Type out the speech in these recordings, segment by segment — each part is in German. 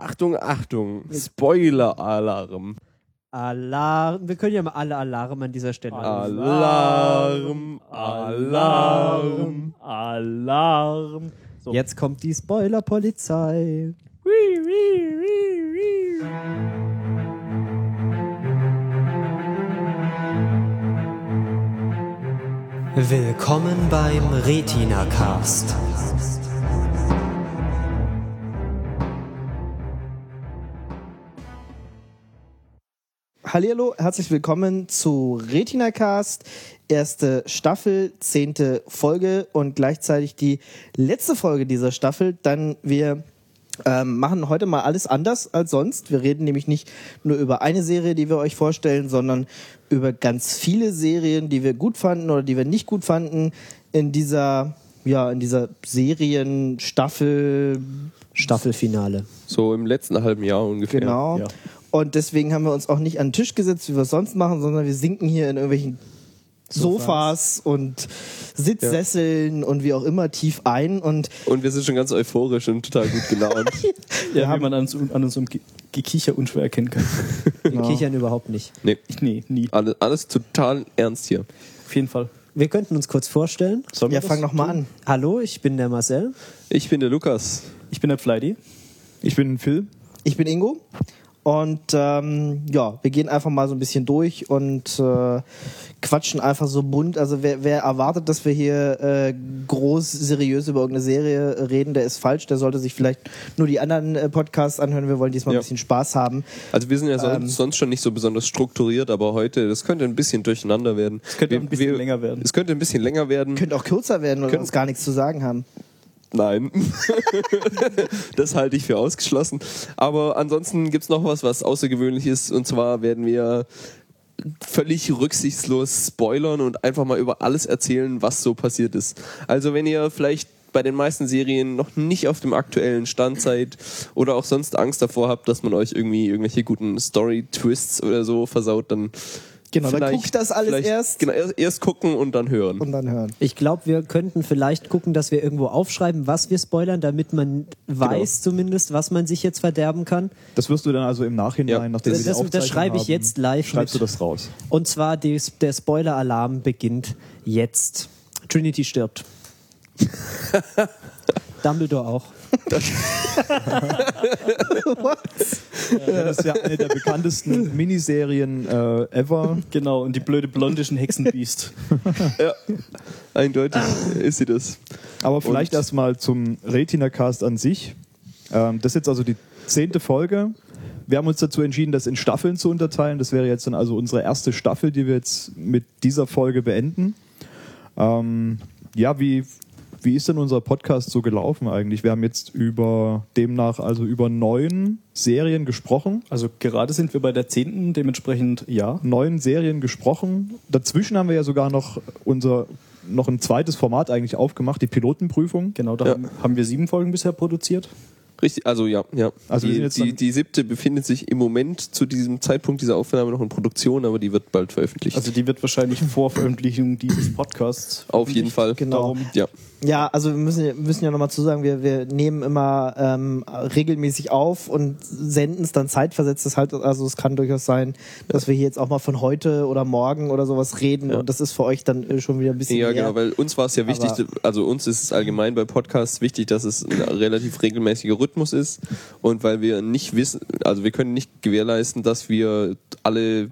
Achtung, Achtung, Spoiler-Alarm. Alarm. Wir können ja mal alle Alarm an dieser Stelle. Alarm, Alarm. Alarm. So. Jetzt kommt die Spoiler-Polizei. Willkommen beim Retina Cast. Hallo, herzlich willkommen zu Retina Cast, erste Staffel, zehnte Folge und gleichzeitig die letzte Folge dieser Staffel. Dann wir ähm, machen heute mal alles anders als sonst. Wir reden nämlich nicht nur über eine Serie, die wir euch vorstellen, sondern über ganz viele Serien, die wir gut fanden oder die wir nicht gut fanden in dieser ja in dieser Serienstaffel Staffelfinale. So im letzten halben Jahr ungefähr. Genau. Ja. Und deswegen haben wir uns auch nicht an den Tisch gesetzt, wie wir es sonst machen, sondern wir sinken hier in irgendwelchen Sofas, und Sitzsesseln und wie auch immer tief ein. Und Und wir sind schon ganz euphorisch und total gut gelaunt. Ja, haben- wie man an, uns- an unserem Ge Gekicher unschwer erkennen kann. Wir kichern überhaupt nicht. nee, nee, nie. alles, alles total ernst hier. Auf jeden Fall. Wir könnten uns kurz vorstellen. Sollen wir ja, fang noch mal tun? an. Hallo, ich bin der Marcel. Ich bin der Lukas. Ich bin der Flighty. Ich bin Phil. Ich bin Ingo. Und ähm, ja, wir gehen einfach mal so ein bisschen durch und äh, quatschen einfach so bunt. Also wer, wer erwartet, dass wir hier äh, groß seriös über irgendeine Serie reden, der ist falsch. Der sollte sich vielleicht nur die anderen äh, Podcasts anhören. Wir wollen diesmal Ja. ein bisschen Spaß haben. Also wir sind ja sonst, Ähm. sonst schon nicht so besonders strukturiert, aber heute, das könnte ein bisschen durcheinander werden. Es könnte ein bisschen länger werden. Es könnte ein bisschen länger werden. Könnte auch kürzer werden, weil wir uns gar nichts zu sagen haben. Nein. das halte ich für ausgeschlossen. Aber ansonsten gibt's noch was, was außergewöhnlich ist. Und zwar werden wir völlig rücksichtslos spoilern und einfach mal über alles erzählen, was so passiert ist. Also wenn ihr vielleicht bei den meisten Serien noch nicht auf dem aktuellen Stand seid oder auch sonst Angst davor habt, dass man euch irgendwie irgendwelche guten Story-Twists oder so versaut, dann Genau, dann vielleicht- guckt das alles erst Genau, erst, erst gucken und dann hören. und dann hören. Ich glaube, wir könnten vielleicht gucken, dass wir irgendwo aufschreiben, was wir spoilern, damit man weiß zumindest, was man sich jetzt verderben kann. Das wirst du dann also im Nachhinein, Ja. nachdem Das- wir die das- das schreibe ich haben, jetzt live Schreibst mit. du das raus. Und zwar die, der Spoiler-Alarm beginnt jetzt. Trinity stirbt. Dumbledore auch. Ja, das ist ja eine der bekanntesten Miniserien äh, ever. Genau, und die blöde blondischen Hexenbiest. Ja, eindeutig ist sie das. Aber vielleicht erstmal zum Retina-Cast an sich. Ähm, das ist jetzt also die zehnte Folge. Wir haben uns dazu entschieden, das in Staffeln zu unterteilen. Das wäre jetzt dann also unsere erste Staffel, die wir jetzt mit dieser Folge beenden. Ähm, ja, wie, wie ist denn unser Podcast so gelaufen eigentlich? Wir haben jetzt über demnach also über neun Serien gesprochen. Also gerade sind wir bei der zehnten, dementsprechend ja. neun Serien gesprochen. Dazwischen haben wir ja sogar noch unser noch ein zweites Format eigentlich aufgemacht, die Pilotenprüfung. Genau, da Ja. haben, wir sieben Folgen bisher produziert. Richtig, also ja, ja. Also die, die, die siebte befindet sich im Moment zu diesem Zeitpunkt dieser Aufnahme noch in Produktion, aber die wird bald veröffentlicht. Also die wird wahrscheinlich vor Veröffentlichung dieses Podcasts. Auf jeden Fall. Genau. Darum, Ja. Ja, also wir müssen, müssen ja nochmal zusagen, wir, wir nehmen immer ähm, regelmäßig auf und senden es dann zeitversetzt. Das halt, also es kann durchaus sein, dass wir hier jetzt auch mal von heute oder morgen oder sowas reden Ja. und das ist für euch dann äh, schon wieder ein bisschen Ja, mehr. genau, weil uns war es ja wichtig, Aber- also uns ist es allgemein bei Podcasts wichtig, dass es ein relativ regelmäßiger Rhythmus ist und weil wir nicht wissen, also wir können nicht gewährleisten, dass wir alle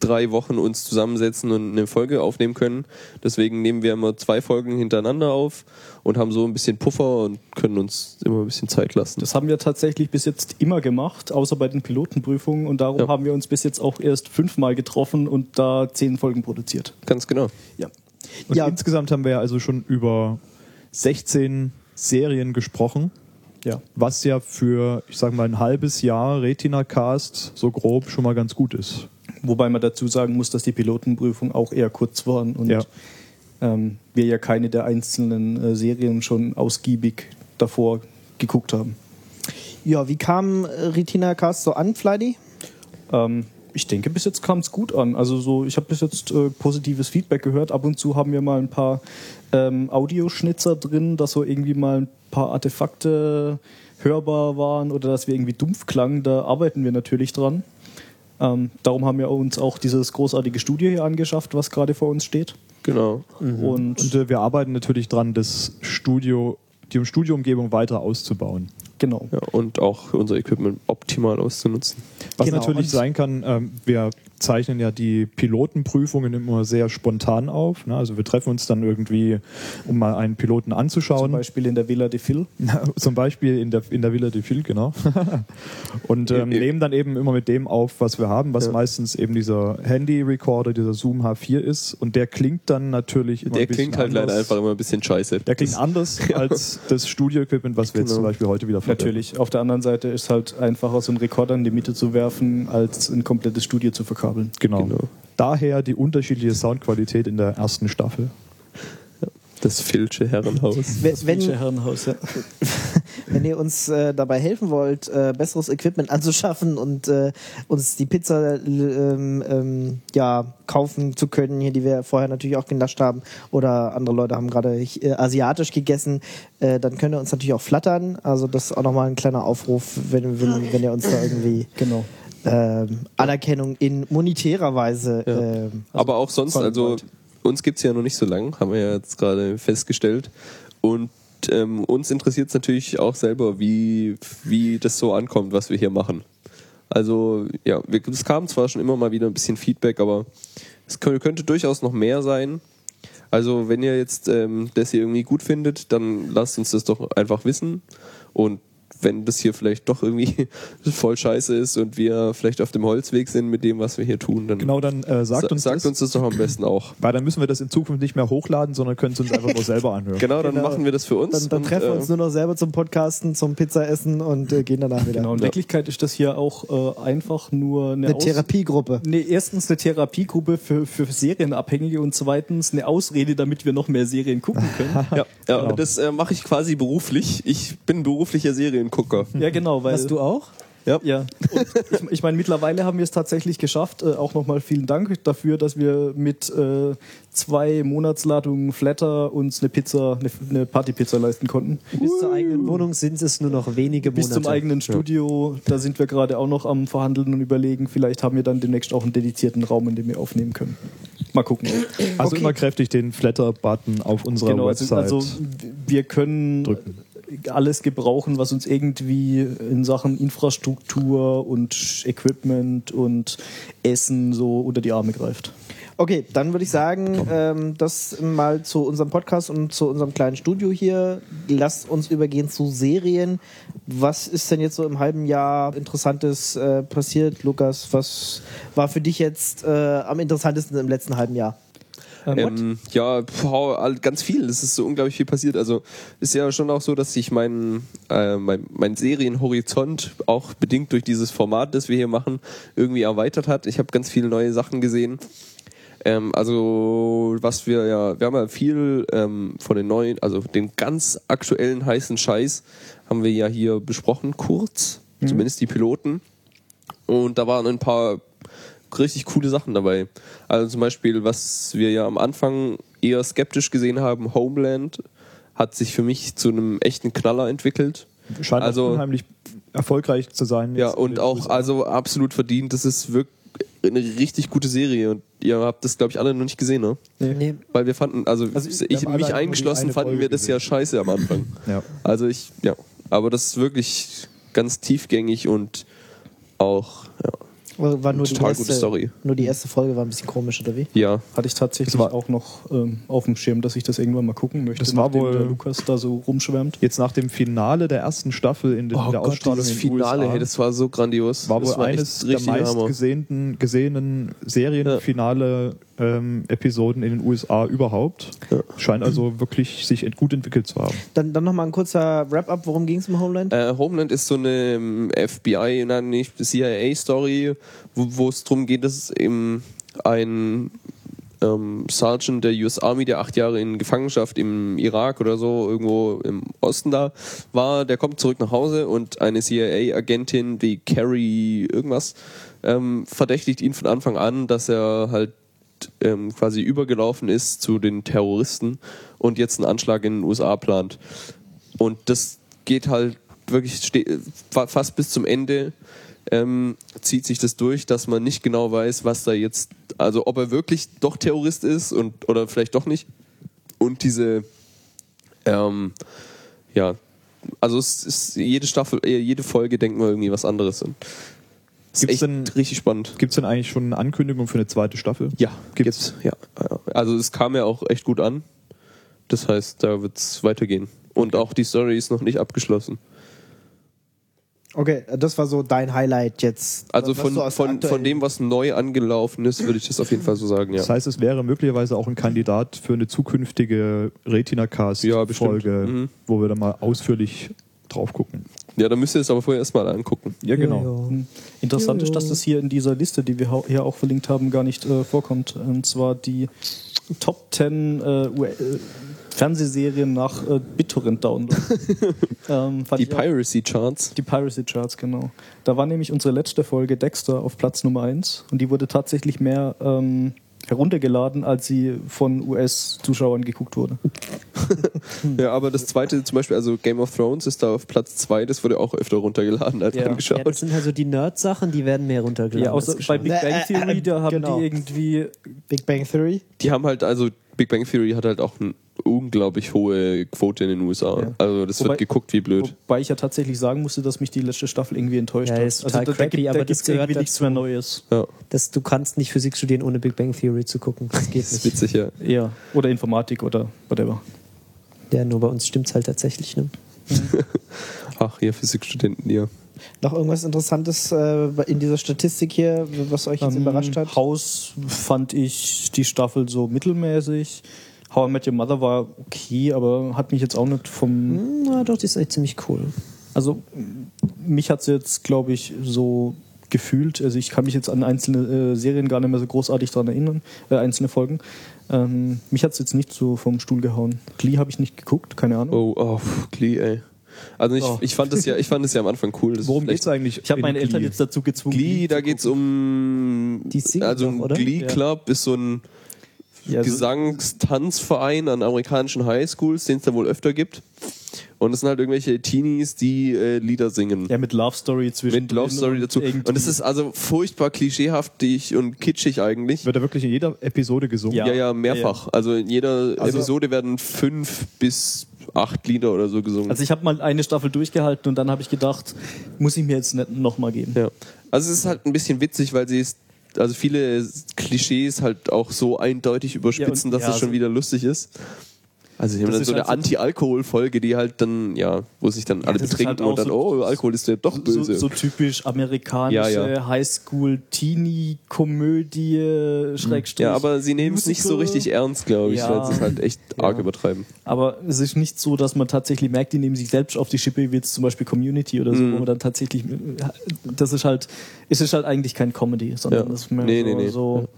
drei Wochen uns zusammensetzen und eine Folge aufnehmen können. Deswegen nehmen wir immer zwei Folgen hintereinander auf und haben so ein bisschen Puffer und können uns immer ein bisschen Zeit lassen. Das haben wir tatsächlich bis jetzt immer gemacht, außer bei den Pilotenprüfungen. Und darum Ja. haben wir uns bis jetzt auch erst fünfmal getroffen und da zehn Folgen produziert. Ganz genau. Ja. Und Ja. insgesamt haben wir ja also schon über 16 Serien gesprochen, Ja. was ja für, ich sag mal, ein halbes Jahr Retina-Cast so grob schon mal ganz gut ist. Wobei man dazu sagen muss, dass die Pilotenprüfungen auch eher kurz waren und Ja. ähm, wir ja keine der einzelnen äh, Serien schon ausgiebig davor geguckt haben. Ja, wie kam äh, Retina Cast so an, Fleidy? Ähm, ich denke, bis jetzt kam es gut an. Also so, ich habe bis jetzt äh, positives Feedback gehört. Ab und zu haben wir mal ein paar ähm, Audioschnitzer drin, dass so irgendwie mal ein paar Artefakte hörbar waren oder dass wir irgendwie dumpf klangen. Da arbeiten wir natürlich dran. Ähm, darum haben wir uns auch dieses großartige Studio hier angeschafft, was gerade vor uns steht. Genau. Und, Und äh, wir arbeiten natürlich dran, das Studio, die Studioumgebung weiter auszubauen. genau. Ja, und auch unser Equipment optimal auszunutzen. Was Genau, natürlich und- sein kann, ähm, wir zeichnen ja die Pilotenprüfungen immer sehr spontan auf. Ne? Also wir treffen uns dann irgendwie, um mal einen Piloten Zum anzuschauen. Beispiel in der Villa de Phil. Zum Beispiel in der, in der Villa de Phil, genau. und ähm, Ja, ja. nehmen dann eben immer mit dem auf, was wir haben, was Ja. meistens eben dieser Handy-Recorder, dieser Zoom H4 ist. Und der klingt dann natürlich immer Der klingt halt anders. leider einfach immer ein bisschen scheiße. Der klingt anders als das Studio-Equipment, was wir jetzt Genau. zum Beispiel heute wieder verwenden. Natürlich. Auf der anderen Seite ist halt einfacher, so einen Rekorder in die Mitte zu werfen, als ein komplettes Studio zu verkabeln. Genau. Genau. Daher die unterschiedliche Soundqualität in der ersten Staffel. Das Filsche Herrenhaus. Wenn, Das wenn, Feature Herrenhaus, ja. wenn ihr uns äh, dabei helfen wollt, äh, besseres Equipment anzuschaffen und äh, uns die Pizza ähm, ähm, ja, kaufen zu können, hier, die wir vorher natürlich auch genascht haben, oder andere Leute haben gerade äh, asiatisch gegessen, äh, dann könnt ihr uns natürlich auch flattern. Also das ist auch nochmal ein kleiner Aufruf, wenn, wenn, wenn ihr uns da irgendwie Genau. Ähm, Anerkennung in monetärer Weise Ja. ähm, Aber auch sonst, also uns gibt es ja noch nicht so lange, haben wir ja jetzt gerade festgestellt. Und ähm, uns interessiert es natürlich auch selber, wie, wie das so ankommt, was wir hier machen. Also, ja, es kam zwar schon immer mal wieder ein bisschen Feedback, aber es könnte, könnte durchaus noch mehr sein. Also, wenn ihr jetzt ähm, das hier irgendwie gut findet, dann lasst uns das doch einfach wissen. Und wenn das hier vielleicht doch irgendwie voll scheiße ist und wir vielleicht auf dem Holzweg sind mit dem, was wir hier tun, dann Genau, dann äh, sagt, sa uns, sagt das, uns das doch am besten auch. weil dann müssen wir das in Zukunft nicht mehr hochladen, sondern können es uns einfach nur selber anhören. Genau, dann Genau. machen wir das für uns. dann, dann und, treffen wir äh, uns nur noch selber zum Podcasten, zum Pizzaessen und äh, gehen danach wieder. Genau, in Ja. Wirklichkeit ist das hier auch äh, einfach nur eine, Eine Therapiegruppe. Nee, erstens eine Therapiegruppe für, für Serienabhängige und zweitens eine Ausrede, damit wir noch mehr Serien gucken können. Ja, ja Genau. das äh, mache ich quasi beruflich. Ich bin beruflicher Seriengucker. ja, genau, weil. Hast du auch? Ja. Ja, und ich, ich meine, mittlerweile haben wir es tatsächlich geschafft. Äh, auch nochmal vielen Dank dafür, dass wir mit äh, zwei Monatsladungen Flatter uns eine Pizza, eine, eine Partypizza leisten konnten. Bis zur eigenen Wohnung sind es nur noch wenige Bis Monate. zum eigenen Studio, da sind wir gerade auch noch am Verhandeln und überlegen. Vielleicht haben wir dann demnächst auch einen dedizierten Raum, in dem wir aufnehmen können. Mal gucken. Also Okay. immer kräftig den Flatter-Button auf unserer Genau, also, Website. also wir können drücken. Alles gebrauchen, was uns irgendwie in Sachen Infrastruktur und Equipment und Essen so unter die Arme greift. Okay, dann würde ich sagen, ähm, das mal zu unserem Podcast und zu unserem kleinen Studio hier. Lasst uns übergehen zu Serien. Was ist denn jetzt so im halben Jahr Interessantes äh, passiert, Lukas? Was war für dich jetzt äh, am interessantesten im letzten halben Jahr? Ähm, ja, boah, ganz viel. Es ist so unglaublich viel passiert. Also ist ja schon auch so, dass sich mein, äh, mein, mein Serienhorizont auch bedingt durch dieses Format, das wir hier machen, irgendwie erweitert hat. Ich habe ganz viele neue Sachen gesehen. Ähm, also was wir ja, wir haben ja viel ähm, von den neuen, also den ganz aktuellen heißen Scheiß haben wir ja hier besprochen, kurz, zumindest die Piloten. Und da waren ein paar richtig coole Sachen dabei. Also zum Beispiel, was wir ja am Anfang eher skeptisch gesehen haben, Homeland hat sich für mich zu einem echten Knaller entwickelt. Scheint also- unheimlich erfolgreich zu sein. Ja, und auch USA. also absolut verdient. Das ist wirklich eine richtig gute Serie und ihr habt das, glaube ich, alle noch nicht gesehen, ne? Nee. Weil wir fanden, also, Also, ich mich eingeschlossen, fanden Folge wir das ja gesehen. scheiße am Anfang. Ja. Also ich, ja, aber das ist wirklich ganz tiefgängig und auch, ja, War nur die, Total erste, gute Story. nur die erste Folge war ein bisschen komisch, oder wie? ja Hatte ich tatsächlich war- auch noch ähm, auf dem Schirm, dass ich das irgendwann mal gucken möchte, Das war nachdem wohl- der Lukas da so rumschwärmt. Jetzt nach dem Finale der ersten Staffel in, den, in der Ausstrahlung dieses in Finale, USA hey, das war so grandios. war das wohl eines echt der meistgesehenen gesehenen Serienfinale ähm, Episoden in den USA überhaupt. Ja. Scheint also wirklich sich ent- gut entwickelt zu haben. Dann, dann nochmal ein kurzer Wrap-up. Worum ging es im Homeland? Äh, Homeland ist so eine ähm, FBI, nein, nicht CIA-Story, wo wo es darum geht, dass eben ein ähm, Sergeant der US Army, der acht Jahre in Gefangenschaft im Irak oder so, irgendwo im Osten da war, der kommt zurück nach Hause und eine CIA-Agentin wie Carrie irgendwas ähm, verdächtigt ihn von Anfang an, dass er halt ähm, quasi übergelaufen ist zu den Terroristen und jetzt einen Anschlag in den USA plant. Und das geht halt wirklich fast bis zum Ende ähm, zieht sich das durch, dass man nicht genau weiß, was da jetzt, also ob er wirklich doch Terrorist ist und oder vielleicht doch nicht. Und diese, ähm, ja, also es ist jede Staffel, jede Folge denkt man irgendwie was anderes. Und ist Gibt's echt denn- richtig spannend. Gibt es denn eigentlich schon eine Ankündigung für eine zweite Staffel? Ja, Gibt's. gibt's. Ja, also es kam ja auch echt gut an. Das heißt, da wird's weitergehen. Und auch die Story ist noch nicht abgeschlossen. Okay, das war so dein Highlight jetzt. Also von, von, von dem, was neu angelaufen ist, würde ich das auf jeden Fall so sagen, ja. Das heißt, es wäre möglicherweise auch ein Kandidat für eine zukünftige Ja, Retina-Cast-Folge, bestimmt. Mhm. wo wir dann mal ausführlich drauf gucken. Ja, da müsst ihr es aber vorher erstmal angucken. Ja, genau. Ja, ja. Interessant Jo, ist, dass das hier in dieser Liste, die wir hier auch verlinkt haben, gar nicht äh, vorkommt. Und zwar die Top 10 äh, äh, Fernsehserien nach äh, BitTorrent-Download. ähm, Die ich auch- Piracy Charts. Die Piracy Charts, genau. Da war nämlich unsere letzte Folge Dexter auf Platz Nummer 1 und die wurde tatsächlich mehr ähm, heruntergeladen, als sie von US-Zuschauern geguckt wurde. Ja, aber das zweite zum Beispiel, also Game of Thrones ist da auf Platz zwei, das wurde auch öfter runtergeladen als Ja. angeschaut. Ja, das sind halt so die Nerd-Sachen, die werden mehr runtergeladen. Ja, außer bei geschaut. Big Bang Äh, äh, Theory, da haben genau. die irgendwie Big Bang Theory. Die haben halt, also Big Bang Theory hat halt auch eine unglaublich hohe Quote in den USA. Ja. Also das Wobei- wird geguckt wie blöd. Wobei ich ja tatsächlich sagen musste, dass mich die letzte Staffel irgendwie enttäuscht Ja, hat. ist total da, da crappy, gibt, aber da das gibt's gehört irgendwie nichts mehr Neues. Ja, Das, du kannst nicht Physik studieren, ohne Big Bang Theory zu gucken. Das geht das ist nicht. witzig, ja. Ja. Oder Informatik oder whatever. Ja, nur bei uns stimmt's halt tatsächlich. Ne? Ach, hier Physikstudenten, ja. Noch irgendwas Interessantes äh, in dieser Statistik hier, was euch jetzt Ähm, überrascht hat? Haus fand ich die Staffel so mittelmäßig. How I Met Your Mother war okay, aber hat mich jetzt auch nicht vom. Hm, Na doch, die ist echt ziemlich cool. Also mich hat es jetzt, glaube ich, so gefühlt. Also ich kann mich jetzt an einzelne äh, Serien gar nicht mehr so großartig daran erinnern, äh, einzelne Folgen. Ähm, mich hat es jetzt nicht so vom Stuhl gehauen. Glee habe ich nicht geguckt, keine Ahnung. Oh, oh, Glee, ey. Also ich, Oh. ich fand es ja, ich fand es ja am Anfang cool. Das Worum ist geht es vielleicht- eigentlich? Ich habe in meine Eltern Glee? jetzt dazu gezwungen. Glee, da geht's um also ein oder? Glee Club ist so ein Ja, also- Gesangstanzverein an amerikanischen Highschools, den es da wohl öfter gibt. Und es sind halt irgendwelche Teenies, die äh, Lieder singen. Ja, mit Love Story zwischen. mit Love Story dazu. Und es ist also furchtbar klischeehaftig und kitschig eigentlich. Wird da wirklich in jeder Episode gesungen? Ja. Ja, ja, mehrfach. Also in jeder Also- Episode werden fünf bis acht Lieder oder so gesungen. Also ich habe mal eine Staffel durchgehalten und dann habe ich gedacht, muss ich mir jetzt nicht nochmal geben. ja. Also es ist halt ein bisschen witzig, weil sie es, also viele Klischees halt auch so eindeutig überspitzen, Ja, und- dass ja, es schon wieder lustig ist. Also die haben Das dann so eine halt so- Anti-Alkohol-Folge, die halt dann, ja, wo sich dann alle das ist betrinken halt und dann, so- oh, Alkohol ist ja doch So, böse. so typisch amerikanische Ja, ja. Highschool-Teenie-Komödie, Schrägstrich. ja, aber sie nehmen es nicht so richtig ernst, glaube ich, Ja. weil sie es halt echt arg Ja. übertreiben. Aber es ist nicht so, dass man tatsächlich merkt, die nehmen sich selbst auf die Schippe, wie jetzt zum Beispiel Community oder so, Mhm. wo man dann tatsächlich, das ist halt, es ist halt eigentlich kein Comedy, sondern Ja. das ist mehr Nee, so, nee, nee. so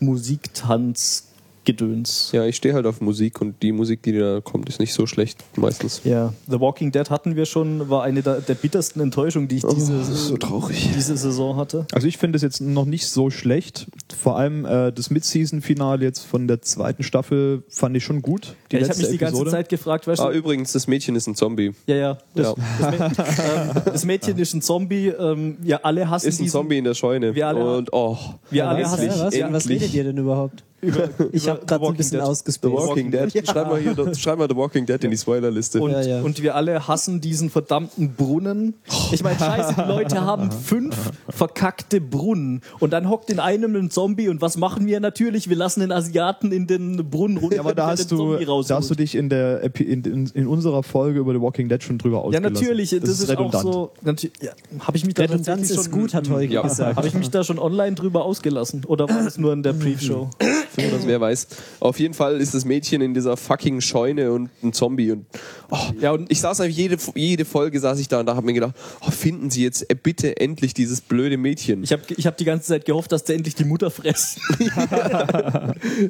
Musik-Tanz, Gedöns. Ja, ich stehe halt auf Musik und die Musik, die da kommt, ist nicht so schlecht meistens. Ja, The Walking Dead hatten wir schon, war eine der, der bittersten Enttäuschungen, die ich diese, Oh, das ist so traurig. diese Saison hatte. Also ich finde es jetzt noch nicht so schlecht. Vor allem äh, das Mid-Season-Finale jetzt von der zweiten Staffel fand ich schon gut. Die Ja, ich habe mich die ganze Episode. Zeit gefragt, weißt du, Ah, übrigens, das Mädchen ist ein Zombie. ja, ja, das, Ja. Das, ähm, das Mädchen ist ein Zombie, ähm, wir alle hassen Ist ein diesen, Zombie in der Scheune. Wir alle- und oh, wir alle was, hassen was, was, was redet ihr denn überhaupt? Über, Ich habe gerade ein bisschen Dead. The. Walking Dead. Schreib mal hier, schreib mal The Walking Dead in die Spoilerliste. Und, Ja, ja. und wir alle hassen diesen verdammten Brunnen. Ich meine, scheiße, die Leute haben fünf verkackte Brunnen. Und dann hockt in einem ein Zombie. Und was machen wir natürlich? Wir lassen den Asiaten in den Brunnen runter. Ja, aber da hast du, da hast du dich in, der, in, in, in unserer Folge über The Walking Dead schon drüber Ja, ausgelassen. natürlich. Das, ist, auch redundant. so. natü- Ja, habe ich mich da Redundanz ist schon, gut, hat Ja. gesagt. Habe ich mich da schon online drüber ausgelassen? Oder war das nur in der Pre-Show? Das wer weiß. Auf jeden Fall ist das Mädchen in dieser fucking Scheune und ein Zombie. Und, oh, Ja, und- ich saß einfach jede, jede Folge saß ich da und da habe mir gedacht, oh, finden Sie jetzt bitte endlich dieses blöde Mädchen. Ich habe ich hab die ganze Zeit gehofft, dass der endlich die Mutter fresst.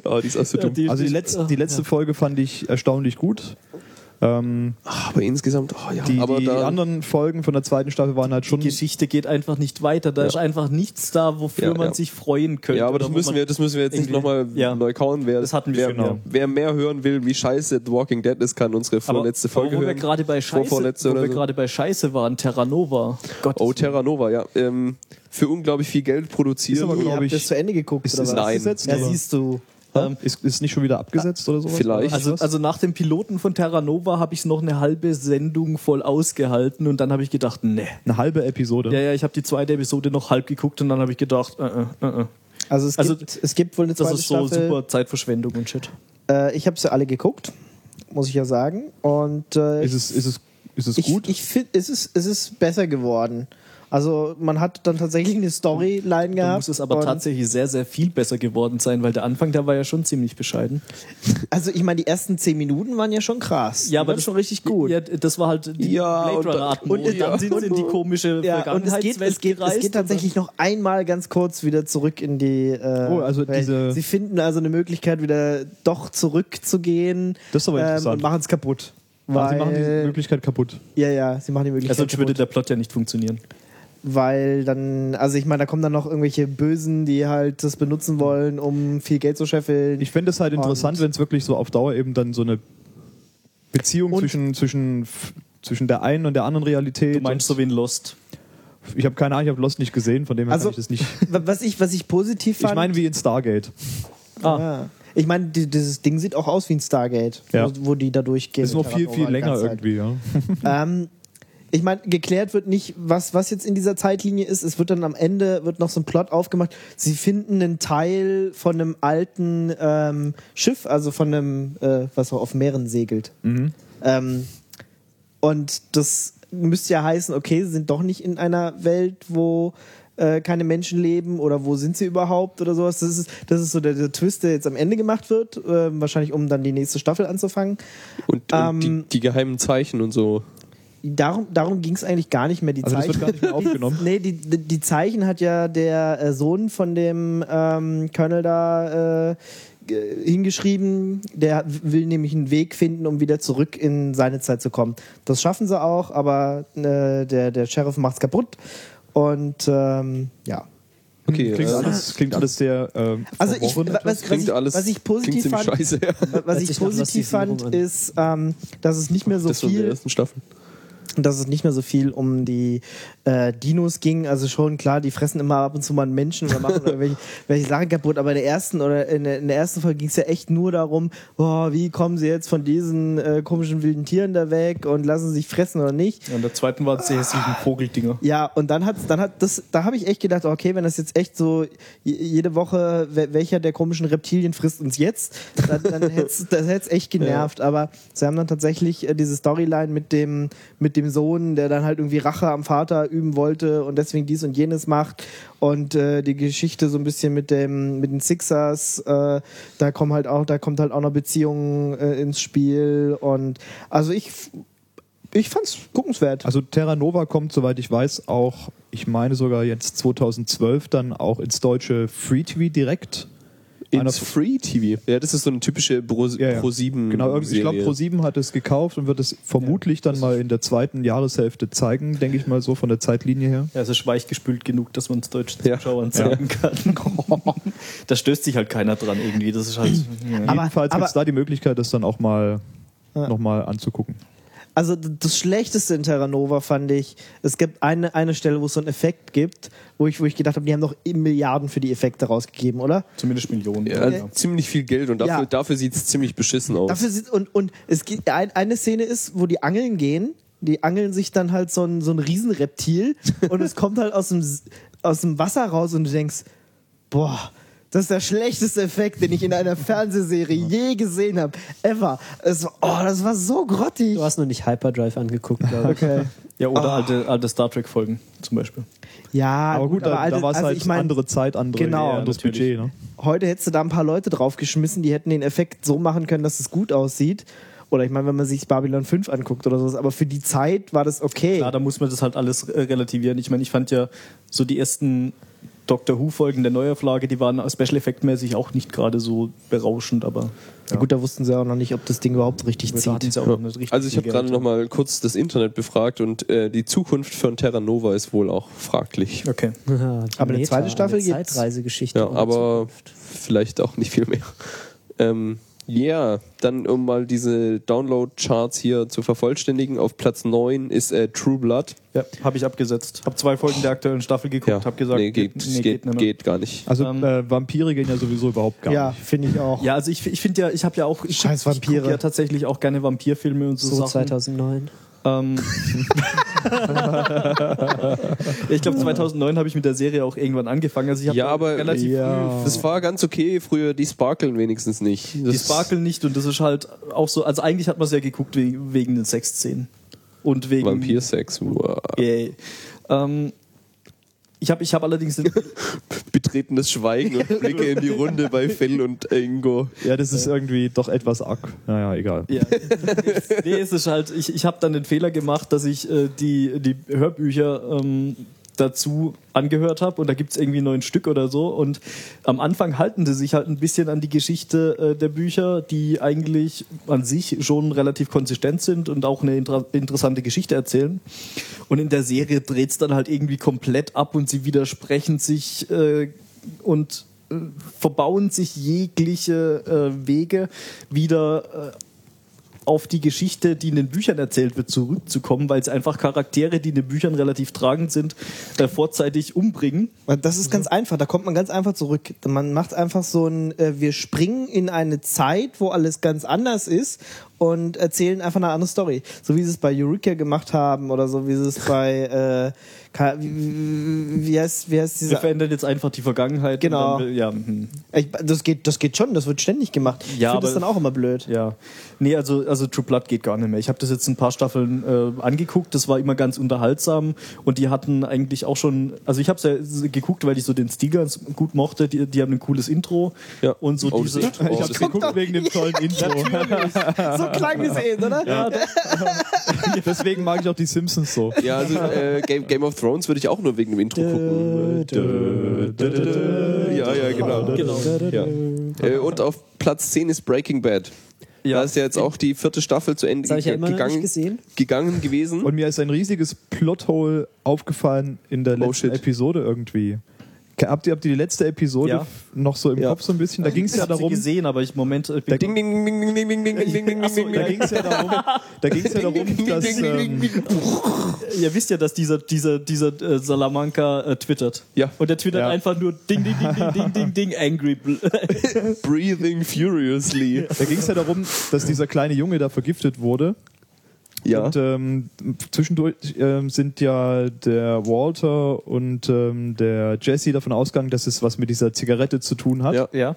oh, die ist auch so dumm. Also die letzte, die letzte Folge fand ich erstaunlich gut. Ähm, aber insgesamt, oh ja, die aber die anderen Folgen von der zweiten Staffel waren halt schon. Die Geschichte geht einfach nicht weiter. Da ist einfach nichts da, wofür Ja, man ja. sich freuen könnte. ja, aber das wo müssen wir, das müssen wir jetzt nicht nochmal Ja. neu kauen. Wer, Das hatten wir wer, ja. wer mehr hören will, wie scheiße The Walking Dead ist, kann unsere aber, vorletzte aber Folge wo wir hören. gerade bei Scheiße, wo oder wir so. gerade bei Scheiße waren, Terra Nova. Gott, Oh, Terra Nova, ja. Ähm, für unglaublich viel Geld produziert. Ist aber, Ihr glaub habt ich- das zu Ende geguckt, Ist oder es was? Nein. abgesetzt? Ja, siehst du. Ähm, ist, ist nicht schon wieder abgesetzt oder sowas? Vielleicht. Also, also nach dem Piloten von Terra Nova habe ich es noch eine halbe Sendung voll ausgehalten und dann habe ich gedacht, nee. eine halbe Episode. Ja, ja, ich habe die zweite Episode noch halb geguckt und dann habe ich gedacht, äh, äh, äh, äh. Also es, Also, gibt, es gibt wohl eine das zweite ist so Staffel. super Zeitverschwendung und shit. Äh, ich habe sie alle geguckt, muss ich ja sagen. Und äh, Ist es, ist es, ist es ich, gut? ich finde, es ist, es ist besser geworden. Also man hat dann tatsächlich eine Storyline Da gehabt. muss es aber tatsächlich sehr, sehr viel besser geworden sein, weil der Anfang, der war ja schon ziemlich bescheiden. Also ich meine, die ersten zehn Minuten waren ja schon krass. Ja, die aber das- schon richtig gut. Ja, das war halt die Ja, Blade und- Runner und- Und, dann sind sie in die komische Ja, und es geht, es, geht, es geht tatsächlich noch einmal ganz kurz wieder zurück in die. Äh, Oh, also Welt. diese- Sie finden also eine Möglichkeit, wieder doch zurückzugehen. Das ist aber ähm, interessant. und machen es kaputt. Weil, sie machen die Möglichkeit kaputt. ja, ja, sie machen die Möglichkeit sonst würde kaputt. der Plot ja nicht funktionieren. Weil dann, also ich meine, da kommen dann noch irgendwelche Bösen, die halt das benutzen wollen, um viel Geld zu scheffeln. Ich fände es halt interessant, wenn es wirklich so auf Dauer eben dann so eine Beziehung Und- zwischen, zwischen, zwischen der einen und der anderen Realität. Du meinst so wie in Lost. ich habe keine Ahnung, ich habe Lost nicht gesehen, von dem her Also- kann ich das nicht. was ich, was ich positiv fand. Ich meine wie in Stargate. Ah, ja. Ich meine, die- dieses Ding sieht auch aus wie ein Stargate, Ja. wo, wo die da durchgehen. Ist mit viel, viel länger irgendwie, ja. Ähm, ich meine, geklärt wird nicht, was, was jetzt in dieser Zeitlinie ist. Es wird dann am Ende wird noch so ein Plot aufgemacht. Sie finden einen Teil von einem alten ähm, Schiff, also von einem, äh, was auch auf Meeren segelt. Ähm, und das müsste ja heißen, okay, sie sind doch nicht in einer Welt, wo äh, keine Menschen leben oder wo sind sie überhaupt oder sowas. Das ist, das ist so der, der Twist, der jetzt am Ende gemacht wird, äh, wahrscheinlich um dann die nächste Staffel anzufangen. Und, und Ähm, die, die geheimen Zeichen und so. Darum, darum ging es eigentlich gar nicht mehr. Die Also das Zeichen, wird gar nicht mehr aufgenommen. nee, die, die, die Zeichen hat ja der äh, Sohn von dem ähm, Colonel da äh, ge- hingeschrieben. Der will nämlich einen Weg finden, um wieder zurück in seine Zeit zu kommen. Das schaffen sie auch, aber äh, der, der Sheriff macht's kaputt. Und ähm, ja. Okay, Klingt, äh, alles, klingt alles sehr ähm, Also ich, was, was, klingt ich, alles was ich positiv fand, scheiße. Ja. was ich positiv fand, an. ist, ähm, dass es nicht mehr so das von der viel ersten Staffel. Dass es nicht mehr so viel um die äh, Dinos ging. Also schon klar, die fressen immer ab und zu mal einen Menschen oder machen irgendwelche welche Sachen kaputt. Aber in der ersten oder in der, in der ersten Folge ging es ja echt nur darum, boah, wie kommen sie jetzt von diesen äh, komischen wilden Tieren da weg und lassen sie sich fressen oder nicht. Ja, in der zweiten waren es die hässlichen Vogeldinger. Ja, und dann hat's, dann hat das, da habe ich echt gedacht, okay, wenn das jetzt echt so je- jede Woche, we- welcher der komischen Reptilien frisst uns jetzt, dann, dann hätte hätt's echt genervt. Aber sie haben dann tatsächlich äh, diese Storyline mit dem, mit dem Sohn, der dann halt irgendwie Rache am Vater üben wollte und deswegen dies und jenes macht. Und äh, die Geschichte so ein bisschen mit dem, mit den Sixers, äh, da kommen halt auch, da kommt halt auch noch Beziehungen äh, ins Spiel. Und also ich, ich fand's guckenswert. Also Terra Nova kommt, soweit ich weiß, auch, ich meine sogar jetzt 2012 dann auch ins deutsche Free TV direkt. Ins Free TV. Ja, das ist so eine typische Pro, Ja, ja. Pro 7 Genau, ich glaube Pro7 hat es gekauft und wird es vermutlich dann mal in der zweiten Jahreshälfte zeigen, denke ich mal so von der Zeitlinie her. Ja, es ist weichgespült genug, dass man es deutschen Ja. Zuschauern zeigen kann. da stößt sich halt keiner dran irgendwie. Das ist halt. Ja. Aber- Jedenfalls gibt es da die Möglichkeit, das dann auch mal nochmal anzugucken. Also das Schlechteste in Terra Nova fand ich, es gibt eine, eine Stelle, wo es so einen Effekt gibt, wo ich, wo ich gedacht habe, die haben doch Milliarden für die Effekte rausgegeben, oder? Zumindest Millionen. Ja, Ja. ziemlich viel Geld und dafür, Ja. dafür sieht es ziemlich beschissen aus. Dafür sind, und, und es gibt ein, eine Szene ist, wo die angeln gehen, die angeln sich dann halt so ein, so ein Riesenreptil und es kommt halt aus dem, aus dem Wasser raus und du denkst, boah, Das ist der schlechteste Effekt, den ich in einer Fernsehserie je gesehen habe. Ever. Es, war- oh, das war so grottig. Du hast noch nicht Hyperdrive angeguckt, glaube ich. Okay. Ja, oder alte, alte Star Trek-Folgen zum Beispiel. Ja, Aber gut, da, alte- da war es also halt ich mein, andere Zeit, andere, Genau. anderes natürlich. Budget. Ne? heute hättest du da ein paar Leute draufgeschmissen, die hätten den Effekt so machen können, dass es gut aussieht. Oder ich meine, wenn man sich Babylon 5 anguckt oder sowas, aber für die Zeit war das okay. Klar, da muss man das halt alles äh, relativieren. Ich meine, ich fand ja so die ersten Doctor Who-Folgen der Neuauflage, die waren Special Effect-mäßig auch nicht gerade so berauschend, aber Gut, da wussten sie auch noch nicht, ob das Ding überhaupt richtig hatten zieht. nicht richtig Also ich habe gerade noch mal kurz das Internet befragt und äh, die Zukunft von Terra Nova ist wohl auch fraglich. Okay. Aber eine zweite Staffel eine gibt's. Zeitreisegeschichte. Ja, aber Zukunft. vielleicht auch nicht viel mehr. Ähm, ja, dann um mal diese Download-Charts hier zu vervollständigen. Auf Platz 9 ist äh, True Blood. Ja, habe ich abgesetzt. Habe zwei Folgen der aktuellen Staffel geguckt, Ja, habe gesagt, nee, geht, nee, geht, nicht geht, mehr. gar nicht. Also Ähm, äh, Vampire gehen ja sowieso überhaupt gar Ja, nicht. finde ich auch. Ja, also ich, ich finde ja, ich habe ja auch ich Scheiß guck- Ich Vampire. guck ja tatsächlich auch gerne Vampirfilme und so, so Sachen. 2009. Ähm, ich glaube 2009 habe ich mit der Serie auch irgendwann angefangen. Also ich habe Ja, aber relativ Ja. das war ganz okay früher. Die sparkeln wenigstens nicht. Das Die sparkeln nicht und das ist halt auch so. Also eigentlich hat man es ja geguckt wegen, wegen den Sexszenen und wegen Vampirsex. Wow. Yay. Ähm, ich habe ich hab allerdings Betretenes Schweigen und Blicke in die Runde bei Phil und Ingo. Ja, das ist irgendwie doch etwas arg. Naja, egal. Ja. nee, es ist halt, ich, ich habe dann den Fehler gemacht, dass ich äh, die, die Hörbücher ähm, dazu angehört habe und da gibt's irgendwie neun Stück oder so. Und am Anfang halten sie sich halt ein bisschen an die Geschichte äh, der Bücher, die eigentlich an sich schon relativ konsistent sind und auch eine inter interessante Geschichte erzählen. Und in der Serie dreht's dann halt irgendwie komplett ab und sie widersprechen sich äh, und äh, verbauen sich jegliche äh, Wege wieder äh, auf die Geschichte, die in den Büchern erzählt wird, zurückzukommen, weil es einfach Charaktere, die in den Büchern relativ tragend sind, äh, vorzeitig umbringen. Das ist ganz einfach, da kommt man ganz einfach zurück. Man macht einfach so ein, äh, wir springen in eine Zeit, wo alles ganz anders ist und erzählen einfach eine andere Story. So wie sie es bei Eureka gemacht haben oder so wie sie es bei, äh, wie, heißt, wie heißt Wir dieser, verändern jetzt einfach die Vergangenheit. Genau. Und dann, ja, hm. ich, das geht, das geht schon, das wird ständig gemacht. Ich Ja, finde das dann auch immer blöd. ja. Nee, also, also True Blood geht gar nicht mehr. Ich habe das jetzt ein paar Staffeln äh, angeguckt, das war immer ganz unterhaltsam und die hatten eigentlich auch schon, also ich habe es ja geguckt, weil ich so den Stil ganz gut mochte, die, die haben ein cooles Intro Ja. und so Oh, diese... ist- Ich hab's geguckt wegen dem tollen Intro. So klang es eben, oder? Ja. Deswegen mag ich auch die Simpsons so. Ja, also äh, Game, Game of Thrones würde ich auch nur wegen dem Intro gucken. Ja, ja, genau. genau. Ja. Äh, und auf Platz 10 ist Breaking Bad. Ja. Da ist ja jetzt auch die vierte Staffel zu Ende ja immer noch nicht gegangen, gesehen. gegangen gewesen. Und mir ist ein riesiges Plothole aufgefallen in der Oh, letzten shit. Episode irgendwie. Habt ihr, habt ihr die letzte Episode ja. noch so im ja. Kopf so ein bisschen? Da ging es ja darum. Ich gesehen, aber ich Moment. Ich da ging es ja darum. Da ging es ja darum, dass. Ähm, ihr wisst ja, dass dieser, dieser, dieser äh, Salamanca äh, twittert. Ja. Und der twittert ja. einfach nur Ding, Ding, Ding, Ding, Ding, Ding, Angry. Breathing furiously. Da ging es ja darum, dass dieser kleine Junge da vergiftet wurde ja. Und ähm, zwischendurch ähm, sind ja der Walter und ähm, der Jesse davon ausgegangen, dass es was mit dieser Zigarette zu tun hat. Ja. ja.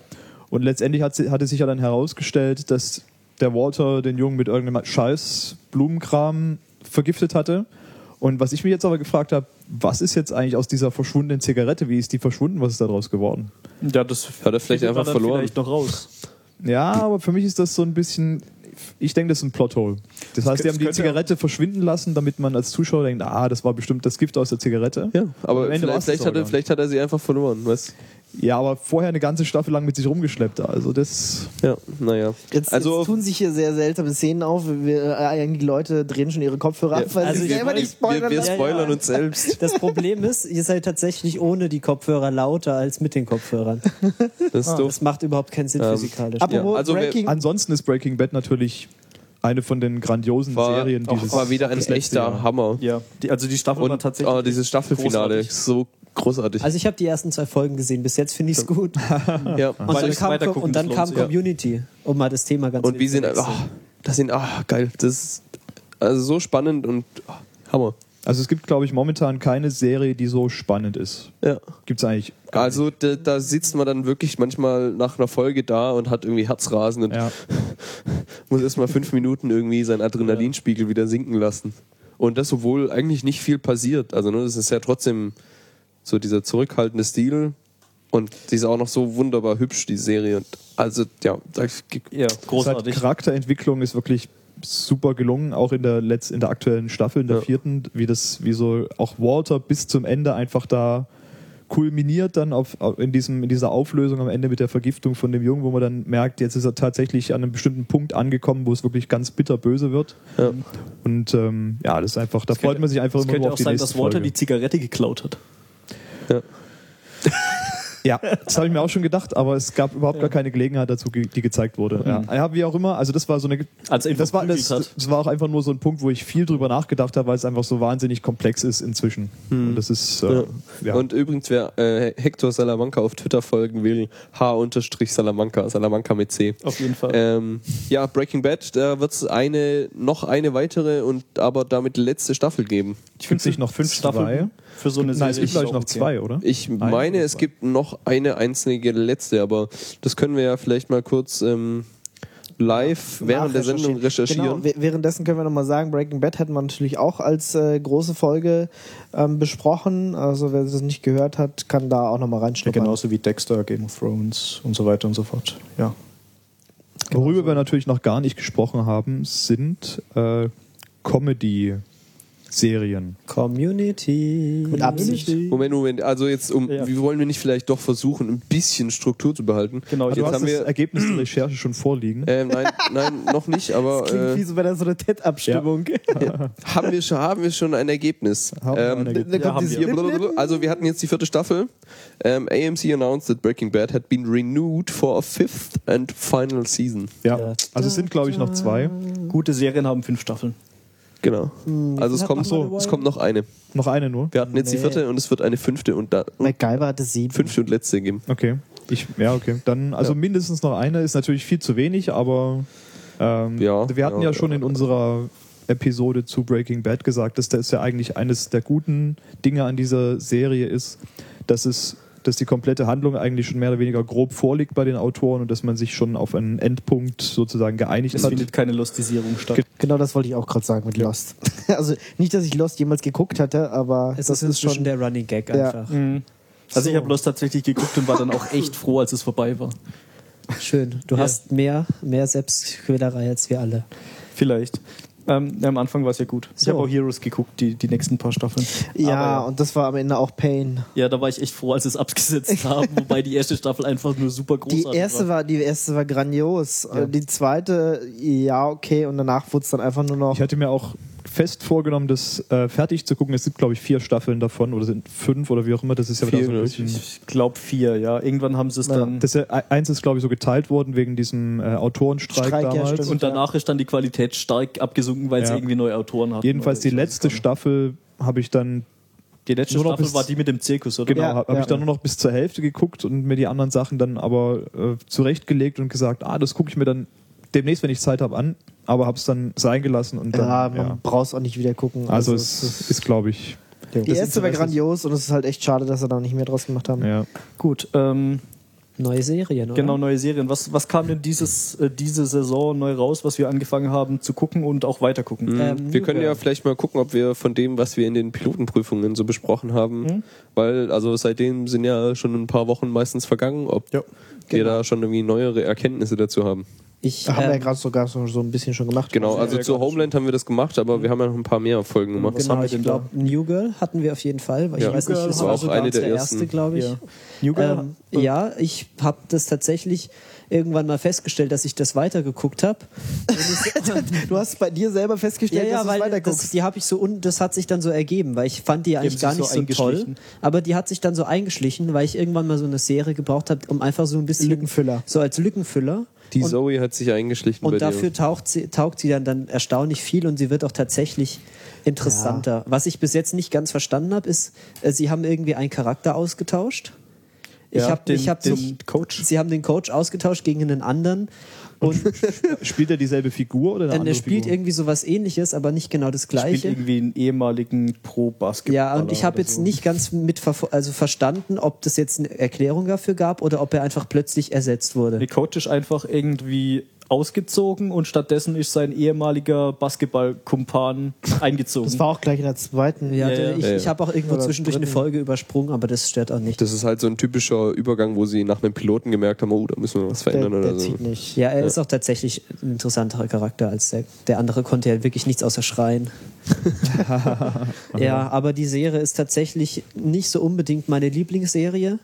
Und letztendlich hat, sie- hatte sich ja dann herausgestellt, dass der Walter den Jungen mit irgendeinem Scheiß Blumenkram vergiftet hatte. Und was ich mich jetzt aber gefragt habe, was ist jetzt eigentlich aus dieser verschwundenen Zigarette? Wie ist die verschwunden? Was ist daraus geworden? Ja, das Hat er vielleicht einfach verloren. Vielleicht noch raus. Ja, aber für mich ist das so ein bisschen. Ich denke, das ist ein Plothole. Das heißt, die haben die Zigarette verschwinden lassen, damit man als Zuschauer denkt, ah, das war bestimmt das Gift aus der Zigarette. Ja, aber Am Ende vielleicht, vielleicht, das hat er, vielleicht hat er sie einfach verloren, weißt Ja, aber vorher eine ganze Staffel lang mit sich rumgeschleppt. Also das. Ja, naja. Jetzt, also, jetzt tun sich hier sehr seltsame Szenen auf. Wir, äh, die Leute drehen schon ihre Kopfhörer Ja, ab, weil also sie wir- selber wir, nicht spoilern wir, wir spoilern Ja, ja. uns selbst. Das Problem ist, ihr seid tatsächlich ohne die Kopfhörer lauter als mit den Kopfhörern. Das ist doof. Das macht überhaupt keinen Sinn Ähm, physikalisch. Apropos Ja, also Breaking, Ansonsten ist Breaking Bad natürlich eine von den grandiosen War, Serien dieses war wieder ein echter Jahr. Hammer. Ja, die, also die Staffel war Und tatsächlich. oh, dieses Staffelfinale großartig. ist so großartig. Also ich habe die ersten zwei Folgen gesehen. Bis jetzt finde ich es gut. ja. Und dann kam, gucken, und dann kam. Community, um mal das Thema ganz Und wie zu sind, oh, das sind, ah, geil. Das ist also so spannend und oh, Hammer. Also es gibt, glaube ich, momentan keine Serie, die so spannend ist. Ja. Gibt es eigentlich. Also da, da sitzt man dann wirklich manchmal nach einer Folge da und hat irgendwie Herzrasen und Ja. muss erstmal fünf Minuten irgendwie seinen Adrenalinspiegel wieder sinken lassen. Und das, obwohl eigentlich nicht viel passiert. Also ne, das ist ja trotzdem so dieser zurückhaltende Stil und die ist auch noch so wunderbar hübsch, die Serie. Und also ja, da Ja, großartig. Charakterentwicklung ist wirklich super gelungen, auch in der letz in der aktuellen Staffel, in der Ja. vierten, wie das, wie so auch Walter bis zum Ende einfach da kulminiert dann auf, auf- in, diesem, in dieser Auflösung am Ende mit der Vergiftung von dem Jungen, wo man dann merkt, jetzt ist er tatsächlich an einem bestimmten Punkt angekommen, wo es wirklich ganz bitterböse wird. Ja. Und ähm, ja, das ist einfach, da freut könnte- man sich einfach Es immer könnte nur auch auf die sein, dass Walter Folge. die Zigarette geklaut hat. ja. Ja, das habe ich mir auch schon gedacht, aber es gab überhaupt gar keine Gelegenheit dazu, die gezeigt wurde. Ja. ja, wie auch immer. Also das war so eine, Als das war, das, das war auch einfach nur so ein Punkt, wo ich viel drüber nachgedacht habe, weil es einfach so wahnsinnig komplex ist inzwischen. Und das ist äh, Ja. ja. Und übrigens, wer äh, Hector Salamanca auf Twitter folgen will, H-Salamanca, Salamanca mit C. Auf jeden Fall. Ähm, ja, Breaking Bad, da wird es eine, noch eine weitere und aber damit letzte Staffel geben. ich gibt's nicht noch fünf zwei? Für so eine Serie. Nein, es gibt glaube ich noch okay. zwei, oder? Ich Eine meine, es gibt noch eine einzige letzte, aber das können wir ja vielleicht mal kurz ähm, live während der Sendung recherchieren. Genau, wäh- währenddessen können wir nochmal sagen, Breaking Bad hätten wir natürlich auch als äh, große Folge ähm, besprochen. Also wer das nicht gehört hat, kann da auch nochmal Ja, reinschnuppern. genauso wie Dexter, Game of Thrones und so weiter und so fort. Ja. Worüber wir natürlich noch gar nicht gesprochen haben, sind äh, Comedy-Serien. Community. Mit Absicht. Moment, Moment, also jetzt um, Ja. wie wollen wir nicht vielleicht doch versuchen, ein bisschen Struktur zu behalten? Genau, Du jetzt hast haben das wir, Ergebnis der Recherche schon vorliegen. ähm, nein, nein, noch nicht, aber Klingt äh, wie so bei der so eine TED-Abstimmung. haben wir schon, haben wir schon ein Ergebnis. Haben wir ein Ähm, Ergebnis. Ja, wir. Hier, blablabla. Also wir hatten jetzt die vierte Staffel. Ähm, AMC announced that Breaking Bad had been renewed for a fifth and final season. Ja, also es sind glaube ich noch zwei. Gute Serien haben fünf Staffeln. Genau. Also es kommt, man es kommt noch eine. Noch eine nur. Wir hatten jetzt die Nee. vierte und es wird eine fünfte und, da, MacGyver hatte sieben. fünfte und letzte geben. Okay. Ich, ja, okay. Dann, also Ja. mindestens noch eine ist natürlich viel zu wenig, aber ähm, Ja, wir hatten ja, ja, schon ja. in unserer Episode zu Breaking Bad gesagt, dass das ja eigentlich eines der guten Dinge an dieser Serie ist, dass es dass die komplette Handlung eigentlich schon mehr oder weniger grob vorliegt bei den Autoren und dass man sich schon auf einen Endpunkt sozusagen geeinigt Es hat. findet keine Lostisierung statt. Genau das wollte ich auch gerade sagen mit Lost. Also nicht, dass ich Lost jemals geguckt hatte, aber Es das ist ist schon der Running Gag Ja. einfach. Also ich habe Lost tatsächlich geguckt und war dann auch echt froh, als es vorbei war. Schön. Du Ja. hast mehr, mehr Selbstquälerei als wir alle. Vielleicht. Ähm, am Anfang war es ja gut. Ich So. habe auch Heroes geguckt, die, die nächsten paar Staffeln. ja, Aber und das war am Ende auch Pain. ja, da war ich echt froh, als sie es abgesetzt haben, wobei die erste Staffel einfach nur super Die großartig erste war, die erste war grandios. Ja. Die zweite, ja, okay, und danach wurde es dann einfach nur noch. Ich hatte mir auch fest vorgenommen, das äh, fertig zu gucken. Es gibt, glaube ich, vier Staffeln davon oder sind fünf oder wie auch immer. Das ist ja wieder so ein bisschen. Ich glaube vier, ja. Irgendwann haben sie es Ja. dann. Das ist ja, eins ist, glaube ich, so geteilt worden wegen diesem äh, Autorenstreik Streik, ja, damals. stimmt. und danach ist dann die Qualität stark abgesunken, weil sie Ja. irgendwie neue Autoren hatten. Jedenfalls die letzte. Staffel habe ich dann Die letzte nur Staffel bis- war die mit dem Zirkus, oder? genau Ja, habe ja. ich dann nur noch bis zur Hälfte geguckt und mir die anderen Sachen dann aber äh, zurechtgelegt und gesagt, ah, das gucke ich mir dann demnächst, wenn ich Zeit habe, an, aber habe es dann sein gelassen und dann ja, ja, man braucht es auch nicht wieder gucken. Also es es ist, glaube ich, die das erste war Interesse- grandios und es ist halt echt schade, dass sie da nicht mehr draus gemacht haben. ja. Gut, ähm, Neue Serien, oder? genau, neue Serien. Was, was kam denn dieses, äh, diese Saison neu raus, was wir angefangen haben zu gucken und auch weiter gucken? Mhm. Ähm, wir können ja ja. vielleicht mal gucken, ob wir von dem, was wir in den Pilotenprüfungen so besprochen haben, Mhm. weil also seitdem sind ja schon ein paar Wochen meistens vergangen, ob Ja. wir Genau. da schon irgendwie neuere Erkenntnisse dazu haben. Ich, Haben wir ja ähm, gerade sogar so, so ein bisschen schon gemacht. Genau, Ja, also ja, zu Homeland haben wir das gemacht, aber wir haben ja noch ein paar mehr Folgen gemacht. Was genau, haben wir ich denn glaube, New Girl hatten wir auf jeden Fall. weil Ich Ja. weiß New nicht, Girl das war auch sogar eine der der ersten. erste, glaube ich. Ja. New Girl? Ähm, ja, ich habe das tatsächlich irgendwann mal festgestellt, dass ich das weitergeguckt habe. Du hast bei dir selber ja, festgestellt, ja, dass du weil weiter das, die habe ich so un, das hat sich dann so ergeben, weil ich fand die eigentlich sich gar so nicht so, toll, eingeschlichen. aber die hat sich dann so eingeschlichen, weil ich irgendwann mal so eine Serie gebraucht habe, um einfach so ein bisschen Lückenfüller. so als Lückenfüller. Die und, Zoe hat sich eingeschlichen bei und dafür dir. taucht sie, taugt sie dann, dann erstaunlich viel und sie wird auch tatsächlich interessanter. Was ich bis jetzt nicht ganz verstanden habe, ist, äh, sie haben irgendwie einen Charakter ausgetauscht. Ich Ja, habe den- ich hab den so, Coach. Sie haben den Coach ausgetauscht gegen einen anderen und Spielt er dieselbe Figur oder eine der andere spielt Figur? irgendwie sowas ähnliches, aber nicht genau das Spielt gleiche. irgendwie einen ehemaligen Pro-Basketballer. Ja, und ich habe jetzt so. nicht ganz mit also verstanden, ob das jetzt eine Erklärung dafür gab oder ob er einfach plötzlich ersetzt wurde. Der Coach ist einfach irgendwie ausgezogen und stattdessen ist sein ehemaliger Basketballkumpan eingezogen. Das war auch gleich in der zweiten. Ja, Ja, der- ja. ich, ich habe auch irgendwo Oder zwischendurch eine dritten. Folge übersprungen, aber das stört auch nicht. Das ist halt so ein typischer Übergang, wo sie nach einem Piloten gemerkt haben, oh, da müssen wir was Der, verändern der oder so. nicht. Ja, er ist auch tatsächlich ein interessanterer Charakter als der. Der andere konnte ja wirklich nichts außer schreien. ja, aber die Serie ist tatsächlich nicht so unbedingt meine Lieblingsserie.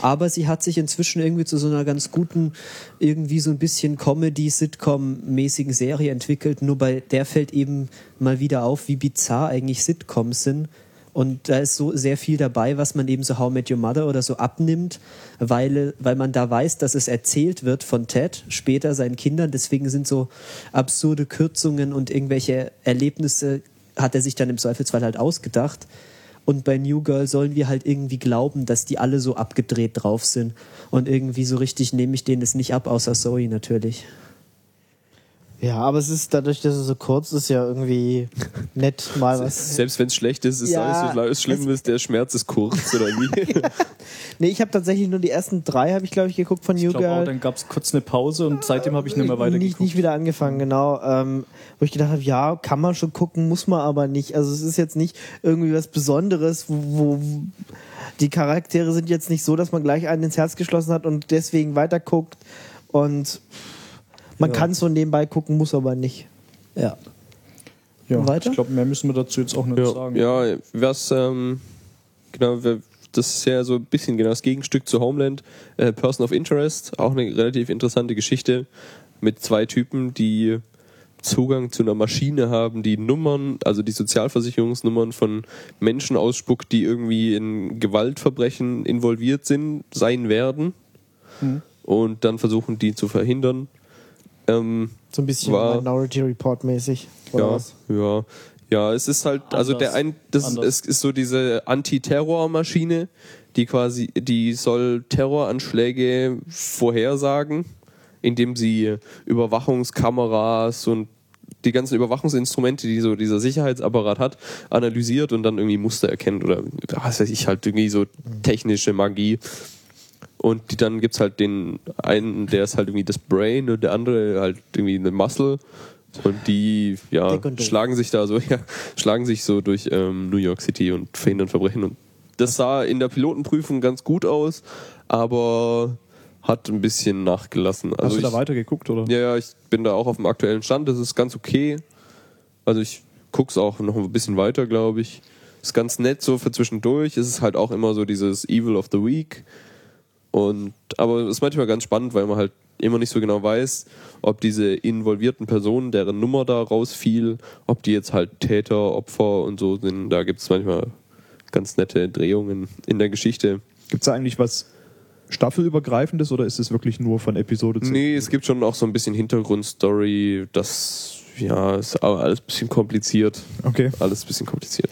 Aber sie hat sich inzwischen irgendwie zu so einer ganz guten, irgendwie so ein bisschen Comedy-Sitcom-mäßigen Serie entwickelt. Nur bei der fällt eben mal wieder auf, wie bizarr eigentlich Sitcoms sind. Und da ist so sehr viel dabei, was man eben so How Met Your Mother oder so abnimmt, weil, weil man da weiß, dass es erzählt wird von Ted später seinen Kindern. Deswegen sind so absurde Kürzungen und irgendwelche Erlebnisse hat er sich dann im Zweifelsfall halt ausgedacht. Und bei New Girl sollen wir halt irgendwie glauben, dass die alle so abgedreht drauf sind. Und irgendwie so richtig nehme ich denen es nicht ab, außer Zoe natürlich. Ja, aber es ist dadurch, dass es so kurz ist, ja irgendwie nett mal was. Selbst wenn es schlecht ist, ist Ja, alles so alles schlimm, ist der Schmerz ist kurz oder wie. Nee, ich habe tatsächlich nur die ersten drei, habe ich glaube ich geguckt von ich New glaube auch, Girl. dann gab es kurz eine Pause und seitdem habe ich nicht mehr nicht, weitergeguckt. nicht wieder angefangen, genau. Ähm, wo ich gedacht habe, ja, kann man schon gucken, muss man aber nicht. Also es ist jetzt nicht irgendwie was Besonderes, wo, wo die Charaktere sind jetzt nicht so, dass man gleich einen ins Herz geschlossen hat und deswegen weiterguckt. Und man Ja. kann so nebenbei gucken, muss aber nicht. Ja. ja, Weiter? Ich glaube, mehr müssen wir dazu jetzt auch nicht ja, sagen. ja, was, ähm, genau, das ist ja so ein bisschen genau das Gegenstück zu Homeland. Äh, Person of Interest, auch eine relativ interessante Geschichte mit zwei Typen, die Zugang zu einer Maschine haben, die Nummern, also die Sozialversicherungsnummern von Menschen ausspuckt, die irgendwie in Gewaltverbrechen involviert sind, sein werden. Und dann versuchen, die zu verhindern. Ähm, So ein bisschen War- Minority Report mäßig. Oder ja, was? ja, ja, es ist halt, also Anders. der ein, das Anders. es ist so diese Antiterrormaschine, die quasi, die soll Terroranschläge vorhersagen, indem sie Überwachungskameras und die ganzen Überwachungsinstrumente, die so dieser Sicherheitsapparat hat, analysiert und dann irgendwie Muster erkennt oder was weiß ich, halt irgendwie so technische Magie. Und die, dann gibt's halt den einen, der ist halt irgendwie das Brain und der andere halt irgendwie eine Muscle. Und die, ja, und schlagen sich da so, ja, schlagen sich so durch ähm, New York City und verhindern Verbrechen. Und das sah in der Pilotenprüfung ganz gut aus, aber hat ein bisschen nachgelassen. Hast Also du da ich, weitergeguckt oder? ja, ja, ich bin da auch auf dem aktuellen Stand. Das ist ganz okay. Also ich guck's auch noch ein bisschen weiter, glaube ich. Ist ganz nett so für zwischendurch. Es ist halt auch immer so dieses Evil of the Week. Und aber es ist manchmal ganz spannend, weil man halt immer nicht so genau weiß, ob diese involvierten Personen, deren Nummer da rausfiel, ob die jetzt halt Täter, Opfer und so sind. Da gibt es manchmal ganz nette Drehungen in der Geschichte. Gibt es da eigentlich was staffelübergreifendes oder ist es wirklich nur von Episode zu Nee, es gibt schon auch so ein bisschen Hintergrundstory, das ja, ist aber alles ein bisschen kompliziert. Okay. Alles ein bisschen kompliziert.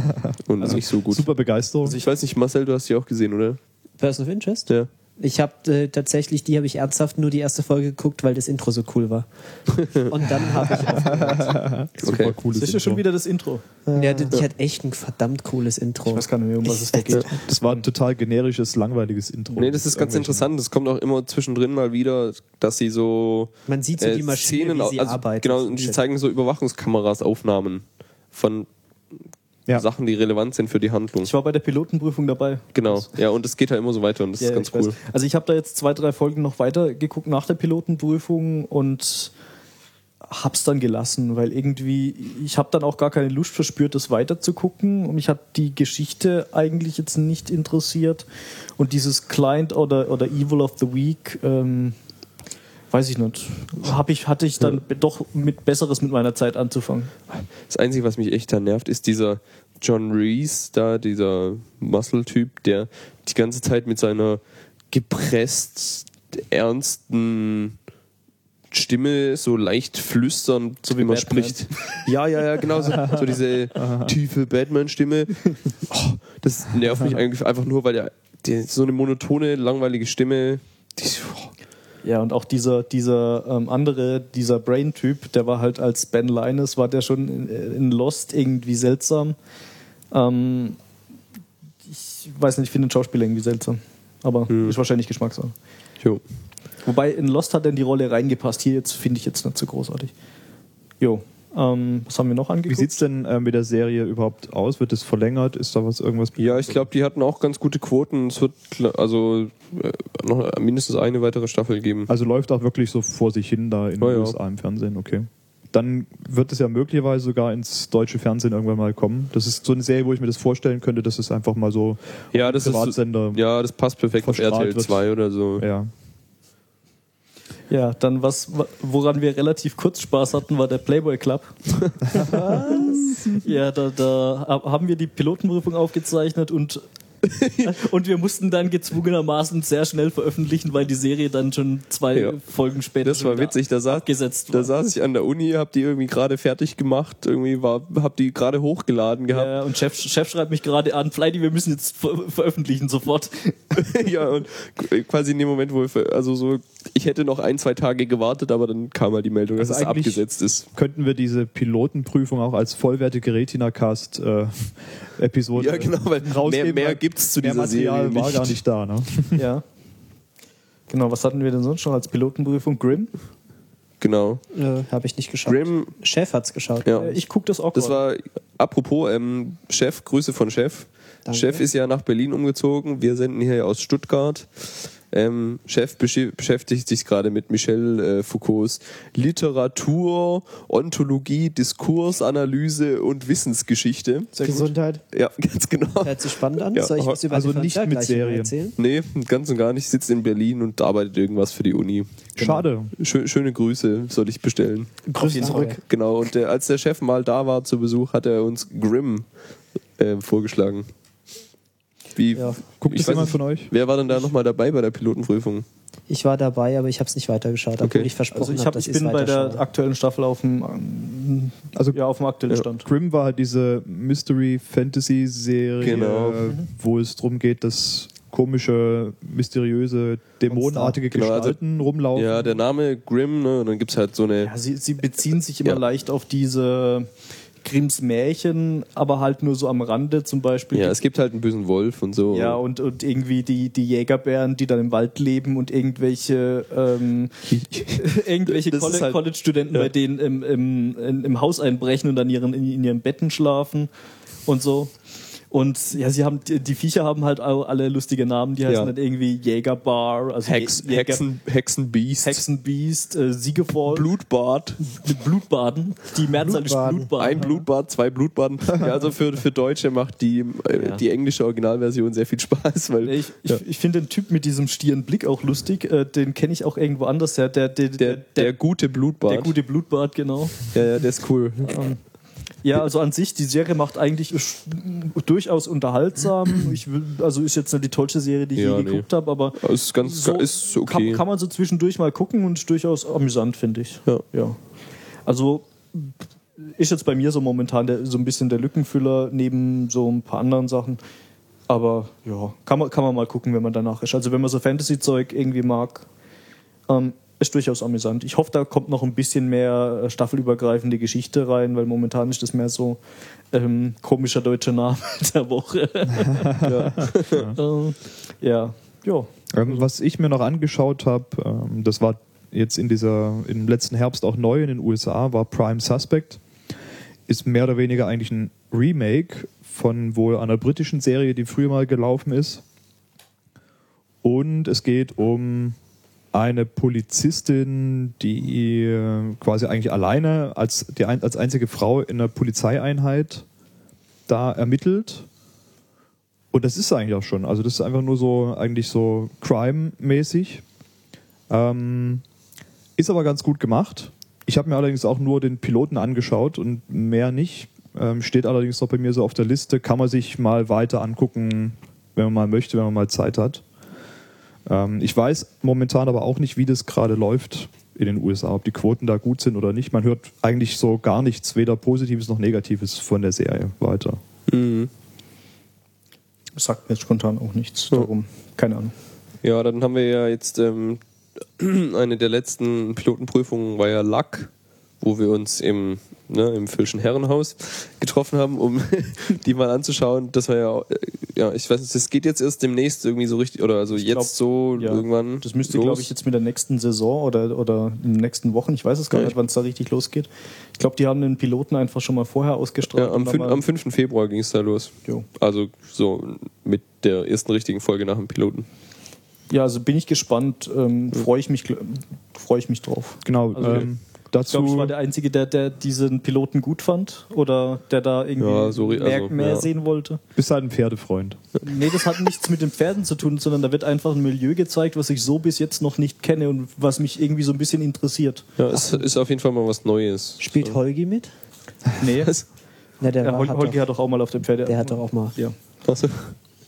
Und nicht so gut. Super Begeisterung. Also ich weiß nicht, Marcel, du hast die auch gesehen, oder? Person of Interest? Ja. Ich habe äh, tatsächlich, die habe ich ernsthaft nur die erste Folge geguckt, weil das Intro so cool war. Und dann habe ich aufgehört. Super okay. cooles Das ist ja schon wieder das Intro. Ja, die, die hat echt ein verdammt cooles Intro. Ich weiß gar nicht mehr, um was es da geht. Das war ein total generisches, langweiliges Intro. Nee, das ist ganz interessant. Das kommt auch immer zwischendrin mal wieder, dass sie so Man sieht so äh, die Maschine, Szenen, wie sie also, arbeitet. Genau, und die zeigen so Überwachungskameras Aufnahmen von Ja. Sachen, die relevant sind für die Handlung. Ich war bei der Pilotenprüfung dabei. Genau. Ja, und es geht halt immer so weiter und das Ja, ist ganz ich weiß. cool. Also ich habe da jetzt zwei, drei Folgen noch weiter geguckt nach der Pilotenprüfung und hab's dann gelassen, weil irgendwie ich habe dann auch gar keine Lust verspürt, das weiter zu gucken und mich hat die Geschichte eigentlich jetzt nicht interessiert und dieses Client oder oder Evil of the Week ähm, weiß ich nicht, hab ich hatte ich dann doch mit besseres mit meiner Zeit anzufangen. Das Einzige, was mich echt da nervt, ist dieser John Reese da, dieser Muscle-Typ, der die ganze Zeit mit seiner gepresst ernsten Stimme so leicht flüsternd So wie immer Batman. spricht. Ja, ja, ja, genau so, so diese tiefe Batman-Stimme. Oh, das nervt mich eigentlich einfach nur, weil er die, so eine monotone, langweilige Stimme. Die, Ja, und auch dieser, dieser ähm, andere, dieser Brain-Typ, der war halt als Ben Linus, war der schon in, in Lost irgendwie seltsam. Ähm, ich weiß nicht, ich finde den Schauspieler irgendwie seltsam. Aber ist wahrscheinlich Geschmackssache. jo. Wobei in Lost hat er in die Rolle reingepasst. Hier jetzt finde ich jetzt nicht so großartig. Jo. Ähm, was haben wir noch Wie angeguckt? sieht's denn äh, mit der Serie überhaupt aus? Wird es verlängert? Ist da was irgendwas? Ja, ich glaube, die hatten auch ganz gute Quoten. Es wird also äh, noch mindestens eine weitere Staffel geben. Also läuft auch wirklich so vor sich hin da in Ja, den ja. USA im Fernsehen, okay. Dann wird es ja möglicherweise sogar ins deutsche Fernsehen irgendwann mal kommen. Das ist so eine Serie, wo ich mir das vorstellen könnte, dass es einfach mal so Ja, das ist Privatsender. ja, das passt perfekt auf RTL wird. 2 oder so. ja. Ja, dann was, woran wir relativ kurz Spaß hatten, war der Playboy Club. ja, da, da haben wir die Pilotenprüfung aufgezeichnet und und wir mussten dann gezwungenermaßen sehr schnell veröffentlichen, weil die Serie dann schon zwei Ja. Folgen später Das war witzig, da saß, da saß ich an der Uni, hab die irgendwie gerade fertig gemacht, irgendwie war, hab die gerade hochgeladen gehabt. Ja, und Chef, Chef schreibt mich gerade an, Flighty, wir müssen jetzt ver veröffentlichen sofort. ja, und quasi in dem Moment, wo wir, also so, ich hätte noch ein, zwei Tage gewartet, aber dann kam halt die Meldung, dass Also es eigentlich- abgesetzt ist. Könnten wir diese Pilotenprüfung auch als vollwertige Retina-Cast-Episode Ja, genau, weil mehr, rausgeben? mehr weil gibt's zu mehr dieser Material Serie war nicht. gar nicht da. Ne? ja. Genau, was hatten wir denn sonst noch als Pilotenprüfung? Grimm? Genau. Äh, Habe ich nicht geschaut. Grimm, Chef hat's geschaut. ja. Äh, Ich gucke das auch Das war, apropos, ähm, Chef, Grüße von Chef. Danke. Chef ist ja nach Berlin umgezogen. Wir senden hier aus Stuttgart. Ähm, Chef beschäftigt sich gerade mit Michel äh, Foucaults Literatur, Ontologie, Diskursanalyse und Wissensgeschichte. Gesundheit. Ja, ganz genau. Hört sich spannend an. Ja, Soll ich was über also nicht mit Serien. erzählen? Nee, ganz und gar nicht. Sitzt in Berlin und arbeitet irgendwas für die Uni. Schade. Schö schöne Grüße soll ich bestellen. Grüße zurück. Genau, und der, als der Chef mal da war zu Besuch, hat er uns Grimm äh, vorgeschlagen. Wie, Ja. Guckt ich das weiß jemand von euch? Wer war denn da nochmal dabei bei der Pilotenprüfung? Ich war dabei, aber ich habe es nicht weitergeschaut, obwohl Okay. ich versprochen Also ich, habe, hab, dass ich bin bei der aktuellen Staffel auf dem, Also ja, auf dem aktuellen Stand. Grimm war halt diese Mystery-Fantasy-Serie, Genau. äh, wo es darum geht, dass komische, mysteriöse, dämonenartige Genau, also- Gestalten rumlaufen. Ja, der Name Grimm, ne? Und dann gibt's halt so eine. Ja, sie, sie beziehen sich immer Ja. leicht auf diese Grimms Märchen, aber halt nur so am Rande zum Beispiel. Ja, es gibt halt einen bösen Wolf und so. Ja, und, und irgendwie die, die Jägerbären, die dann im Wald leben und irgendwelche, ähm, irgendwelche Das ist Colle- halt- College-Studenten ja. bei denen im, im, im Haus einbrechen und dann ihren, in ihren Betten schlafen und so. Und ja, sie haben die, die Viecher haben halt auch alle lustige Namen, die heißen Ja. dann irgendwie Jägerbar, also Hex, Jäger, Hexen, Hexenbiest. Hexenbiest, äh, Siegefall, Blutbad. Blutbaden. Die Mehrzahl ist Blutbaden. Ein Blutbad, zwei Blutbaden. Ja, also für, für Deutsche macht die, äh, Ja. die englische Originalversion sehr viel Spaß, weil Ich, ich, ich finde den Typ mit diesem stieren Blick auch lustig. Äh, den kenne ich auch irgendwo anders her. Der, der, der, der gute Blutbad. der gute Blutbart, genau. ja, ja, der ist cool. Ja, also an sich, die Serie macht eigentlich durchaus unterhaltsam. Ich will, also ist jetzt nicht die tollste Serie, die ich Ja, je nee. geguckt habe, aber Ist ganz, so ist okay. kann, kann man so zwischendurch mal gucken und durchaus amüsant, finde ich. Ja. ja. Also ist jetzt bei mir so momentan der, so ein bisschen der Lückenfüller neben so ein paar anderen Sachen. Aber ja, kann man, kann man mal gucken, wenn man danach ist. Also wenn man so Fantasy-Zeug irgendwie mag, ähm, ist durchaus amüsant. Ich hoffe, da kommt noch ein bisschen mehr äh, staffelübergreifende Geschichte rein, weil momentan ist das mehr so ähm, komischer deutscher Name der Woche. ja. Ähm, ja. ja. Ähm, was ich mir noch angeschaut habe, ähm, das war jetzt in dieser, im letzten Herbst auch neu in den USA, war Prime Suspect. Ist mehr oder weniger eigentlich ein Remake von wohl einer britischen Serie, die früher mal gelaufen ist. Und es geht um eine Polizistin, die äh, quasi eigentlich alleine als, die, als einzige Frau in einer Polizeieinheit da ermittelt. Und das ist eigentlich auch schon. Also das ist einfach nur so, eigentlich so Crime-mäßig. Ähm, ist aber ganz gut gemacht. Ich habe mir allerdings auch nur den Piloten angeschaut und mehr nicht. Ähm, steht allerdings noch bei mir so auf der Liste. Kann man sich mal weiter angucken, wenn man mal möchte, wenn man mal Zeit hat. Ähm, ich weiß momentan aber auch nicht, wie das gerade läuft in den USA, ob die Quoten da gut sind oder nicht. Man hört eigentlich so gar nichts, weder Positives noch Negatives von der Serie weiter. Mhm. sagt mir jetzt spontan auch nichts. Darum, keine Ahnung. Ja, dann haben wir ja jetzt ähm, eine der letzten Pilotenprüfungen war ja Luck, wo wir uns im, ne, im Füllschen Herrenhaus getroffen haben, um die mal anzuschauen. Das war ja, äh, ja, ich weiß nicht, das geht jetzt erst demnächst irgendwie so richtig, oder also jetzt glaub, so Ja, irgendwann. Das müsste, glaube ich, jetzt mit der nächsten Saison oder, oder in den nächsten Wochen, ich weiß es gar Ja. nicht, wann es da richtig losgeht. Ich glaube, die haben den Piloten einfach schon mal vorher ausgestrahlt. Ja, am, fün- am 5. Februar ging es da los. Jo. Also so mit der ersten richtigen Folge nach dem Piloten. Ja, also bin ich gespannt, ähm, freue ich, mich ich mich drauf. Genau. Also, ähm, Ich glaube, ich dazu war der Einzige, der, der diesen Piloten gut fand oder der da irgendwie Ja, so re- mehr, also, mehr ja. sehen wollte. bist halt ein Pferdefreund. Nee, das hat nichts mit den Pferden zu tun, sondern da wird einfach ein Milieu gezeigt, was ich so bis jetzt noch nicht kenne und was mich irgendwie so ein bisschen interessiert. Ja, es ist auf jeden Fall mal was Neues. Spielt Holgi mit? Nee, Na, der, ja, war, Hol hat Holgi doch, hat doch auch mal auf dem Pferde. der hat doch auch mal. Ja. Also,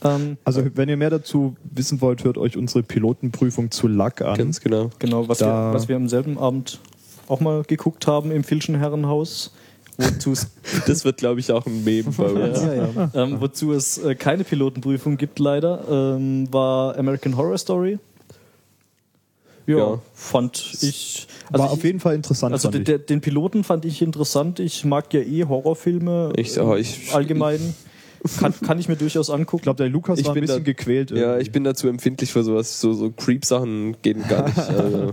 Ähm, Also wenn ihr mehr dazu wissen wollt, hört euch unsere Pilotenprüfung zu Lack an. ganz genau. genau, was Da- wir, was wir am selben Abend auch mal geguckt haben im Filschen Herrenhaus. Wozu es, Das wird, glaube ich, auch ein Meme bei uns. Ja, ja. ähm, wozu es äh, keine Pilotenprüfung gibt, leider, ähm, war American Horror Story. Ja, Ja. fand ich. Also War ich, auf jeden Fall interessant. Also fand den, den Piloten fand ich interessant. Ich mag ja eh Horrorfilme. Ich- äh, ich- allgemein. Kann, kann ich mir durchaus angucken. ich glaube, der Lukas Ich war ein bisschen da- gequält. Ja, irgendwie. ich bin dazu empfindlich für sowas. So, so Creep-Sachen gehen gar nicht. Also,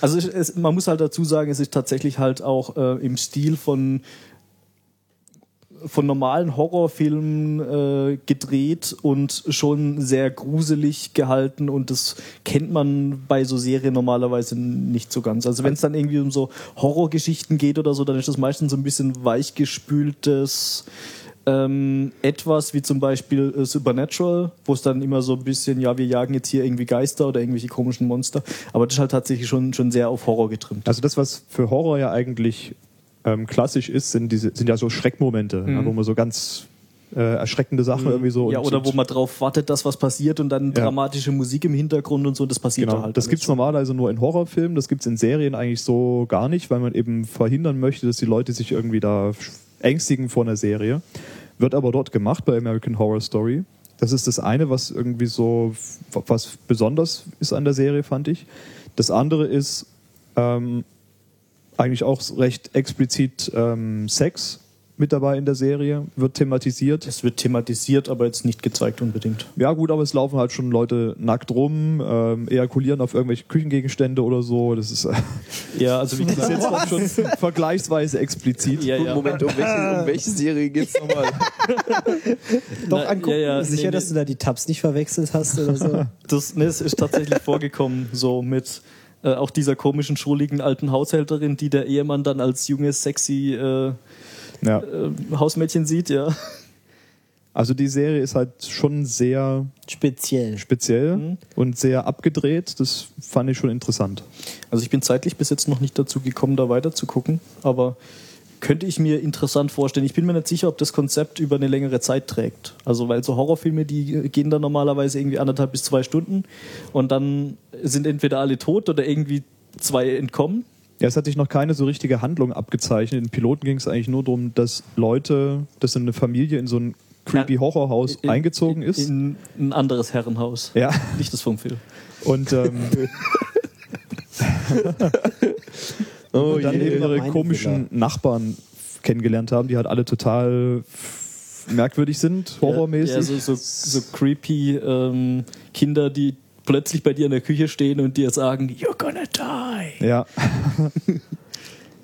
Also es, es, man muss halt dazu sagen, es ist tatsächlich halt auch äh, im Stil von von normalen Horrorfilmen äh, gedreht und schon sehr gruselig gehalten und das kennt man bei so Serien normalerweise nicht so ganz. Also wenn es dann irgendwie um so Horrorgeschichten geht oder so, dann ist das meistens so ein bisschen weichgespültes ähm, etwas wie zum Beispiel äh, Supernatural, wo es dann immer so ein bisschen, ja, wir jagen jetzt hier irgendwie Geister oder irgendwelche komischen Monster, aber das ist halt tatsächlich schon, schon sehr auf Horror getrimmt. Also das, was für Horror ja eigentlich ähm, klassisch ist, sind, diese, sind ja so Schreckmomente, ja, wo man so ganz äh, erschreckende Sachen irgendwie so... Mhm. ja, oder wo man drauf wartet, dass was passiert und dann Ja. dramatische Musik im Hintergrund und so, das passiert Genau, da halt. das gibt's schon. normalerweise nur in Horrorfilmen, das gibt's in Serien eigentlich so gar nicht, weil man eben verhindern möchte, dass die Leute sich irgendwie da ängstigen vor einer Serie. Wird aber dort gemacht bei American Horror Story. Das ist das eine, was irgendwie so, was besonders ist an der Serie, fand ich. Das andere ist ähm, eigentlich auch recht explizit ähm, Sex mit dabei in der Serie, wird thematisiert. Es wird thematisiert, aber jetzt nicht gezeigt unbedingt. Ja, gut, aber es laufen halt schon Leute nackt rum, ähm, ejakulieren auf irgendwelche Küchengegenstände oder so. Das ist, äh, Ja, also wie das ist gesagt, jetzt auch schon vergleichsweise explizit. ja, ja. Moment, um welche, um welche Serie geht's nochmal? Doch Na, angucken. Ja, ja, Sicher, nee, dass du da die Tabs nicht verwechselt hast oder so? Das, ne, es ist tatsächlich vorgekommen, so mit äh, auch dieser komischen, schrulligen alten Haushälterin, die der Ehemann dann als junges, sexy äh, Ja. äh, Hausmädchen sieht, ja. Also die Serie ist halt schon sehr Speziell. speziell Mhm. und sehr abgedreht. Das fand ich schon interessant. Also ich bin zeitlich bis jetzt noch nicht dazu gekommen, da weiter zu gucken, aber könnte ich mir interessant vorstellen. Ich bin mir nicht sicher, ob das Konzept über eine längere Zeit trägt. Also weil so Horrorfilme, die gehen dann normalerweise irgendwie anderthalb bis zwei Stunden und dann sind entweder alle tot oder irgendwie zwei entkommen. Ja, es hat sich noch keine so richtige Handlung abgezeichnet. In Piloten ging es eigentlich nur darum, dass Leute, dass eine Familie in so ein creepy Ja. Horrorhaus In- eingezogen ist. In ein anderes Herrenhaus. ja. Nicht das vom Film. Und ähm, Oh und dann je. eben ihre komischen Nachbarn kennengelernt haben, die halt alle total merkwürdig sind, horrormäßig. Ja, so, so, so creepy ähm, Kinder, die plötzlich bei dir in der Küche stehen und dir sagen, you're gonna die. Ja,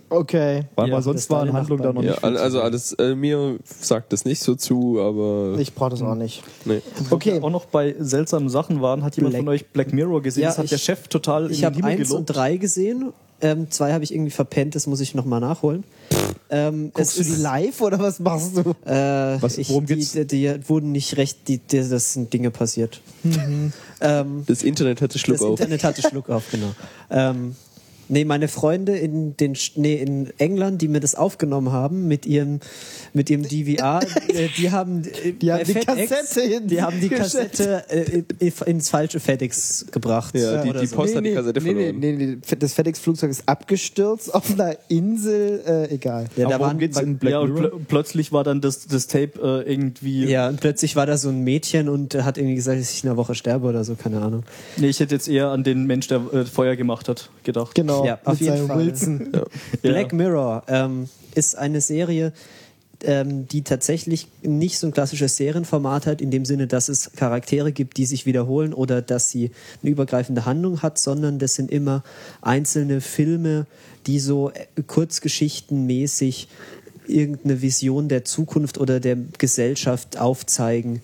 Okay. weil Ja, sonst war war in der Handlung da noch Ja, nicht. zu also alles, äh, mir sagt das nicht so zu, aber Ich brauche das auch nicht. nee. Okay. Auch noch bei seltsamen Sachen waren, hat jemand Black- von euch Black Mirror gesehen? Ja, das hat ich- der Chef total Ich in habe den Himmel eins und gelobt. drei gesehen. Ähm, zwei habe ich irgendwie verpennt, das muss ich nochmal nachholen. Ähm, Guckst du die live oder was machst du? Äh, Was- ich, worum die, geht's? die, die wurden nicht recht, die, die, das sind Dinge passiert. Ähm, Das Internet hatte Schluck das auf. Internet hatte Schluck auf, genau. Ähm, Nee, meine Freunde in den nee, in England, die mir das aufgenommen haben mit ihrem mit ihrem DVR, äh, die haben äh, Die haben bei die FedEx, Kassette hin- die haben die. Kassette äh, in- ins falsche FedEx gebracht. Ja, die, die so. Post hat die Kassette nee, nee, verloren. nee, nee, das FedEx-Flugzeug ist abgestürzt auf einer Insel, äh, egal. Ja, da Aber worum waren, geht's in Black ja, und pl plötzlich war dann das, das Tape äh, irgendwie. ja, und plötzlich war da so ein Mädchen und äh, hat irgendwie gesagt, dass ich in einer Woche sterbe oder so, keine Ahnung. Nee, ich hätte jetzt eher an den Mensch, der äh, Feuer gemacht hat, gedacht. Genau, Ja, auf jeden Fall. Wilson. Black Mirror ähm, ist eine Serie, ähm, die tatsächlich nicht so ein klassisches Serienformat hat, in dem Sinne, dass es Charaktere gibt, die sich wiederholen oder dass sie eine übergreifende Handlung hat, sondern das sind immer einzelne Filme, die so äh, kurzgeschichtenmäßig irgendeine Vision der Zukunft oder der Gesellschaft aufzeigen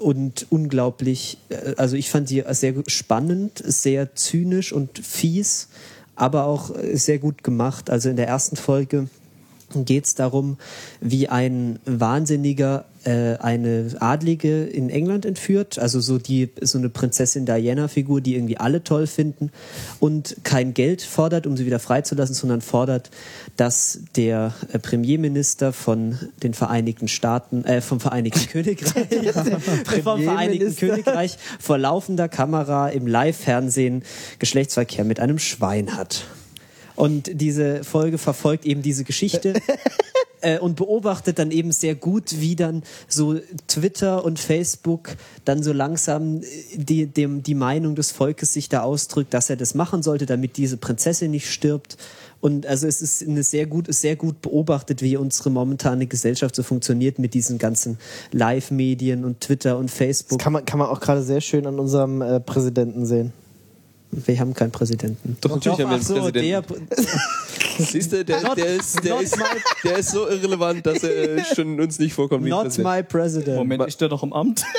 und unglaublich, äh, also ich fand sie sehr spannend, sehr zynisch und fies, aber auch äh, sehr gut gemacht. Also in der ersten Folge geht es darum, wie ein Wahnsinniger eine Adlige in England entführt, also so die so eine Prinzessin Diana-Figur, die irgendwie alle toll finden und kein Geld fordert, um sie wieder freizulassen, sondern fordert, dass der äh, Premierminister von den Vereinigten Staaten, äh, vom Vereinigten Königreich, vom Vereinigten. Königreich vor laufender Kamera im Live-Fernsehen Geschlechtsverkehr mit einem Schwein hat. Und diese Folge verfolgt eben diese Geschichte äh, und beobachtet dann eben sehr gut, wie dann so Twitter und Facebook dann so langsam äh, die, dem, die Meinung des Volkes sich da ausdrückt, dass er das machen sollte, damit diese Prinzessin nicht stirbt. Und also es ist eine sehr gut, ist sehr gut beobachtet, wie unsere momentane Gesellschaft so funktioniert mit diesen ganzen Live-Medien und Twitter und Das Facebook. kann man, kann man auch gerade sehr schön an unserem äh, Präsidenten sehen. Wir haben keinen Präsidenten. Doch, natürlich haben wir einen so, Präsidenten. der, Siehst du, der, der, ist, der, not ist, my- der ist so irrelevant, dass er schon uns nicht vorkommt. wie not Präsident. my president. Moment, ist der noch im Amt?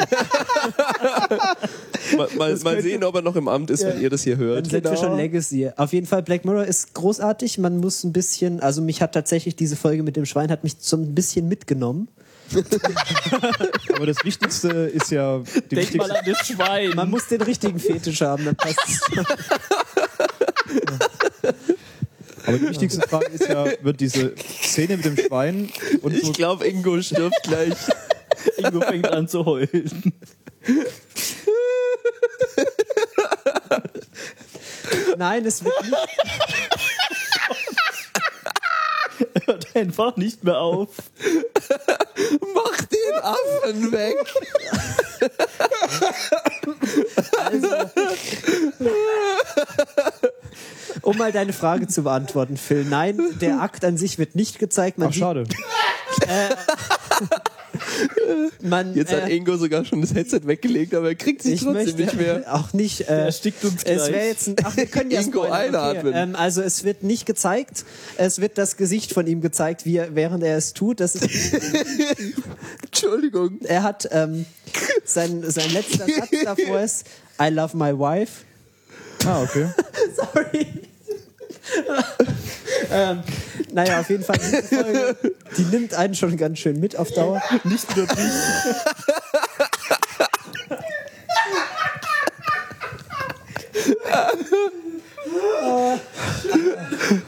Mal, mal, mal sehen, ob er noch im Amt ist, wenn ihr das hier Dann hört. sind wir Genau. schon Legacy. Auf jeden Fall, Black Mirror ist großartig. Man muss ein bisschen, also mich hat tatsächlich diese Folge mit dem Schwein hat mich so ein bisschen mitgenommen. Aber das Wichtigste ist ja die Denk mal an das Schwein. Man muss den richtigen Fetisch haben, dann passt es. aber die wichtigste Frage ist ja, wird diese Szene mit dem Schwein und Ich glaube, Ingo stirbt gleich. Ingo fängt an zu heulen. Nein, es wird nicht. Hört einfach nicht mehr auf. Mach den Affen weg. Um mal deine Frage zu beantworten, Phil. Nein, der Akt an sich wird nicht gezeigt. Man Ach, sieht, schade. man, Jetzt hat äh, Ingo sogar schon das Headset weggelegt, aber er kriegt sich ich trotzdem möchte nicht mehr. auch nicht. Äh, erstickt uns Es gleich. wäre jetzt ein. Ach, wir können ja Ingo einatmen. Ähm, also es wird nicht gezeigt. Es wird das Gesicht von ihm gezeigt, wie er, während er es tut. Das ist, Entschuldigung. er hat ähm, sein, sein letzter Satz davor ist I love my wife. Ah, okay. Sorry. ähm, naja, auf jeden Fall, diese Folge, die nimmt einen schon ganz schön mit auf Dauer. Nicht nur dich.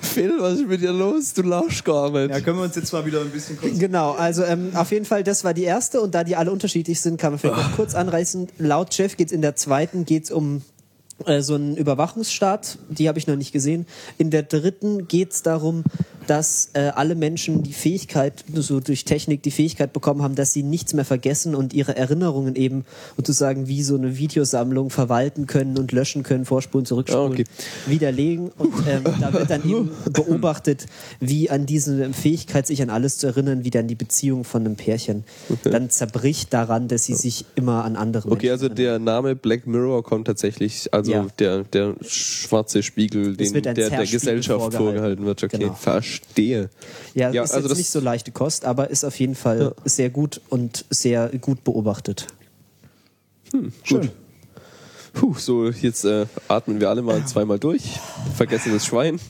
Phil, was ist mit dir los? Du lachst gar nicht. Ja, können wir uns jetzt mal wieder ein bisschen kurz. Genau, also ähm, auf jeden Fall, das war die erste und da die alle unterschiedlich sind, kann man vielleicht noch kurz anreißen. Laut Jeff geht es in der zweiten geht's um so einen Überwachungsstaat, die habe ich noch nicht gesehen. In der dritten geht es darum, dass äh, alle Menschen die Fähigkeit, so durch Technik die Fähigkeit bekommen haben, dass sie nichts mehr vergessen und ihre Erinnerungen eben sozusagen wie so eine Videosammlung verwalten können und löschen können, vorspulen, zurückspulen, okay. widerlegen. Und ähm, da wird dann eben beobachtet, wie an diese Fähigkeit, sich an alles zu erinnern, wie dann die Beziehung von einem Pärchen dann zerbricht daran, dass sie sich immer an andere Okay, Menschen also der Name Black Mirror kommt tatsächlich, also Ja. der, der schwarze Spiegel, den, der der Gesellschaft vorgehalten. vorgehalten wird. Okay, Genau. Verstehe. Ja, Ja, ist also jetzt das- nicht so leichte Kost, aber ist auf jeden Fall sehr gut und sehr gut beobachtet. Gut. Puh, so jetzt äh, atmen wir alle mal zweimal durch. Vergessen das Schwein.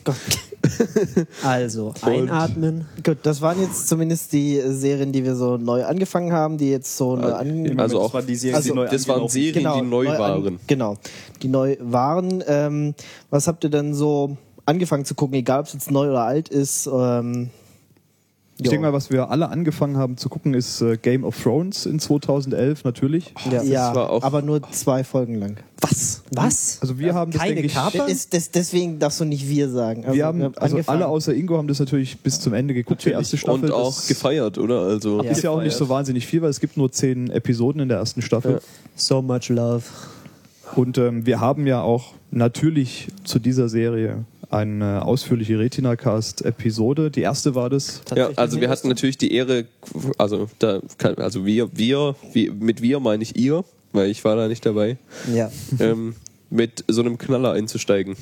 Also, einatmen. Gut, das waren jetzt zumindest die äh, Serien, die wir so neu angefangen haben, die jetzt so neu an Also das auch, waren die Serien, Also, die neu das waren Serien, die neu an- waren. genau, die neu waren. Ähm, was habt ihr denn so angefangen zu gucken, egal ob es jetzt neu oder alt ist. Ähm, Ich denke mal, was wir alle angefangen haben zu gucken, ist äh, Game of Thrones in 2011 natürlich. ja, das ja war auch- aber nur zwei Folgen lang. Was? Was? Also wir haben das, Keine denke Kaper? Das ist, das, deswegen darfst du nicht wir sagen. Also, wir haben, also angefangen. alle außer Ingo haben das natürlich bis zum Ende geguckt, die erste Staffel. Und auch gefeiert, oder? Also ist ja auch nicht so wahnsinnig viel, weil es gibt nur zehn Episoden in der ersten Staffel. Ja. So much love. Und ähm, wir haben ja auch natürlich zu dieser Serie eine ausführliche Retina-Cast-Episode. Die erste war das. Ja, also wir hatten natürlich die Ehre, also da, kann- also wir, wir, wir, mit wir meine ich ihr, weil ich war da nicht dabei, Ja. ähm, mit so einem Knaller einzusteigen.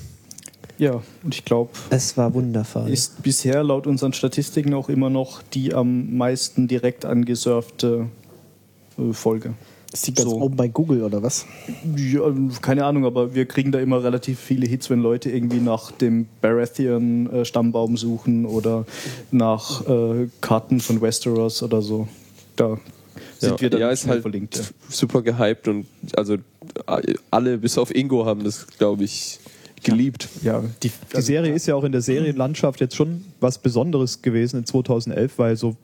Ja, und ich glaube, Es war wundervoll. ist bisher laut unseren Statistiken auch immer noch die am meisten direkt angesurfte äh, Die ganz so. oben bei Google oder was? Ja, keine Ahnung, aber wir kriegen da immer relativ viele Hits, wenn Leute irgendwie nach dem Baratheon-Stammbaum suchen oder nach äh, Karten von Westeros oder so. Da sind ja, wir dann ja, ist halt verlinkt. Ja. super gehypt und also alle bis auf Ingo haben das, glaube ich, geliebt. Ja, die, Die Serie ist ja auch in der Serienlandschaft jetzt schon was Besonderes gewesen in 2011, weil so,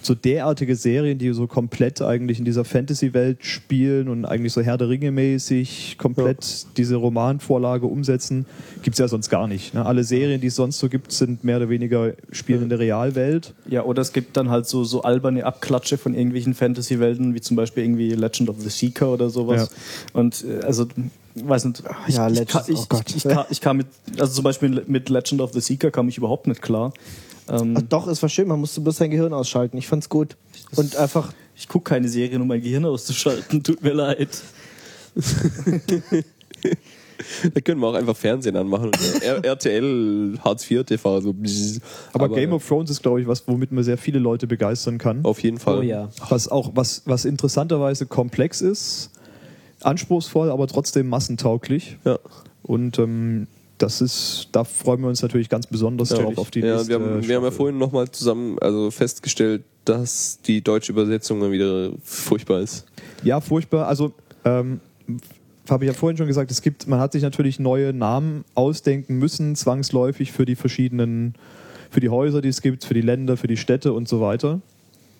so derartige Serien, die so komplett eigentlich in dieser Fantasy-Welt spielen und eigentlich so Herr der Ringe mäßig komplett diese Romanvorlage umsetzen, gibt's ja sonst gar nicht. Ne? Alle Serien, die es sonst so gibt, sind mehr oder weniger spielen in der Realwelt. Ja, oder es gibt dann halt so, so alberne Abklatsche von irgendwelchen Fantasy-Welten, wie zum Beispiel irgendwie Legend of the Seeker oder sowas. Und äh, also, weiß nicht, ich, Ja, ich, Legend- ka- ich, oh Gott. ich, ich, kam, ich kam mit, also zum Beispiel mit Legend of the Seeker kam ich überhaupt nicht klar. Ähm, Ach, doch, es war schön, man musste bloß sein Gehirn ausschalten. Ich fand's gut. Und einfach, ich gucke keine Serien, um mein Gehirn auszuschalten, tut mir leid. Da können wir auch einfach Fernsehen anmachen R RTL Hartz IV TV so. bzzz. Aber, Game of Thrones ist, glaube ich, was, womit man sehr viele Leute begeistern kann. auf jeden Fall. oh ja. Was auch, was, was interessanterweise komplex ist, anspruchsvoll, aber trotzdem massentauglich. Ja. Und ähm, das ist, da freuen wir uns natürlich ganz besonders darauf auf die ja, nächste wir haben, wir haben ja vorhin nochmal zusammen also festgestellt, dass die deutsche Übersetzung mal wieder furchtbar ist. Ja, furchtbar. Also, ähm, habe ich ja vorhin schon gesagt, es gibt, man hat sich natürlich neue Namen ausdenken müssen, zwangsläufig für die verschiedenen, für die Häuser, die es gibt, für die Länder, für die Städte und so weiter.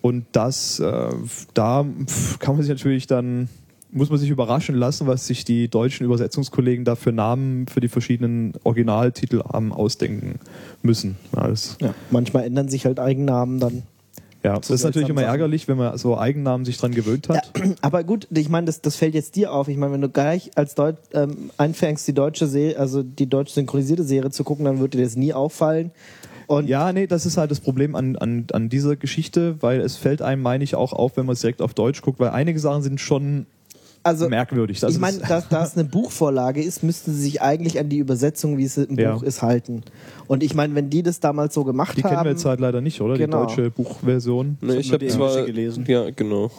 Und das, äh, da kann man sich natürlich dann, muss man sich überraschen lassen, was sich die deutschen Übersetzungskollegen da für Namen für die verschiedenen Originaltitel haben ausdenken müssen. Ja, ja, manchmal ändern sich halt Eigennamen dann. ja, das ist natürlich immer ärgerlich, wenn man so Eigennamen sich dran gewöhnt hat. Aber gut, ich meine, das, das fällt jetzt dir auf. Ich meine, wenn du gleich als Deut ähm, anfängst, die deutsche Serie, also die deutsch synchronisierte Serie zu gucken, dann wird dir das nie auffallen. Und Ja, nee, das ist halt das Problem an, an, an dieser Geschichte, weil es fällt einem, meine ich, auch auf, wenn man es direkt auf Deutsch guckt, weil einige Sachen sind schon also, merkwürdig. Das ich meine, da, da es eine Buchvorlage ist, müssten sie sich eigentlich an die Übersetzung, wie es im Ja. Buch ist, halten. Und ich meine, wenn die das damals so gemacht die haben, kennen wir jetzt halt leider nicht, oder? Genau. Die deutsche Buchversion. Ne, ich nur habe die zwar gelesen. Ja, genau.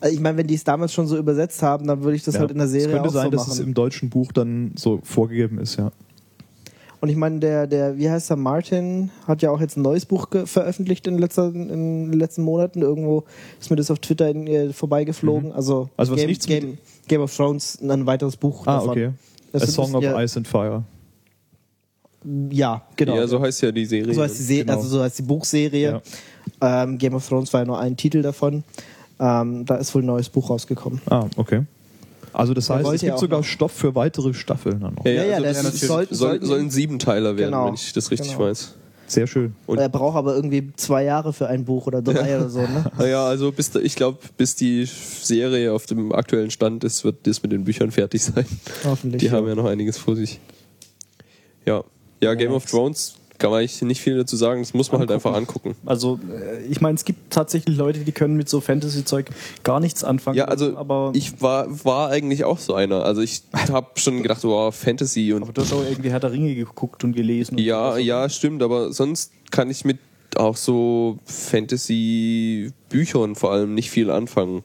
also ich meine, wenn die es damals schon so übersetzt haben, dann würde ich das Ja. halt in der Serie es könnte auch sein, so dass machen. es im deutschen Buch dann so vorgegeben ist, ja. Und ich meine, der, der, wie heißt der, Martin hat ja auch jetzt ein neues Buch veröffentlicht in, letzter, in den letzten Monaten. Irgendwo ist mir das auf Twitter in, äh, vorbeigeflogen. Also, Also was Game, nichts Game, Game of Thrones, ein weiteres Buch Ah, davon. okay. Das A Song of ja, Ice and Fire. Ja, genau. Ja, so heißt ja die Serie. so heißt die, Se genau. also so heißt die Buchserie. Ähm, Game of Thrones war ja nur ein Titel davon. Ähm, da ist wohl ein neues Buch rausgekommen. Ah, okay. Also das heißt, es ja gibt sogar. Stoff für weitere Staffeln dann noch. Ja, Ja, ja, ja, also das das ist- sollten- soll, sollten- sollen sieben Teiler werden, Genau. wenn ich das richtig Genau. weiß. Sehr schön. Und- er braucht aber irgendwie zwei Jahre für ein Buch oder drei oder so, ne? Naja, also bis da, ich glaube, bis die Serie auf dem aktuellen Stand ist, wird das mit den Büchern fertig sein. Hoffentlich. Die haben ja noch einiges vor sich. Ja. Ja, Game of Thrones kann man eigentlich nicht viel dazu sagen, das muss man halt einfach angucken. Also, äh, ich meine, es gibt tatsächlich Leute, die können mit so Fantasy-Zeug gar nichts anfangen. Ja, also aber, ich war, war eigentlich auch so einer. Also ich habe schon gedacht, wow, Fantasy und aber du hast auch irgendwie Herr der Ringe geguckt und gelesen. Und Ja, sowas. ja, stimmt, aber sonst kann ich mit auch so Fantasy-Büchern vor allem nicht viel anfangen.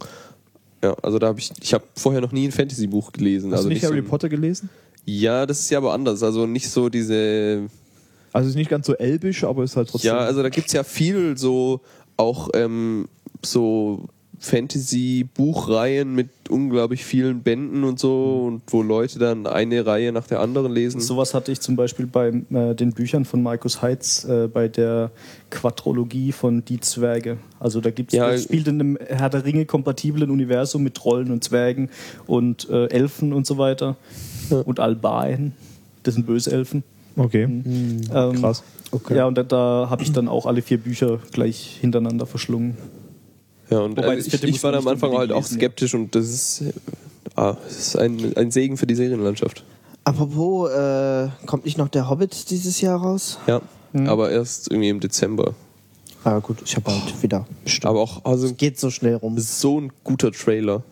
Ja, also da habe ich, ich habe vorher noch nie ein Fantasy-Buch gelesen. Hast also du nicht so Harry ein- Potter gelesen? Ja, das ist ja aber anders. Also nicht so diese. Also es ist nicht ganz so elbisch, aber es ist halt trotzdem. Ja, also da gibt's ja viel so auch ähm, so Fantasy-Buchreihen mit unglaublich vielen Bänden und so und wo Leute dann eine Reihe nach der anderen lesen. Sowas hatte ich zum Beispiel bei äh, den Büchern von Markus Heitz äh, bei der Quadrologie von Die Zwerge. Also da gibt's, Ja, das spielt in einem Herr der Ringe kompatiblen Universum mit Trollen und Zwergen und äh, Elfen und so weiter und Albaen. Das sind Böselfen. Okay. Ähm, Krass. Okay. Ja, und da, da habe ich dann auch alle vier Bücher gleich hintereinander verschlungen. Ja, und Wobei, das ich, ich war am Anfang halt auch skeptisch und das ist, äh, ah, das ist ein, ein Segen für die Serienlandschaft. Apropos, äh, kommt nicht noch der Hobbit dieses Jahr raus? Ja, Mhm. aber erst irgendwie im Dezember. Ah gut, ich habe halt wieder. Bestimmt. Aber auch also Geht so schnell rum. so ein guter Trailer.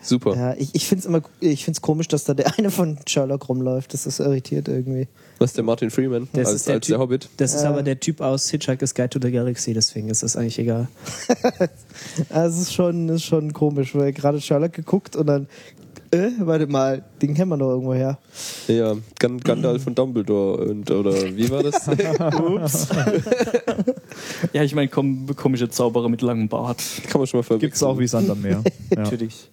Super. Ja, ich, ich finde es immer ich find's komisch, dass da der eine von Sherlock rumläuft. Das ist irritiert irgendwie. Was der Martin Freeman Das als, ist der als der Typ- Hobbit. Das ist Äh. aber der Typ aus Hitchhiker's Guide to the Galaxy, deswegen ist das eigentlich egal. Also es ist schon, ist schon komisch, weil gerade Sherlock geguckt und dann, äh, warte mal, den kennen wir doch irgendwo her. Ja, Gan Gandalf von Dumbledore und oder wie war das? Ups. ja, ich meine, kom komische Zauberer mit langem Bart. Kann man schon mal verwechseln. Gibt es auch wie Sand am Meer. Ja. Natürlich.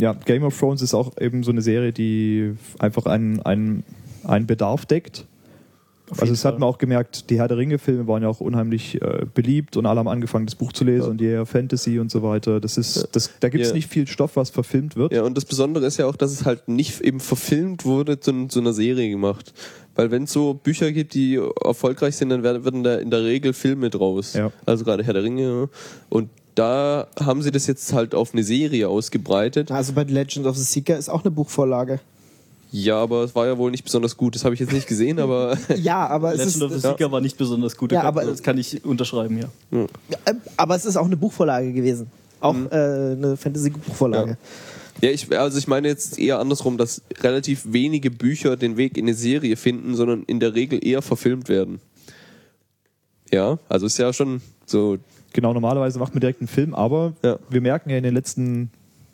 Ja, Game of Thrones ist auch eben so eine Serie, die einfach einen, einen, einen Bedarf deckt. Also das hat man auch gemerkt, die Herr der Ringe-Filme waren ja auch unheimlich äh, beliebt und alle haben angefangen, das Buch zu lesen und die Fantasy und so weiter. Das ist, das, da gibt es Ja. nicht viel Stoff, was verfilmt wird. Ja, und das Besondere ist ja auch, dass es halt nicht eben verfilmt wurde, zu, zu einer Serie gemacht. Weil wenn es so Bücher gibt, die erfolgreich sind, dann werden, werden da in der Regel Filme draus. Ja. Also gerade Herr der Ringe. Und da haben sie das jetzt halt auf eine Serie ausgebreitet. Also bei The Legend of the Seeker ist auch eine Buchvorlage. Ja, aber es war ja wohl nicht besonders gut. Das habe ich jetzt nicht gesehen, aber Ja, aber es Legend ist, of the Seeker war nicht besonders gut. Ja, aber- das kann ich unterschreiben, ja. äh, aber es ist auch eine Buchvorlage gewesen. Auch äh, eine Fantasy-Buchvorlage. Ja, ich, also ich meine jetzt eher andersrum, dass relativ wenige Bücher den Weg in eine Serie finden, sondern in der Regel eher verfilmt werden. Ja, also ist ja schon so. Genau, normalerweise macht man direkt einen Film, aber Ja. wir merken ja in den letzten,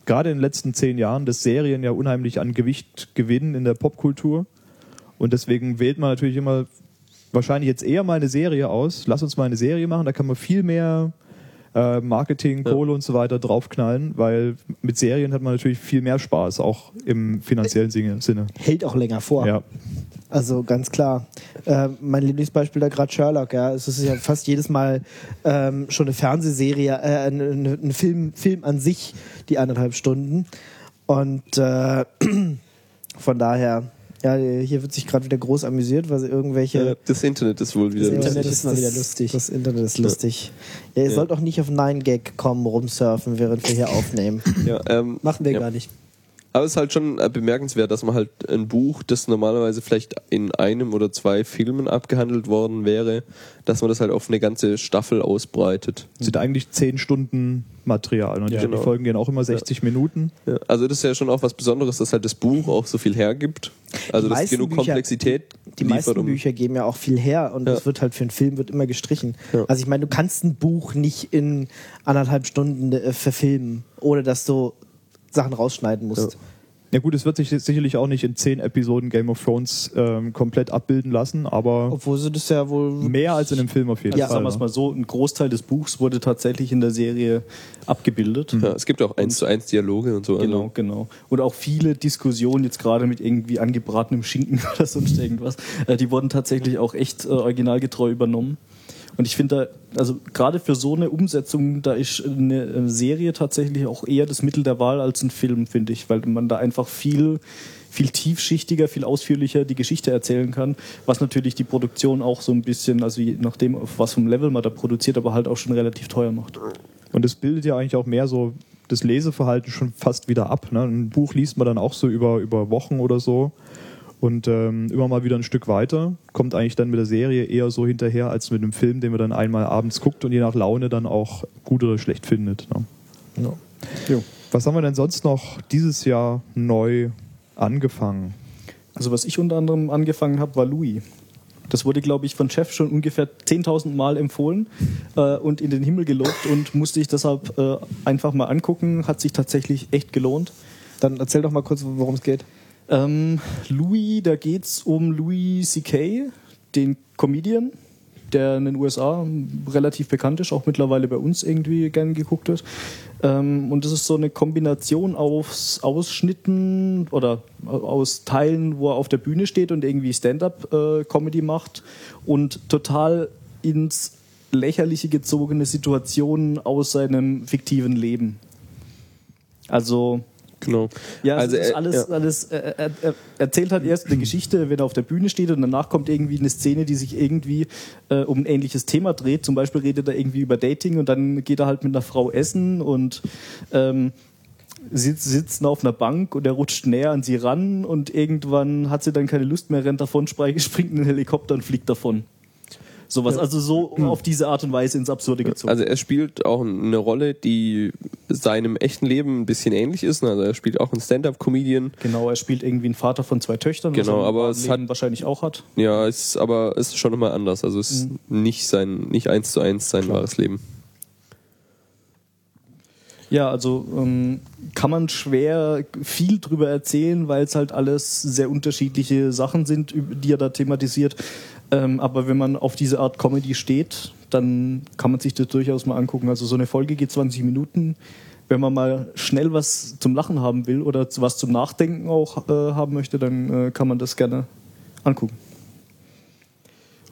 gerade in den letzten zehn Jahren, dass Serien ja unheimlich an Gewicht gewinnen in der Popkultur. Und deswegen wählt man natürlich immer wahrscheinlich jetzt eher mal eine Serie aus. Lass uns mal eine Serie machen, da kann man viel mehr äh, Marketing, Ja. Kohle und so weiter draufknallen, weil mit Serien hat man natürlich viel mehr Spaß, auch im finanziellen Sinne. Sinne. Hält auch länger vor. Ja. Also ganz klar. Äh, mein Lieblingsbeispiel da gerade Sherlock, ja. Es ist ja fast jedes Mal ähm, schon eine Fernsehserie, äh, ein Film, Film an sich, die anderthalb Stunden. Und äh, von daher, ja, hier wird sich gerade wieder groß amüsiert, weil sie irgendwelche. Das Internet ist wohl wieder. Das lustig. Internet ist mal wieder lustig. Das Internet ist lustig. Ja, ihr sollt auch nicht auf 9gag kommen, rumsurfen, während wir hier aufnehmen. Ja, ähm, Machen wir ja. gar nicht. Aber es ist halt schon äh, bemerkenswert, dass man halt ein Buch, das normalerweise vielleicht in einem oder zwei Filmen abgehandelt worden wäre, dass man das halt auf eine ganze Staffel ausbreitet. Sind eigentlich zehn Stunden Material. Und Ja, die genau. Folgen gehen auch immer 60 Minuten. Ja, also das ist ja schon auch was Besonderes, dass halt das Buch auch so viel hergibt. Also Die dass meisten genug Bücher- Komplexität Die liefert, meisten um- Bücher geben ja auch viel her und Ja. es wird halt für einen Film wird immer gestrichen. Ja. Also ich meine, du kannst ein Buch nicht in anderthalb Stunden äh, verfilmen, ohne dass du Sachen rausschneiden musst. Ja gut, es wird sich sicherlich auch nicht in zehn Episoden Game of Thrones ähm, komplett abbilden lassen, aber Obwohl sie das ja wohl mehr als in einem Film auf jeden Also Fall. sagen wir es mal so, ein Großteil des Buchs wurde tatsächlich in der Serie abgebildet. Ja, es gibt auch eins zu eins Dialoge und so. Genau, Also, genau. Und auch viele Diskussionen jetzt gerade mit irgendwie angebratenem Schinken oder sonst irgendwas, äh, die wurden tatsächlich auch echt äh, originalgetreu übernommen. Und ich finde da, also gerade für so eine Umsetzung, da ist eine Serie tatsächlich auch eher das Mittel der Wahl als ein Film, finde ich, weil man da einfach viel viel tiefschichtiger, viel ausführlicher die Geschichte erzählen kann, was natürlich die Produktion auch so ein bisschen, also je nachdem, auf was vom Level man da produziert, aber halt auch schon relativ teuer macht. Und es bildet ja eigentlich auch mehr so das Leseverhalten schon fast wieder ab. Ne? Ein Buch liest man dann auch so über, über Wochen oder so und ähm, immer mal wieder ein Stück weiter. Kommt eigentlich dann mit der Serie eher so hinterher als mit einem Film, den man dann einmal abends guckt und je nach Laune dann auch gut oder schlecht findet. Ne? Was haben wir denn sonst noch dieses Jahr neu angefangen? Also was ich unter anderem angefangen habe, war Louis. Das wurde, glaube ich, von Chef schon ungefähr 10.000 Mal empfohlen äh, und in den Himmel gelobt und musste ich deshalb äh, einfach mal angucken. Hat sich tatsächlich echt gelohnt. Dann erzähl doch mal kurz, worum es geht. Ähm, Louis, da geht's um Louis C.K., den Comedian. der in den USA relativ bekannt ist, auch mittlerweile bei uns irgendwie gern geguckt wird. Ähm, und das ist so eine Kombination aus Ausschnitten oder aus Teilen, wo er auf der Bühne steht und irgendwie Stand-up-Comedy macht und total ins lächerliche gezogene Situationen aus seinem fiktiven Leben. Also Genau. ja, also, also äh, alles, ja. alles er, er, er erzählt halt erst eine Geschichte, wenn er auf der Bühne steht und danach kommt irgendwie eine Szene, die sich irgendwie äh, um ein ähnliches Thema dreht. Zum Beispiel redet er irgendwie über Dating und dann geht er halt mit einer Frau essen und ähm, sitz, sitzen auf einer Bank und er rutscht näher an sie ran und irgendwann hat sie dann keine Lust mehr, rennt davon, springt in den Helikopter und fliegt davon. Sowas, also so auf diese Art und Weise ins Absurde gezogen. Also er spielt auch eine Rolle, die seinem echten Leben ein bisschen ähnlich ist. Also er spielt auch einen Stand-up-Comedian. genau, er spielt irgendwie einen Vater von zwei Töchtern, Genau, er aber es Leben hat- wahrscheinlich auch hat. Ja, ist aber ist schon nochmal anders. Also es ist nicht sein, nicht eins zu eins sein wahres Leben. Ja, also ähm, kann man schwer viel drüber erzählen, weil es halt alles sehr unterschiedliche Sachen sind, die er da thematisiert. Ähm, aber wenn man auf diese Art Comedy steht, dann kann man sich das durchaus mal angucken. Also so eine Folge geht 20 Minuten. Wenn man mal schnell was zum Lachen haben will oder was zum Nachdenken auch äh, haben möchte, dann äh, kann man das gerne angucken.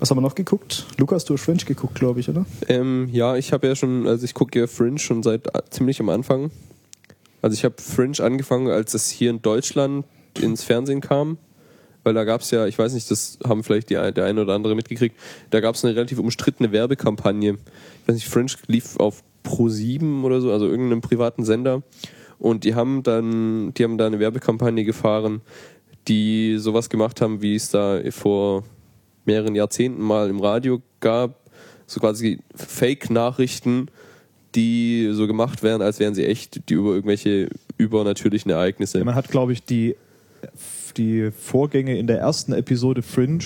Was haben wir noch geguckt? Lukas, du hast French geguckt, glaube ich, oder? Ähm, ja, ich habe ja schon, also ich gucke ja Fringe schon seit äh, ziemlich am Anfang. Also ich habe Fringe angefangen, als es hier in Deutschland ins Fernsehen kam. Weil da gab es ja, ich weiß nicht, das haben vielleicht die, der eine oder andere mitgekriegt, da gab es eine relativ umstrittene Werbekampagne. Ich weiß nicht, Fringe lief auf Pro7 oder so, also irgendeinem privaten Sender. Und die haben dann, die haben da eine Werbekampagne gefahren, die sowas gemacht haben, wie es da vor mehreren Jahrzehnten mal im Radio gab, so quasi Fake-Nachrichten, die so gemacht werden, als wären sie echt, die über irgendwelche übernatürlichen Ereignisse. Man hat, glaube ich, die, die Vorgänge in der ersten Episode Fringe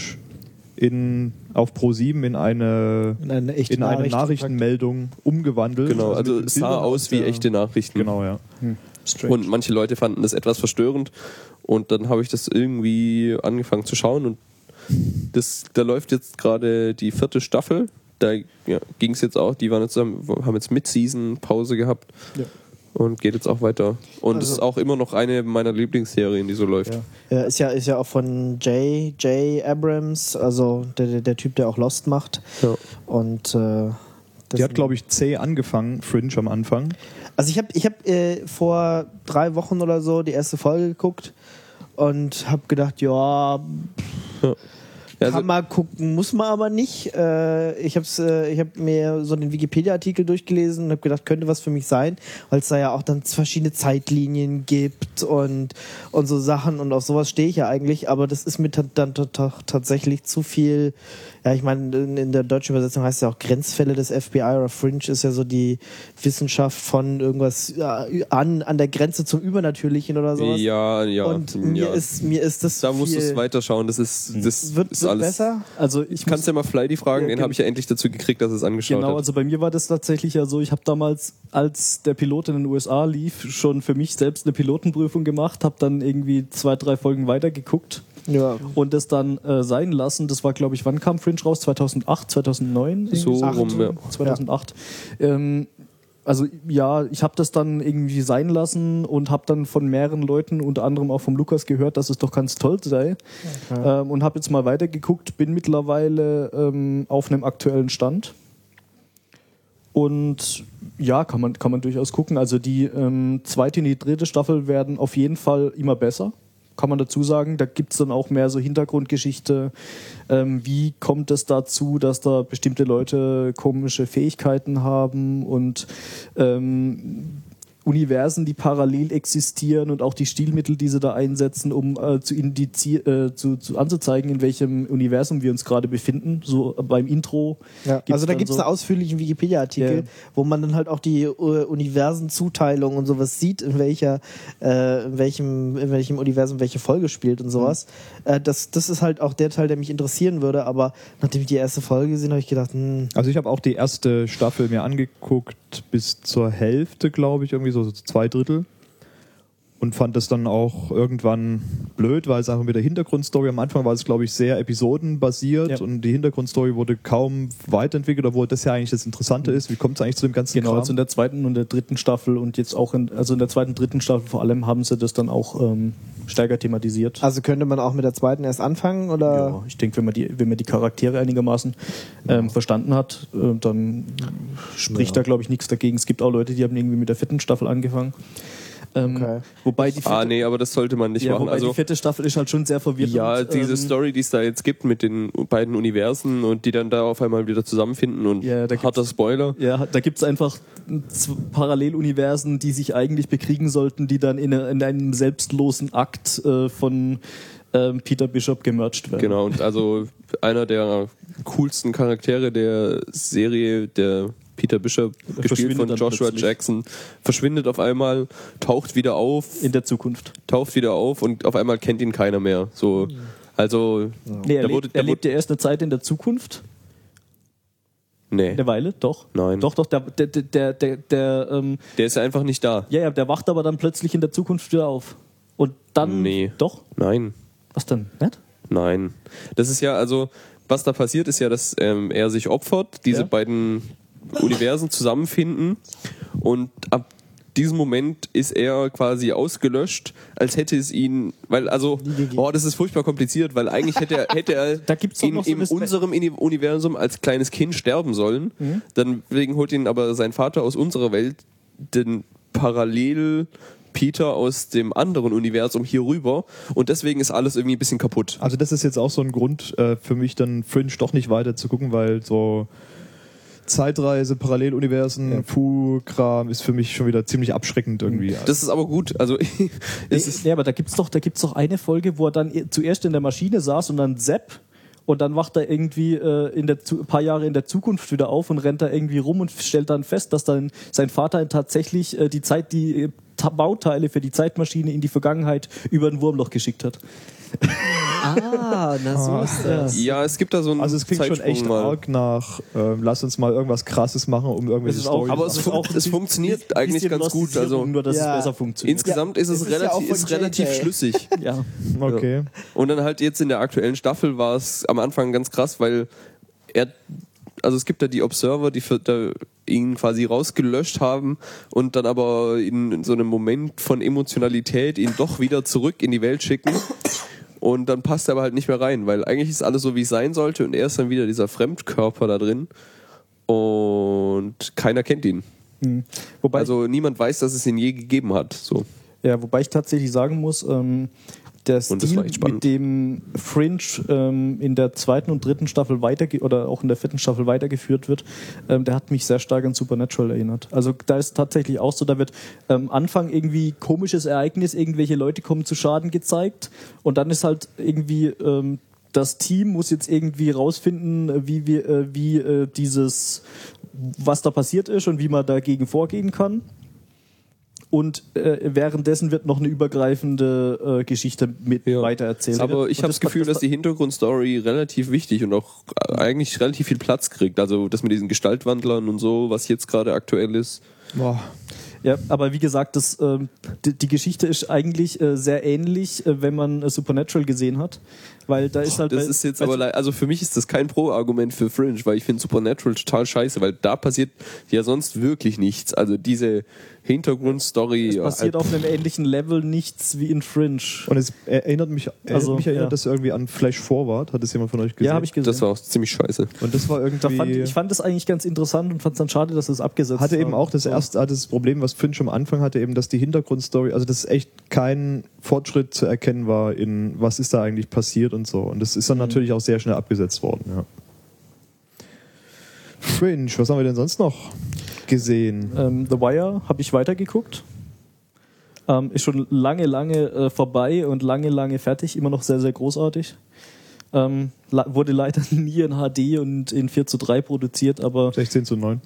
in, auf Pro7 in eine, In eine echte in eine Nachricht Nachrichtenmeldung umgewandelt. Genau, also mit es sah Bildern aus wie der- echte Nachrichten. Genau, ja. Und manche Leute fanden das etwas verstörend. Und dann habe ich das irgendwie angefangen zu schauen. Und das, da läuft jetzt gerade die vierte Staffel. Da ja, ging es jetzt auch, die waren jetzt, haben haben jetzt Mid-Season-Pause gehabt. Ja. Und geht jetzt auch weiter. Und es Also- ist auch immer noch eine meiner Lieblingsserien, die so läuft. Ja. Ja, ist ja, ist ja auch von J. J. Abrams, also der, der, Typ, der auch Lost macht. Ja. Und äh, Die hat, glaube ich, zäh angefangen, Fringe am Anfang. Also ich habe ich hab, äh, vor drei Wochen oder so die erste Folge geguckt und habe gedacht, ja, Ja, also- kann man gucken, muss man aber nicht. Äh, ich habe äh, ich hab mir so den Wikipedia-Artikel durchgelesen und habe gedacht, könnte was für mich sein, weil es da ja auch dann verschiedene Zeitlinien gibt und, und so Sachen und auf sowas stehe ich ja eigentlich, aber das ist mir dann ta- ta- tatsächlich zu viel. Ja, ich meine, in, in der deutschen Übersetzung heißt es ja auch Grenzfälle des FBI oder Fringe ist ja so die Wissenschaft von irgendwas ja, an, an der Grenze zum Übernatürlichen oder sowas. Ja, ja. und mir, ja. ist, mir ist das da musst du es weiterschauen. Das ist, das wird, ist wird alles. besser. Also ich Ich kann es ja mal Flighty fragen, Ja, den gen- habe ich ja endlich dazu gekriegt, dass es angeschaut Genau, hat. also bei mir war das tatsächlich ja so, ich habe damals, als der Pilot in den USA lief, schon für mich selbst eine Pilotenprüfung gemacht, habe dann irgendwie zwei, drei Folgen weitergeguckt Ja, und das dann äh, sein lassen. Das war, glaube ich, wann kam Fringe raus? 2008, 2009? Irgendwie So rum, ja. 2008. Ähm, also ja, ich habe das dann irgendwie sein lassen und habe dann von mehreren Leuten, unter anderem auch vom Lukas gehört, dass es doch ganz toll sei. Ähm, und habe jetzt mal weitergeguckt, bin mittlerweile ähm, auf einem aktuellen Stand. Und ja, kann man, kann man durchaus gucken. Also die ähm, zweite und die dritte Staffel werden auf jeden Fall immer besser, kann man dazu sagen. Da gibt es dann auch mehr so Hintergrundgeschichte. Ähm, wie kommt es dazu, dass da bestimmte Leute komische Fähigkeiten haben und ähm, Universen, die parallel existieren und auch die Stilmittel, die sie da einsetzen, um äh, zu, äh, zu, zu anzuzeigen, in welchem Universum wir uns gerade befinden. So äh, beim Intro. Ja, also da gibt es so- einen ausführlichen Wikipedia-Artikel, Ja. wo man dann halt auch die äh, Universenzuteilung und sowas sieht, in welcher, äh, in welchem, in welchem Universum welche Folge spielt und sowas. Äh, das, das ist halt auch der Teil, der mich interessieren würde, aber nachdem ich die erste Folge gesehen habe, ich gedacht, hm, Also ich habe auch die erste Staffel mir angeguckt bis zur Hälfte, glaube ich, irgendwie so, so zwei Drittel. Und fand das dann auch irgendwann blöd, weil es einfach mit der Hintergrundstory am Anfang war es, glaube ich, sehr episodenbasiert Ja. und die Hintergrundstory wurde kaum weiterentwickelt, obwohl das ja eigentlich das Interessante ist. Wie kommt es eigentlich zu dem ganzen Genau, Kram? also in der zweiten und der dritten Staffel und jetzt auch in, also in der zweiten, dritten Staffel vor allem haben sie das dann auch ähm, stärker thematisiert. Also könnte man auch mit der zweiten erst anfangen oder? ja, ich denke, wenn man die, wenn man die Charaktere einigermaßen ähm, verstanden hat, äh, dann spricht da glaube ich nichts dagegen. Es gibt auch Leute, die haben irgendwie mit der vierten Staffel angefangen. Ähm, Okay. Wobei die vierte, Ah, nee, aber das sollte man nicht ja, machen. wobei Also, die vierte Staffel ist halt schon sehr verwirrend. ja, diese ähm, Story, die es da jetzt gibt mit den beiden Universen und die dann da auf einmal wieder zusammenfinden und Ja, da harter Spoiler. Ja, da gibt's einfach z- Paralleluniversen, die sich eigentlich bekriegen sollten, die dann in, in einem selbstlosen Akt äh, von ähm, Peter Bishop gemerged werden. Genau, und also einer der coolsten Charaktere der Serie, der Peter Bishop, gespielt von Joshua plötzlich. Jackson, verschwindet auf einmal, taucht wieder auf, In der Zukunft. taucht wieder auf und auf einmal kennt ihn keiner mehr. So, also, Nee, er, Da lebt, wurde- da er lebt ja erst eine Zeit in der Zukunft. nee, Eine Weile, doch. Nein. Doch, doch, der, der, der, der, der ähm, der ist ja einfach nicht da. ja, ja, der wacht aber dann plötzlich in der Zukunft wieder auf. Und dann. Nee. Doch? Nein, Was denn? Nicht? nein. Das ist ja, also, was da passiert, ist ja, dass ähm, er sich opfert, diese Ja. beiden Universen zusammenfinden und ab diesem Moment ist er quasi ausgelöscht, als hätte es ihn, weil also, boah, das ist furchtbar kompliziert, weil eigentlich hätte er, hätte er Da gibt's in, so in unserem Universum als kleines Kind sterben sollen. Mhm. Dann wegen holt ihn aber sein Vater aus unserer Welt den Parallel Peter aus dem anderen Universum hier rüber und deswegen ist alles irgendwie ein bisschen kaputt. Also das ist jetzt auch so ein Grund äh, für mich, dann Fringe doch nicht weiter zu gucken, weil so Zeitreise, Paralleluniversen, Fu-Kram ist für mich schon wieder ziemlich abschreckend irgendwie. Das ist aber gut. Also es Nee, ist, nee, aber da gibt's doch, da gibt's doch eine Folge, wo er dann zuerst in der Maschine saß und dann Sepp und dann wacht er irgendwie äh, in der Zu- ein paar Jahre in der Zukunft wieder auf und rennt da irgendwie rum und stellt dann fest, dass dann sein Vater tatsächlich äh, die Zeit, die äh, Bauteile für die Zeitmaschine in die Vergangenheit über ein Wurmloch geschickt hat. Ah, na so ist das. ja, es gibt da so einen Also es klingt schon echt mal. arg nach, ähm, lass uns mal irgendwas krasses machen, um irgendwelche Es ist auch- Storys Aber zu es, machen. fun es funktioniert Bisschen eigentlich ganz gut. Also nur dass Ja. es besser funktioniert. insgesamt ist es, es ist ja relativ, auch von ist relativ schlüssig. ja. Okay. Und dann halt jetzt in der aktuellen Staffel war es am Anfang ganz krass, weil er, also es gibt da die Observer, die für, da ihn quasi rausgelöscht haben und dann aber in, in so einem Moment von Emotionalität ihn doch wieder zurück in die Welt schicken. Und dann passt er aber halt nicht mehr rein, weil eigentlich ist alles so, wie es sein sollte und er ist dann wieder dieser Fremdkörper da drin und keiner kennt ihn. Wobei Also niemand weiß, dass es ihn je gegeben hat. So. Ja, wobei ich tatsächlich sagen muss, ähm, der Stil, mit dem Fringe ähm, in der zweiten und dritten Staffel weiter oder auch in der vierten Staffel weitergeführt wird, ähm, der hat mich sehr stark an Supernatural erinnert. Also da ist tatsächlich auch so, da wird ähm, Anfang irgendwie komisches Ereignis, irgendwelche Leute kommen zu Schaden gezeigt und dann ist halt irgendwie ähm, das Team muss jetzt irgendwie rausfinden, wie wir, äh, wie äh, dieses, was da passiert ist und wie man dagegen vorgehen kann. Und äh, währenddessen wird noch eine übergreifende äh, Geschichte mit Ja. weitererzählt. Aber ich habe das Gefühl, dass die Hintergrundstory relativ wichtig und auch äh, eigentlich relativ viel Platz kriegt. Also das mit diesen Gestaltwandlern und so, was jetzt gerade aktuell ist. Boah. Ja, aber wie gesagt, das, ähm, die, die Geschichte ist eigentlich äh, sehr ähnlich, äh, wenn man äh, Supernatural gesehen hat. Weil da ist halt. Das ist jetzt aber, also für mich ist das kein Pro-Argument für Fringe, weil ich finde Supernatural total scheiße, weil da passiert ja sonst wirklich nichts. Also diese Hintergrundstory. es passiert äh, auf einem ähnlichen Level nichts wie in Fringe. Und es erinnert mich, erinnert Also, mich erinnert ja. das irgendwie an Flash Forward. Hat das jemand von euch gesehen? Ja, habe ich gesehen. das war auch ziemlich scheiße. Und das war irgendwie. da fand, ich fand das eigentlich ganz interessant und fand es dann schade, dass es abgesetzt hatte haben. eben auch das erste hatte das Problem, was Finch am Anfang hatte, eben, dass die Hintergrundstory, also dass echt kein Fortschritt zu erkennen war in was ist da eigentlich passiert und so. Und das ist dann Mhm. natürlich auch sehr schnell abgesetzt worden. Ja. Fringe, was haben wir denn sonst noch gesehen? Ähm, The Wire habe ich weitergeguckt. Ähm, ist schon lange, lange äh, vorbei und lange, lange fertig. Immer noch sehr, sehr großartig. Ähm, wurde leider nie in HD und in 4 zu 3 produziert, aber 16 zu 9.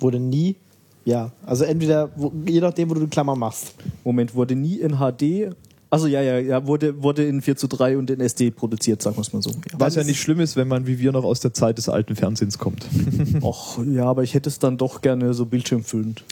Wurde nie. Ja, also entweder, wo, je nachdem, wo du die Klammer machst. Moment, wurde nie in HD. Also ja, ja, ja, wurde, wurde in 4 zu 3 und in SD produziert, sagen wir es mal so. Ja. Was ja nicht schlimm ist, wenn man wie wir noch aus der Zeit des alten Fernsehens kommt. Och, ja, aber ich hätte es dann doch gerne so bildschirmfüllend.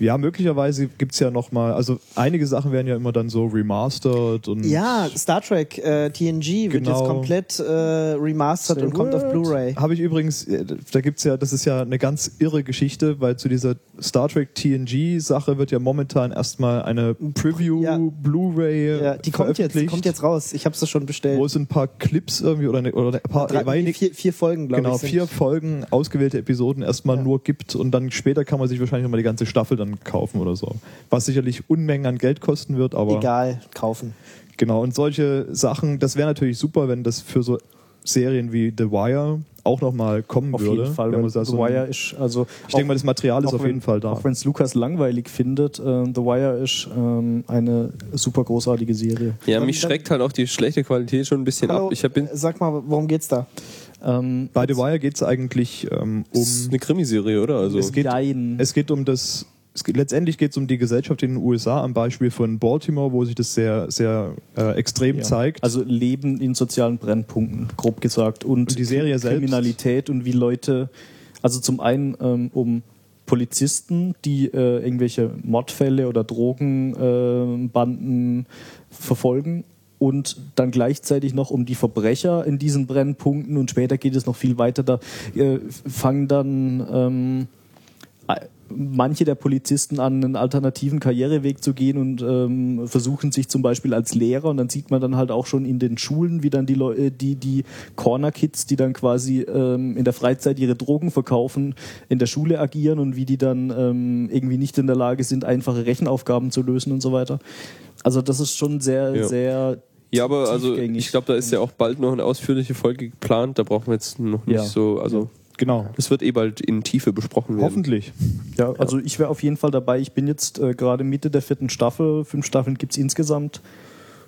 Ja, möglicherweise gibt's ja noch mal, also einige Sachen werden ja immer dann so remastered und Ja, Star Trek äh, TNG wird Genau. jetzt komplett äh, remastered und kommt auf Blu-ray. Habe ich übrigens, äh, da gibt's ja, das ist ja eine ganz irre Geschichte, weil zu dieser Star Trek TNG-Sache wird ja momentan erstmal eine Preview Ja. Blu-ray Ja, die kommt jetzt, kommt jetzt raus. Ich habe es schon bestellt. wo es ein paar Clips irgendwie oder, eine, oder ein paar Drei, weinig, vier, vier Folgen, glaube genau, ich. sind- vier Folgen, ausgewählte Episoden erstmal Ja. nur gibt und dann später kann man sich wahrscheinlich nochmal die ganze Staffel dann kaufen oder so. Was sicherlich Unmengen an Geld kosten wird, aber Egal, kaufen. genau. Und solche Sachen, das wäre natürlich super, wenn das für so Serien wie The Wire auch nochmal kommen Auf würde. jeden Fall. Wenn man da The so Wire ist, also ich denke mal, das Material ist auf wenn- jeden Fall da. Auch wenn es Lukas langweilig findet, äh, The Wire ist ähm, eine super großartige Serie. Ja, Dann- mich dann- schreckt halt auch die schlechte Qualität schon ein bisschen Hallo, ab. Ich hab, bin, sag mal, worum geht's da? Ähm, Bei The Wire geht es eigentlich ähm, um. das ist eine Krimiserie, oder? Also, Es geht, Jein. es geht um das. Geht, letztendlich geht es um die Gesellschaft in den USA am Beispiel von Baltimore, wo sich das sehr, sehr äh, extrem Ja. zeigt. Also Leben in sozialen Brennpunkten, grob gesagt. Und, Und die Serie selbst- Kriminalität und wie Leute, also zum einen ähm, um Polizisten, die äh, irgendwelche Mordfälle oder Drogenbanden äh, Banden verfolgen und dann gleichzeitig noch um die Verbrecher in diesen Brennpunkten und später geht es noch viel weiter. Da äh, fangen dann ähm, manche der Polizisten an, einen alternativen Karriereweg zu gehen und ähm, versuchen sich zum Beispiel als Lehrer und dann sieht man dann halt auch schon in den Schulen, wie dann die Leu äh, die, die Corner Kids, die dann quasi ähm, in der Freizeit ihre Drogen verkaufen, in der Schule agieren und wie die dann ähm, irgendwie nicht in der Lage sind, einfache Rechenaufgaben zu lösen und so weiter. Also das ist schon sehr, Ja. sehr ja, aber also ich glaube, da ist ja auch bald noch eine ausführliche Folge geplant. Da brauchen wir jetzt noch nicht Ja. so. Also, genau. das wird eh bald in Tiefe besprochen werden. Hoffentlich. Ja, also ich wäre auf jeden Fall dabei. Ich bin jetzt äh, gerade Mitte der vierten Staffel. Fünf Staffeln gibt's insgesamt.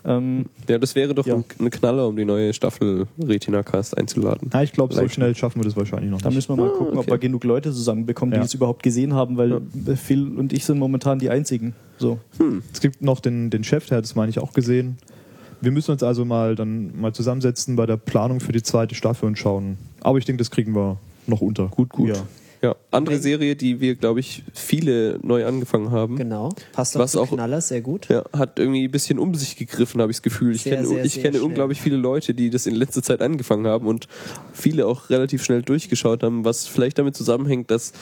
Ähm, Ja, das wäre doch Ja. ein, ein Knaller, um die neue Staffel Retina Cast einzuladen. Ja, ich glaube, so schnell schaffen wir das wahrscheinlich noch da nicht. müssen wir mal gucken, ob okay. wir genug Leute zusammenbekommen, die Ja. es überhaupt gesehen haben, weil äh, Phil und ich sind momentan die einzigen. So. Es gibt noch den, den Chef, der hat das meine ich auch gesehen. Wir müssen uns also mal dann mal zusammensetzen bei der Planung für die zweite Staffel und schauen. Aber ich denke, das kriegen wir noch unter. Gut, gut. Ja. Ja, andere Serie, die wir, glaube ich, viele neu angefangen haben. Genau. Passt Was auch Knaller sehr gut. Ja, hat irgendwie ein bisschen um sich gegriffen, habe ich das Gefühl. Ich Sehr, kenne, sehr, ich sehr kenne schnell. unglaublich viele Leute, die das in letzter Zeit angefangen haben und viele auch relativ schnell durchgeschaut haben, was vielleicht damit zusammenhängt, dass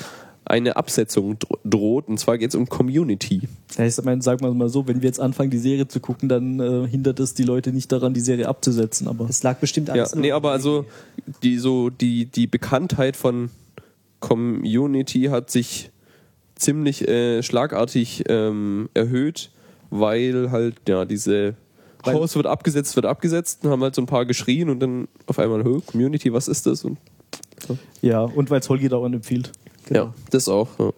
eine Absetzung dro- droht. Und zwar geht es um Community. Ja, ich meine, sagen wir mal so, wenn wir jetzt anfangen, die Serie zu gucken, dann äh, hindert es die Leute nicht daran, die Serie abzusetzen. Aber Es lag bestimmt Ja, alles nur nee, an aber also die so die die Bekanntheit von Community hat sich ziemlich äh, schlagartig ähm, erhöht, weil halt ja diese Haus wird abgesetzt, wird abgesetzt, und haben halt so ein paar geschrien und dann auf einmal, Community, was ist das? Und ja, und weil es Holgi dauernd empfiehlt. Ja, das auch. Ja.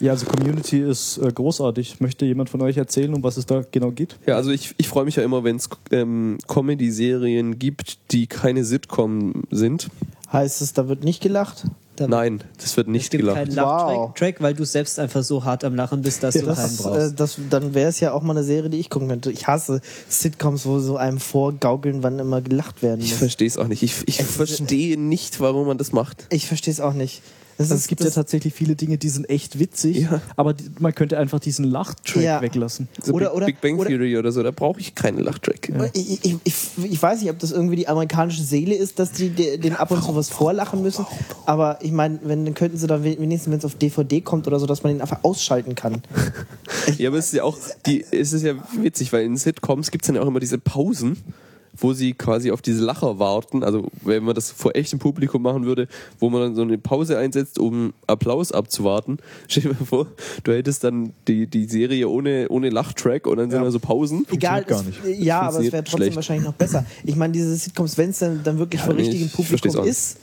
Ja, also Community ist äh, großartig. Möchte jemand von euch erzählen, um was es da genau geht? Ja, also ich, ich freue mich ja immer, wenn es ähm, Comedy-Serien gibt, die keine Sitcom sind. Heißt es, da wird nicht gelacht? Da- Nein, das wird Es nicht gibt gelacht. keinen Wow. Lachtrack, Track, weil du selbst einfach so hart am Lachen bist, dass du keinen Das, brauchst. äh, das, dann wäre es ja auch mal eine Serie, die ich gucken könnte. Ich hasse Sitcoms, wo so einem vorgaukeln, wann immer gelacht werden Ich muss. verstehe es auch nicht. Ich, ich verstehe nicht, warum man das macht. Ich verstehe es auch nicht. Das Also ist, es gibt das, ja tatsächlich viele Dinge, die sind echt witzig, Ja. aber die, man könnte einfach diesen Lachtrack Ja. weglassen. So Oder- Big, oder- Big Bang oder- Theory oder so, da brauche ich keinen Lachtrack. ich, ich, ich, ich weiß nicht, ob das irgendwie die amerikanische Seele ist, dass die de- den ab und zu was vorlachen müssen. Aber ich meine, wenn dann könnten sie dann wenigstens, wenn es auf DVD kommt oder so, dass man den einfach ausschalten kann. Ja, aber es ist ja auch, die, es ist ja witzig, weil in Sitcoms gibt es dann ja auch immer diese Pausen, wo sie quasi auf diese Lacher warten. Also wenn man das vor echtem Publikum machen würde, wo man dann so eine Pause einsetzt, um Applaus abzuwarten. Stell dir mal vor, du hättest dann die, die Serie ohne, ohne Lachtrack und dann sind da so Pausen. Egal, gar es, nicht. ja, aber es wäre trotzdem schlecht. wahrscheinlich noch besser. Ich meine, diese Sitcoms, wenn es dann, dann wirklich Ja, vor nee, richtigem Publikum ist,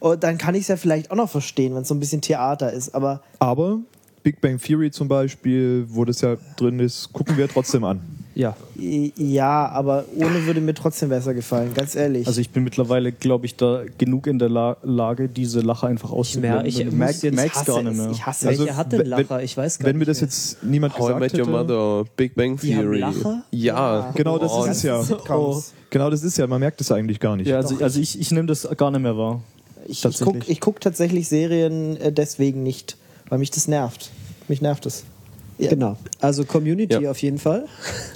oh, dann kann ich es ja vielleicht auch noch verstehen, wenn es so ein bisschen Theater ist. Aber Aber Big Bang Theory zum Beispiel, wo das ja drin ist, gucken wir trotzdem an. Ja. i- ja, aber ohne würde mir trotzdem besser gefallen, ganz ehrlich. Also ich bin mittlerweile, glaube ich, da genug in der La Lage, diese Lacher einfach mer- auszublenden. ich Und muss merk- jetzt- merk's hasse gar nicht mehr. Ich hasse Also, Welche hat denn wenn- Lacher? Ich weiß gar Wenn mir nicht das jetzt niemand How I gesagt Met hätte, Your Mother, Big Bang Die haben Theory. Lacher? Ja. Genau, das Oh, ist es ja. Sitcoms. Genau, das ist ja, man merkt es eigentlich gar nicht. Ja, also, also ich, ich nehme das gar nicht mehr wahr. Ich, ich gucke ich guck tatsächlich Serien äh, deswegen nicht, weil mich das nervt. Mich nervt es. Ja. Genau. Also Community Ja. auf jeden Fall.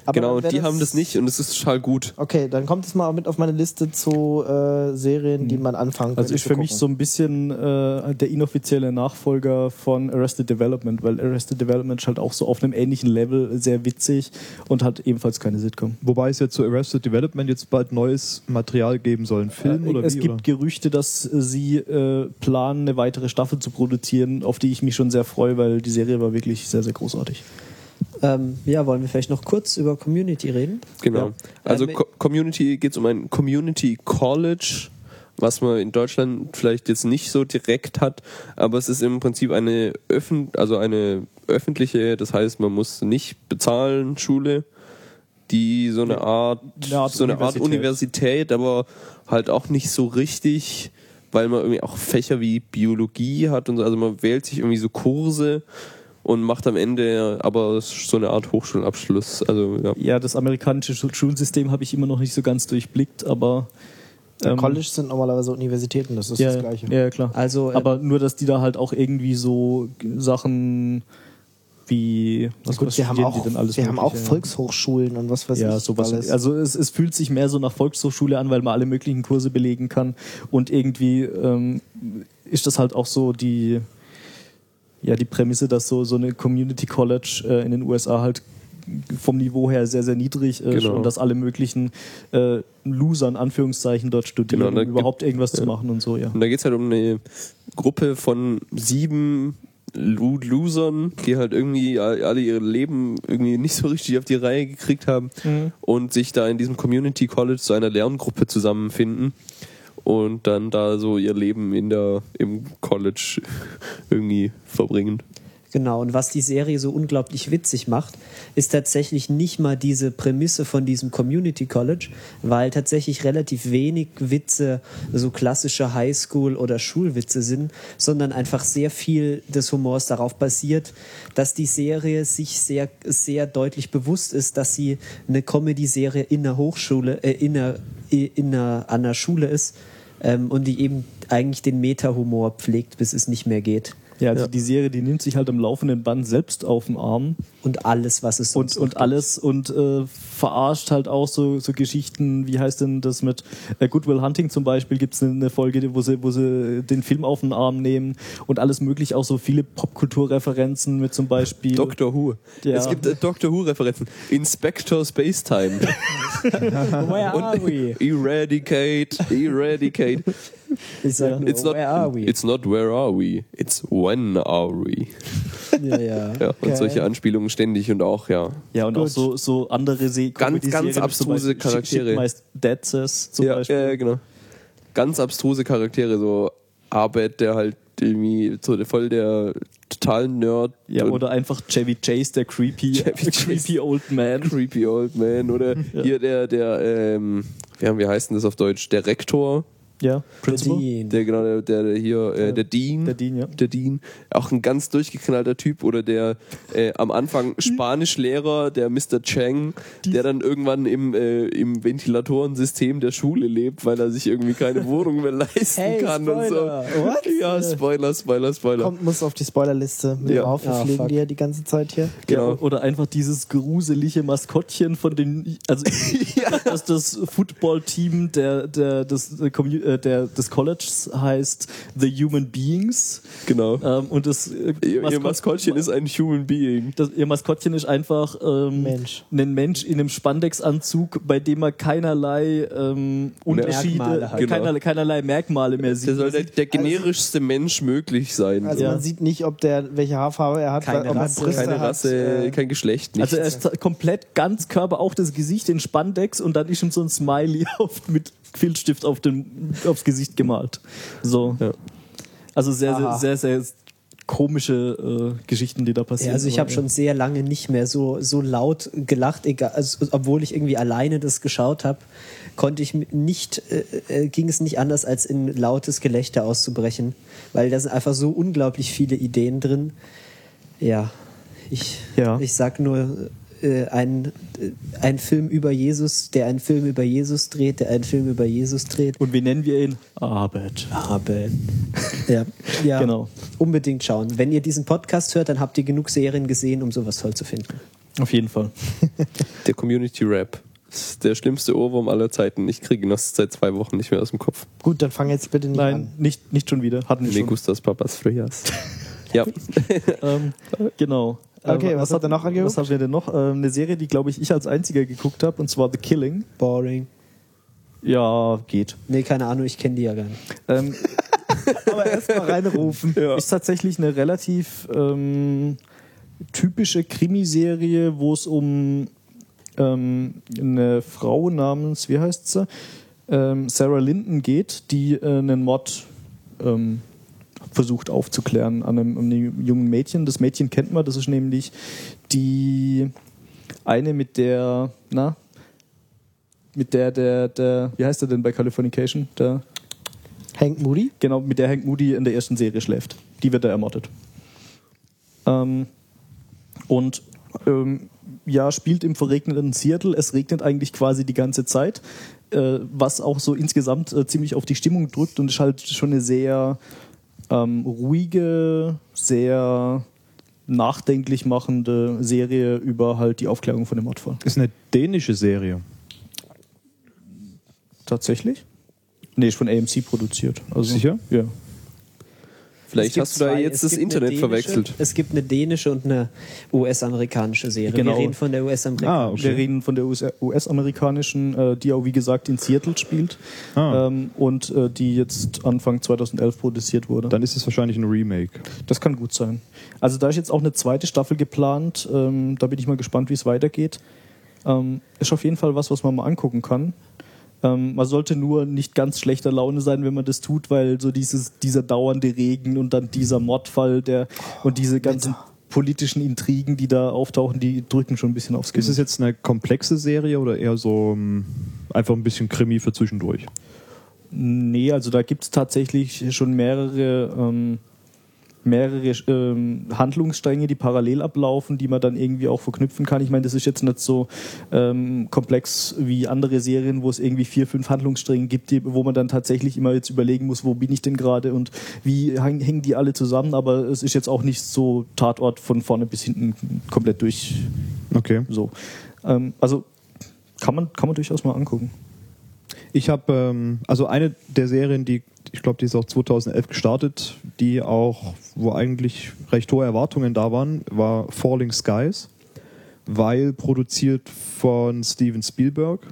Aber genau, die haben das nicht und es ist total gut. Okay, dann kommt es mal mit auf meine Liste zu äh, Serien, die man anfangen Also könnte ist für mich gucken. so ein bisschen äh, der inoffizielle Nachfolger von Arrested Development, weil Arrested Development ist halt auch so auf einem ähnlichen Level sehr witzig und hat ebenfalls keine Sitcom. Wobei es jetzt zu Arrested Development jetzt bald neues Material geben soll. Ein Film Äh, oder es wie? gibt oder? Gerüchte, dass sie äh, planen, eine weitere Staffel zu produzieren, auf die ich mich schon sehr freue, weil die Serie war wirklich sehr, sehr großartig. Ähm, ja, wollen wir vielleicht noch kurz über Community reden? Genau. Ja. Also Ähm, Co Community geht es um ein Community College, was man in Deutschland vielleicht jetzt nicht so direkt hat, aber es ist im Prinzip eine öffn also eine öffentliche, das heißt, man muss nicht bezahlen Schule, die so eine Art Eine Art so eine Art Universität. Universität, aber halt auch nicht so richtig, weil man irgendwie auch Fächer wie Biologie hat und so, also man wählt sich irgendwie so Kurse und macht am Ende aber so eine Art Hochschulabschluss. Also ja. Ja, das amerikanische Schu- Schulsystem habe ich immer noch nicht so ganz durchblickt, aber ähm, College sind normalerweise Universitäten, das ist ja, das Gleiche. Ja, klar. Also, äh, aber nur, dass die da halt auch irgendwie so Sachen wie was, Gut, was wir haben auch, die denn alles wir haben auch? Volkshochschulen und was weiß ja, ich. sowas. alles. Also es, es fühlt sich mehr so nach Volkshochschule an, weil man alle möglichen Kurse belegen kann. Und irgendwie ähm, ist das halt auch so die, ja, die Prämisse, dass so, so eine Community College äh, in den USA halt vom Niveau her sehr, sehr niedrig ist Genau. und dass alle möglichen äh, Loser in Anführungszeichen dort studieren, Genau, um überhaupt irgendwas zu ja. machen und so, ja. Und da geht es halt um eine Gruppe von sieben Lo- Losern, die halt irgendwie all- alle ihr Leben irgendwie nicht so richtig auf die Reihe gekriegt haben und sich da in diesem Community College zu einer Lerngruppe zusammenfinden und dann da so ihr Leben in der im College irgendwie verbringen. Genau, und was die Serie so unglaublich witzig macht, ist tatsächlich nicht mal diese Prämisse von diesem Community College, weil tatsächlich relativ wenig Witze so klassische Highschool- oder Schulwitze sind, sondern einfach sehr viel des Humors darauf basiert, dass die Serie sich sehr, sehr deutlich bewusst ist, dass sie eine Comedy-Serie in der Hochschule, äh, in der, in der, an der Schule ist ähm, und die eben eigentlich den Meta-Humor pflegt, bis es nicht mehr geht. Ja, also die Serie, die nimmt sich halt am laufenden Band selbst auf den Arm und alles, was es und, sonst und noch alles und äh, verarscht halt auch so, so Geschichten, wie heißt denn das mit äh, Goodwill Hunting zum Beispiel, gibt es eine, Folge, wo sie, wo sie den Film auf den Arm nehmen und alles möglich, auch so viele Popkulturreferenzen mit zum Beispiel. Doctor Who. Ja. Es gibt äh, Doctor Who Referenzen. Inspector Spacetime. Where are we? Eradicate, eradicate. Ich sag nur, It's not, where are we? it's not where are we, it's when are we. ja, ja. Ja, Okay. und solche Anspielungen ständig und auch, ja. Ja, und auch so, so andere Se Ganz, ganz abstruse Charaktere. My Dad Says zum Ja, Beispiel. ja, ja, genau. Ganz abstruse Charaktere, so Arbeit, der halt irgendwie so voll der total Nerd Ja, oder einfach Chevy Chase, der creepy, Chevy Chase. creepy old man. creepy old man oder hier der, der, ähm, ja, wie heißt denn das auf Deutsch? Der Rektor, Ja, Principal. Dean. der genau, der, der, der hier, äh, der Dean. Der Dean, ja. Der Dean. Auch ein ganz durchgeknallter Typ oder der äh, am Anfang Spanischlehrer, der Mr. Chang, der dann irgendwann im, äh, im Ventilatorensystem der Schule lebt, weil er sich irgendwie keine Wohnung mehr leisten Hey, kann und so. Spoiler. What? Ja, Spoiler, Spoiler, Spoiler. Kommt, muss auf die Spoilerliste mit Ja. drauf. Wir Ah, pflegen die ja die ganze Zeit hier. Genau. Ja, oder einfach dieses gruselige Maskottchen von den, also dass das Football-Team der, der, des, der, Commu- äh, der, des Colleges heißt The Human Beings. Genau. Ähm, und das äh, Ihr, ihr Maskott- Maskottchen ist ein Human Being. das, ihr Maskottchen ist einfach ähm, Mensch. ein Mensch in einem Spandex-Anzug, bei dem er keinerlei ähm, Unterschiede, Merkmale hat. Genau. keinerlei, keinerlei Merkmale mehr sieht. Der soll der, der generischste Mensch möglich sein. Also Ja. man sieht nicht, ob der welche Haarfarbe er hat, Keine ob er Rasse. Keine hat. Rasse, äh, kein Geschlecht, nichts. Also er ist komplett ganz Körper, auch das Gesicht in Spandex und dann ist ihm so ein Smiley auf, mit Filzstift auf den, aufs Gesicht gemalt. So. Ja. Also sehr, Aha. sehr, sehr, sehr komische äh, Geschichten, die da passieren. Ja, also ich habe schon sehr lange nicht mehr so, so laut gelacht, egal, also, obwohl ich irgendwie alleine das geschaut habe, konnte ich nicht, äh, äh, ging es nicht anders, als in lautes Gelächter auszubrechen, weil da sind einfach so unglaublich viele Ideen drin. Ja, ich, Ja. ich sag nur, äh, ein, äh, ein Film über Jesus, der einen Film über Jesus dreht, der einen Film über Jesus dreht. Und wie nennen wir ihn? Abed. Aber ja, ja Genau. unbedingt schauen. Wenn ihr diesen Podcast hört, dann habt ihr genug Serien gesehen, um sowas toll zu finden. Auf jeden Fall. Der Community Rap. Das ist der schlimmste Ohrwurm aller Zeiten. Ich kriege ihn seit zwei Wochen nicht mehr aus dem Kopf. Gut, dann fang jetzt bitte nicht Nein, an. nicht, nicht schon wieder. Hatten wir Me schon. gustas papas frias. ja. Ähm, genau. Okay, Ähm, was hat er noch angeguckt? Was haben wir denn noch? Ähm, eine Serie, die, glaube ich, ich als einziger geguckt habe, und zwar The Killing. Boring. Ja, geht. Nee, keine Ahnung, ich kenne die ja gar nicht. Ähm, Aber erstmal reinrufen. Ist tatsächlich eine relativ ähm, typische Krimiserie, wo es um ähm, eine Frau namens, wie heißt sie? Ähm, Sarah Linden geht, die äh, einen Mord ähm, versucht aufzuklären an einem, einem jungen Mädchen. Das Mädchen kennt man, das ist nämlich die eine mit der, na, mit der, der, der, wie heißt er denn bei Californication? Der, Hank Moody? Genau, mit der Hank Moody in der ersten Serie schläft. Die wird da ermordet. Ähm, und ähm, ja, spielt im verregneten Seattle. Es regnet eigentlich quasi die ganze Zeit, äh, was auch so insgesamt äh, ziemlich auf die Stimmung drückt und ist halt schon eine sehr ähm, ruhige, sehr nachdenklich machende Serie über halt die Aufklärung von dem Mordfall. Ist eine dänische Serie. Tatsächlich? Nee, ist von AMC produziert. Also, Sicher? Ja. Vielleicht Es gibt hast du da zwei. jetzt Es das Internet dänische- verwechselt. Es gibt eine dänische und eine US-amerikanische Serie. Genau. Wir reden von der US-amerikanischen. Ah, okay. Wir reden von der US- US-amerikanischen, äh, die auch wie gesagt in Seattle spielt Ah. ähm, und äh, die jetzt Anfang 2011 produziert wurde. Dann ist es wahrscheinlich ein Remake. Das kann gut sein. Also da ist jetzt auch eine zweite Staffel geplant. Ähm, da bin ich mal gespannt, wie es weitergeht. Ähm, ist auf jeden Fall was, was man mal angucken kann. Ähm, man sollte nur nicht ganz schlechter Laune sein, wenn man das tut, weil so dieses, dieser dauernde Regen und dann dieser Mordfall der und diese ganzen politischen Intrigen, die da auftauchen, die drücken schon ein bisschen aufs Ist Gemüt. es jetzt eine komplexe Serie oder eher so ähm, einfach ein bisschen Krimi für zwischendurch? Nee, also da gibt es tatsächlich schon mehrere, ähm, mehrere ähm, Handlungsstränge, die parallel ablaufen, die man dann irgendwie auch verknüpfen kann. Ich meine, das ist jetzt nicht so ähm, komplex wie andere Serien, wo es irgendwie vier, fünf Handlungsstränge gibt, die, wo man dann tatsächlich immer jetzt überlegen muss, wo bin ich denn gerade und wie häng- hängen die alle zusammen. Aber es ist jetzt auch nicht so Tatort von vorne bis hinten komplett durch Okay. so. Ähm, also kann man, kann man durchaus mal angucken. Ich habe, ähm, also eine der Serien, die, ich glaube, die ist auch 2011 gestartet, die auch, wo eigentlich recht hohe Erwartungen da waren, war Falling Skies, weil produziert von Steven Spielberg.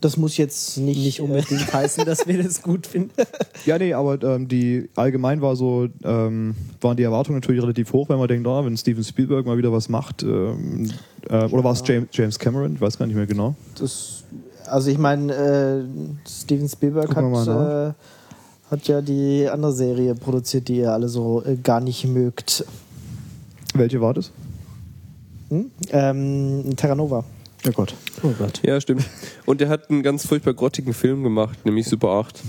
Das muss jetzt nicht, Nicht unbedingt heißen, dass wir das gut finden. Ja, nee, aber ähm, die allgemein war so, ähm, waren die Erwartungen natürlich relativ hoch, wenn man denkt, ah, wenn Steven Spielberg mal wieder was macht, ähm, äh, oder war es James, James Cameron? Ich weiß gar nicht mehr genau. Das, also ich meine, äh, Steven Spielberg hat, mal äh, hat ja die andere Serie produziert, die ihr alle so äh, gar nicht mögt. Welche war das? Hm? Ähm, Terra Nova. Oh Gott. Oh Gott. Ja, stimmt. Und er hat einen ganz furchtbar grottigen Film gemacht, nämlich Super 8.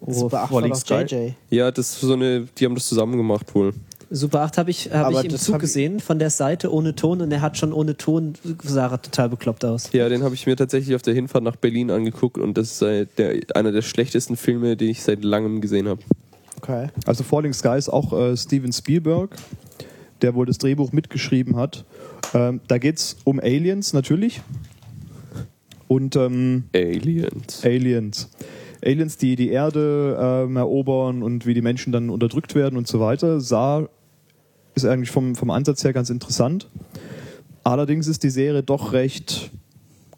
Oh, Super 8 Falling war doch JJ. Ja, das ist so eine, die haben das zusammen gemacht wohl. Super 8 habe ich, hab ich im das Zug gesehen, von der Seite ohne Ton und er hat schon ohne Ton, sah er total bekloppt aus. Ja, den habe ich mir tatsächlich auf der Hinfahrt nach Berlin angeguckt und das ist äh, der, einer der schlechtesten Filme, die ich seit langem gesehen habe. Okay. Also Falling Sky ist auch äh, Steven Spielberg, der wohl das Drehbuch mitgeschrieben hat. Ähm, da geht es um Aliens natürlich. Und ähm, Aliens. Aliens. Aliens, die die Erde ähm, erobern und wie die Menschen dann unterdrückt werden und so weiter. Sah ist eigentlich vom, vom Ansatz her ganz interessant. Allerdings ist die Serie doch recht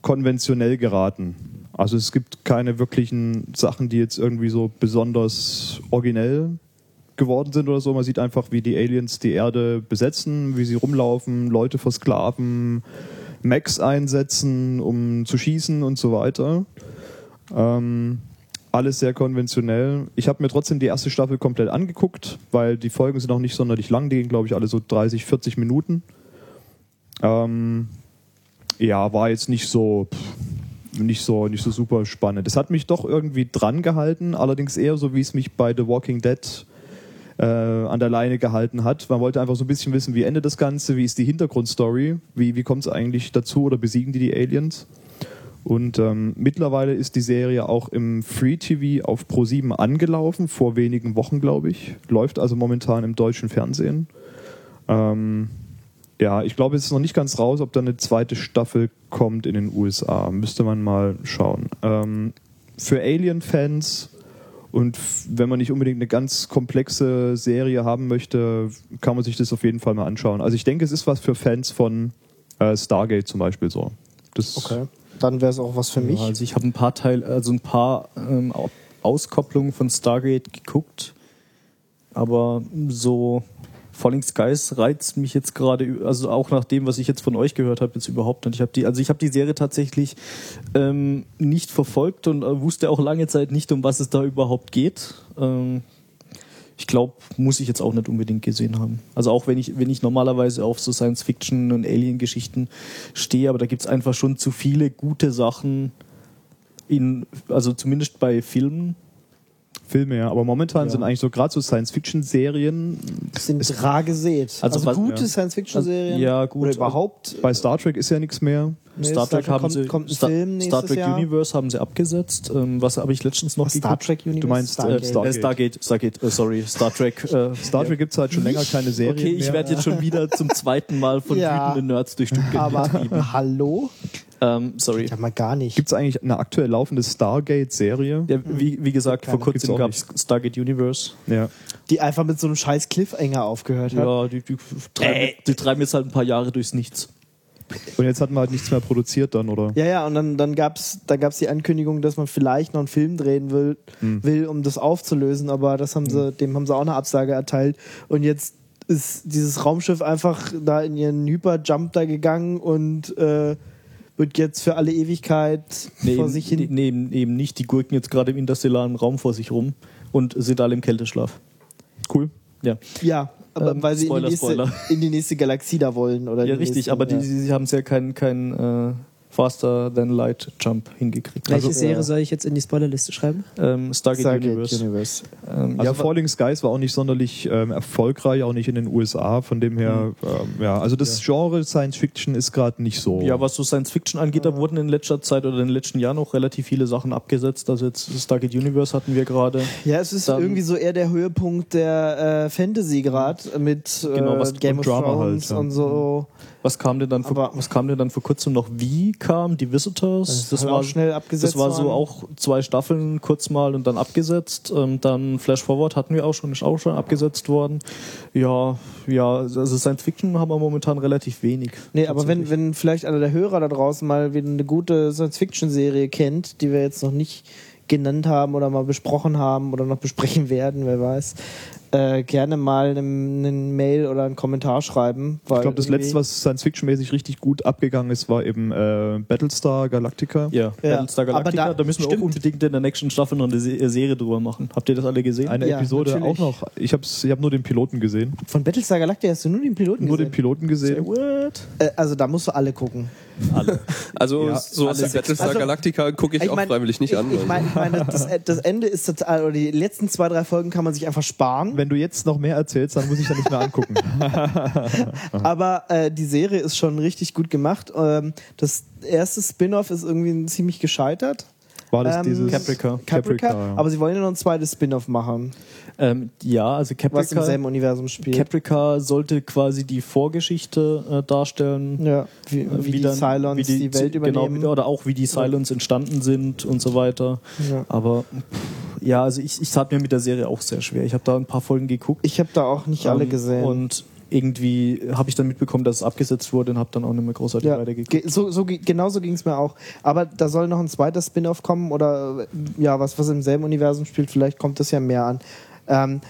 konventionell geraten. Also es gibt keine wirklichen Sachen, die jetzt irgendwie so besonders originell geworden sind oder so. Man sieht einfach, wie die Aliens die Erde besetzen, wie sie rumlaufen, Leute versklaven, Mechs einsetzen, um zu schießen und so weiter. Ähm, alles sehr konventionell. Ich habe mir trotzdem die erste Staffel komplett angeguckt, weil die Folgen sind auch nicht sonderlich lang, die gehen, glaube ich, alle so 30, 40 Minuten. Ähm, ja, war jetzt nicht so, pff, nicht so, nicht so super spannend. Es hat mich doch irgendwie dran gehalten, allerdings eher so, wie es mich bei The Walking Dead äh, an der Leine gehalten hat. Man wollte einfach so ein bisschen wissen, wie endet das Ganze, wie ist die Hintergrundstory, wie, wie kommt es eigentlich dazu oder besiegen die die Aliens? Und ähm, mittlerweile ist die Serie auch im Free TV auf Pro7 angelaufen, vor wenigen Wochen, glaube ich. Läuft also momentan im deutschen Fernsehen. Ähm, ja, ich glaube, es ist noch nicht ganz raus, ob da eine zweite Staffel kommt in den USA. Müsste man mal schauen. Ähm, für Alien-Fans und wenn man nicht unbedingt eine ganz komplexe Serie haben möchte, kann man sich das auf jeden Fall mal anschauen. Also ich denke, es ist was für Fans von äh, Stargate zum Beispiel so. Das Okay. Dann wäre es auch was für mich. Ja, also ich habe ein paar Teil, also ein paar ähm, Au- Auskopplungen von Stargate geguckt, aber so Falling Skies reizt mich jetzt gerade, also auch nach dem, was ich jetzt von euch gehört habe, jetzt überhaupt nicht. Ich habe die, also ich habe die Serie tatsächlich ähm, nicht verfolgt und äh, wusste auch lange Zeit nicht, um was es da überhaupt geht. Ähm, ich glaube, muss ich jetzt auch nicht unbedingt gesehen haben. Also auch wenn ich, wenn ich normalerweise auf so Science-Fiction und Alien-Geschichten stehe, aber da gibt's einfach schon zu viele gute Sachen in, also zumindest bei Filmen. Filme, ja. Aber momentan sind eigentlich so gerade so Science-Fiction-Serien. sind rar gesät. Also Also, was- gute ja. Science-Fiction-Serien. Also, ja, gut. Oder überhaupt. Bei Star Trek ist ja nichts mehr. Nee, Star Trek haben kommt, sie, kommt ein Star, Film Star Trek Jahr. Universe haben sie abgesetzt. Ähm, was habe ich letztens noch Star geguckt? Trek Universe. Du meinst, äh, Äh, Stargate. Stargate, Stargate, Stargate äh, sorry, Star Trek. Äh, Star Trek gibt es halt schon länger keine Serie. Okay, ich werde jetzt schon wieder zum zweiten Mal von Ja. wütenden Nerds durch Stuttgart Aber getrieben. hallo? Ähm, sorry. Ja, mal gar nicht. Gibt es eigentlich eine aktuell laufende Stargate-Serie? Ja, wie, wie gesagt, vor kurzem gab es Stargate Universe. Ja. Die einfach mit so einem scheiß Cliffhanger aufgehört hat. Ja, die, die, treiben, die treiben jetzt halt ein paar Jahre durchs Nichts. Und jetzt hat man halt nichts mehr produziert dann, oder? Ja, ja, und dann, dann gab es da gab's die Ankündigung, dass man vielleicht noch einen Film drehen will, Hm. will um das aufzulösen, aber das haben sie, dem haben sie auch eine Absage erteilt. Und jetzt ist dieses Raumschiff einfach da in ihren Hyperjump da gegangen und äh, wird jetzt für alle Ewigkeit Nee, vor eben, sich hin. nee, eben, eben nicht. Die gurken jetzt gerade im interstellaren Raum vor sich rum und sind alle im Kälteschlaf. Cool. Ja, Ja, aber Ähm, weil sie Spoiler, in, die nächste, in die nächste Galaxie da wollen. Oder ja die richtig, nächste, aber die, ja. sie haben es ja kein, kein äh, Faster Than Light Jump hingekriegt. Welche Also, Serie ja. soll ich jetzt in die Spoilerliste schreiben? ähm, Stargate, Stargate Universe. Universe. Ähm, Also ja, Falling Skies war auch nicht sonderlich ähm, erfolgreich, auch nicht in den USA. Von dem her, ähm, ja, also das Genre Science Fiction ist gerade nicht so. Ja, was so Science Fiction angeht, da wurden in letzter Zeit oder in den letzten Jahren auch relativ viele Sachen abgesetzt. Also jetzt Stargate Universe hatten wir gerade. Ja, es ist Dann- irgendwie so eher der Höhepunkt der äh, Fantasy gerade mit äh, Genau, was- Game of Drama Thrones halt, ja. und so. Was kam denn dann vor, was kam denn dann vor kurzem noch? Wie kam die Visitors? Das soll auch schnell abgesetzt Das war so auch zwei Staffeln kurz mal und dann abgesetzt. Ähm, dann Flash Forward hatten wir auch schon, ist auch schon abgesetzt worden. Ja, ja, also Science Fiction haben wir momentan relativ wenig. Nee, aber wenn, wenn vielleicht einer der Hörer da draußen mal wieder eine gute Science-Fiction-Serie kennt, die wir jetzt noch nicht genannt haben oder mal besprochen haben oder noch besprechen werden, wer weiß, äh, gerne mal einen, einen Mail oder einen Kommentar schreiben. Weil ich glaube, das letzte, was Science Fiction mäßig richtig gut abgegangen ist, war eben äh, Battlestar Galactica. Ja, Ja, Battlestar aber Galactica, da- da, müssen wir auch unbedingt in der nächsten Staffel noch eine Se- Serie drüber machen. Habt ihr das alle gesehen? Eine Ja, Episode natürlich. auch noch. Ich habe ich hab nur den Piloten gesehen. Von Battlestar Galactica hast du nur den Piloten Nur den gesehen? Piloten gesehen. What? Äh, also da musst du alle gucken. Also Ja, sowas wie. Battlestar Also, Galactica gucke ich, ich auch mein, freiwillig nicht ich, an. Ich meine, ich meine das, das Ende ist total, oder die letzten zwei, drei Folgen kann man sich einfach sparen. Wenn du jetzt noch mehr erzählst, dann muss ich da nicht mehr angucken. Aber äh, die Serie ist schon richtig gut gemacht. Ähm, das erste Spin-off ist irgendwie ziemlich gescheitert. War das Ähm, dieses Caprica. Caprica, Caprica, ja. aber sie wollen ja noch ein zweites Spin-off machen, Ähm, ja, also was im Caprica, selben Universum spielt. Caprica sollte quasi die Vorgeschichte äh, darstellen. ja, wie, wie, die dann- Cylons wie die, Welt genau, übernehmen. wie- oder auch wie die Cylons entstanden sind und so weiter. Ja. Aber pff, ja, also ich, ich tat mir mit der Serie auch sehr schwer. Ich habe da ein paar Folgen geguckt. Ich habe da auch nicht alle ähm, gesehen. Und irgendwie habe ich dann mitbekommen, dass es abgesetzt wurde und habe dann auch nicht mehr großartig ja, weitergeguckt. ge- so, so, ge- genauso ging es mir auch. Aber da soll noch ein zweiter Spin-off kommen oder ja, was, was im selben Universum spielt, vielleicht kommt das ja mehr an. Ähm,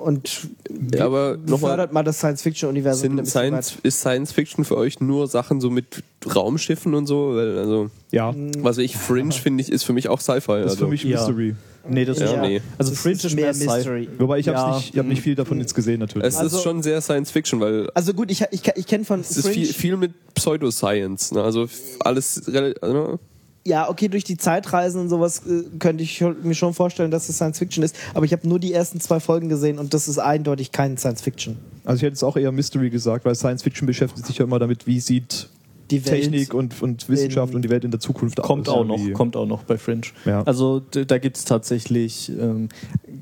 und Ja, aber fördert mal das Science-Fiction-Universum. Science, ist Science Fiction für euch nur Sachen so mit Raumschiffen und so? Weil, also, Ja, was weiß ich, Fringe finde ich, ist für mich auch Sci-Fi. das ist Also. für mich ja. Mystery. Nee, das Ja, ist nee. Also Das Fringe ist ist mehr mehr Sci- Mystery. Wobei ich habe Ja. nicht, ich hab nicht viel davon jetzt gesehen natürlich. Es Also- ist schon sehr Science Fiction, weil Also gut, ich, ich, ich kenne von es ist viel, viel mit Pseudoscience. Ne? Also alles, ne? Ja, okay, durch die Zeitreisen und sowas äh, könnte ich mir schon vorstellen, dass es Science Fiction ist. Aber ich habe nur die ersten zwei Folgen gesehen und das ist eindeutig kein Science Fiction. Also ich hätte es auch eher Mystery gesagt, weil Science Fiction beschäftigt sich ja immer damit, wie sieht Die Welt Technik und, und Wissenschaft und die Welt in der Zukunft Kommt auch noch, kommt auch noch bei Fringe. Ja. Also da gibt es tatsächlich, ähm,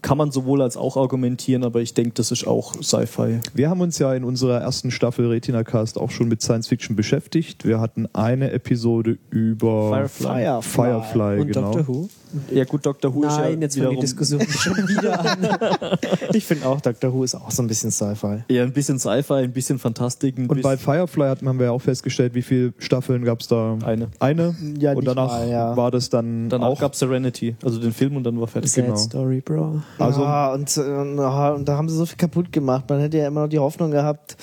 kann man sowohl als auch argumentieren, aber ich denke, das ist auch Sci-Fi. Wir haben uns ja in unserer ersten Staffel Retina Cast auch schon mit Science Fiction beschäftigt. Wir hatten eine Episode über Firefly. Firefly. Firefly, Und genau. Doctor Who? Ja gut, Dr. Who ist ja Nein, jetzt fangen die wiederum Diskussion schon wieder an. Ich finde auch, Doctor Who ist auch so ein bisschen Sci-Fi. eher ein bisschen Sci-Fi, ein bisschen Fantastik. Ein Und bei bisschen, Firefly hatten, haben wir ja auch festgestellt, wie viele Staffeln gab es da? Eine. Eine. Ja, und danach mal, ja. war das dann danach auch. gab es Serenity, also den Film und dann war fertig. Sad Genau. Story, Bro. Also- ja, und, ja, und da haben sie so viel kaputt gemacht. Man hätte ja immer noch die Hoffnung gehabt.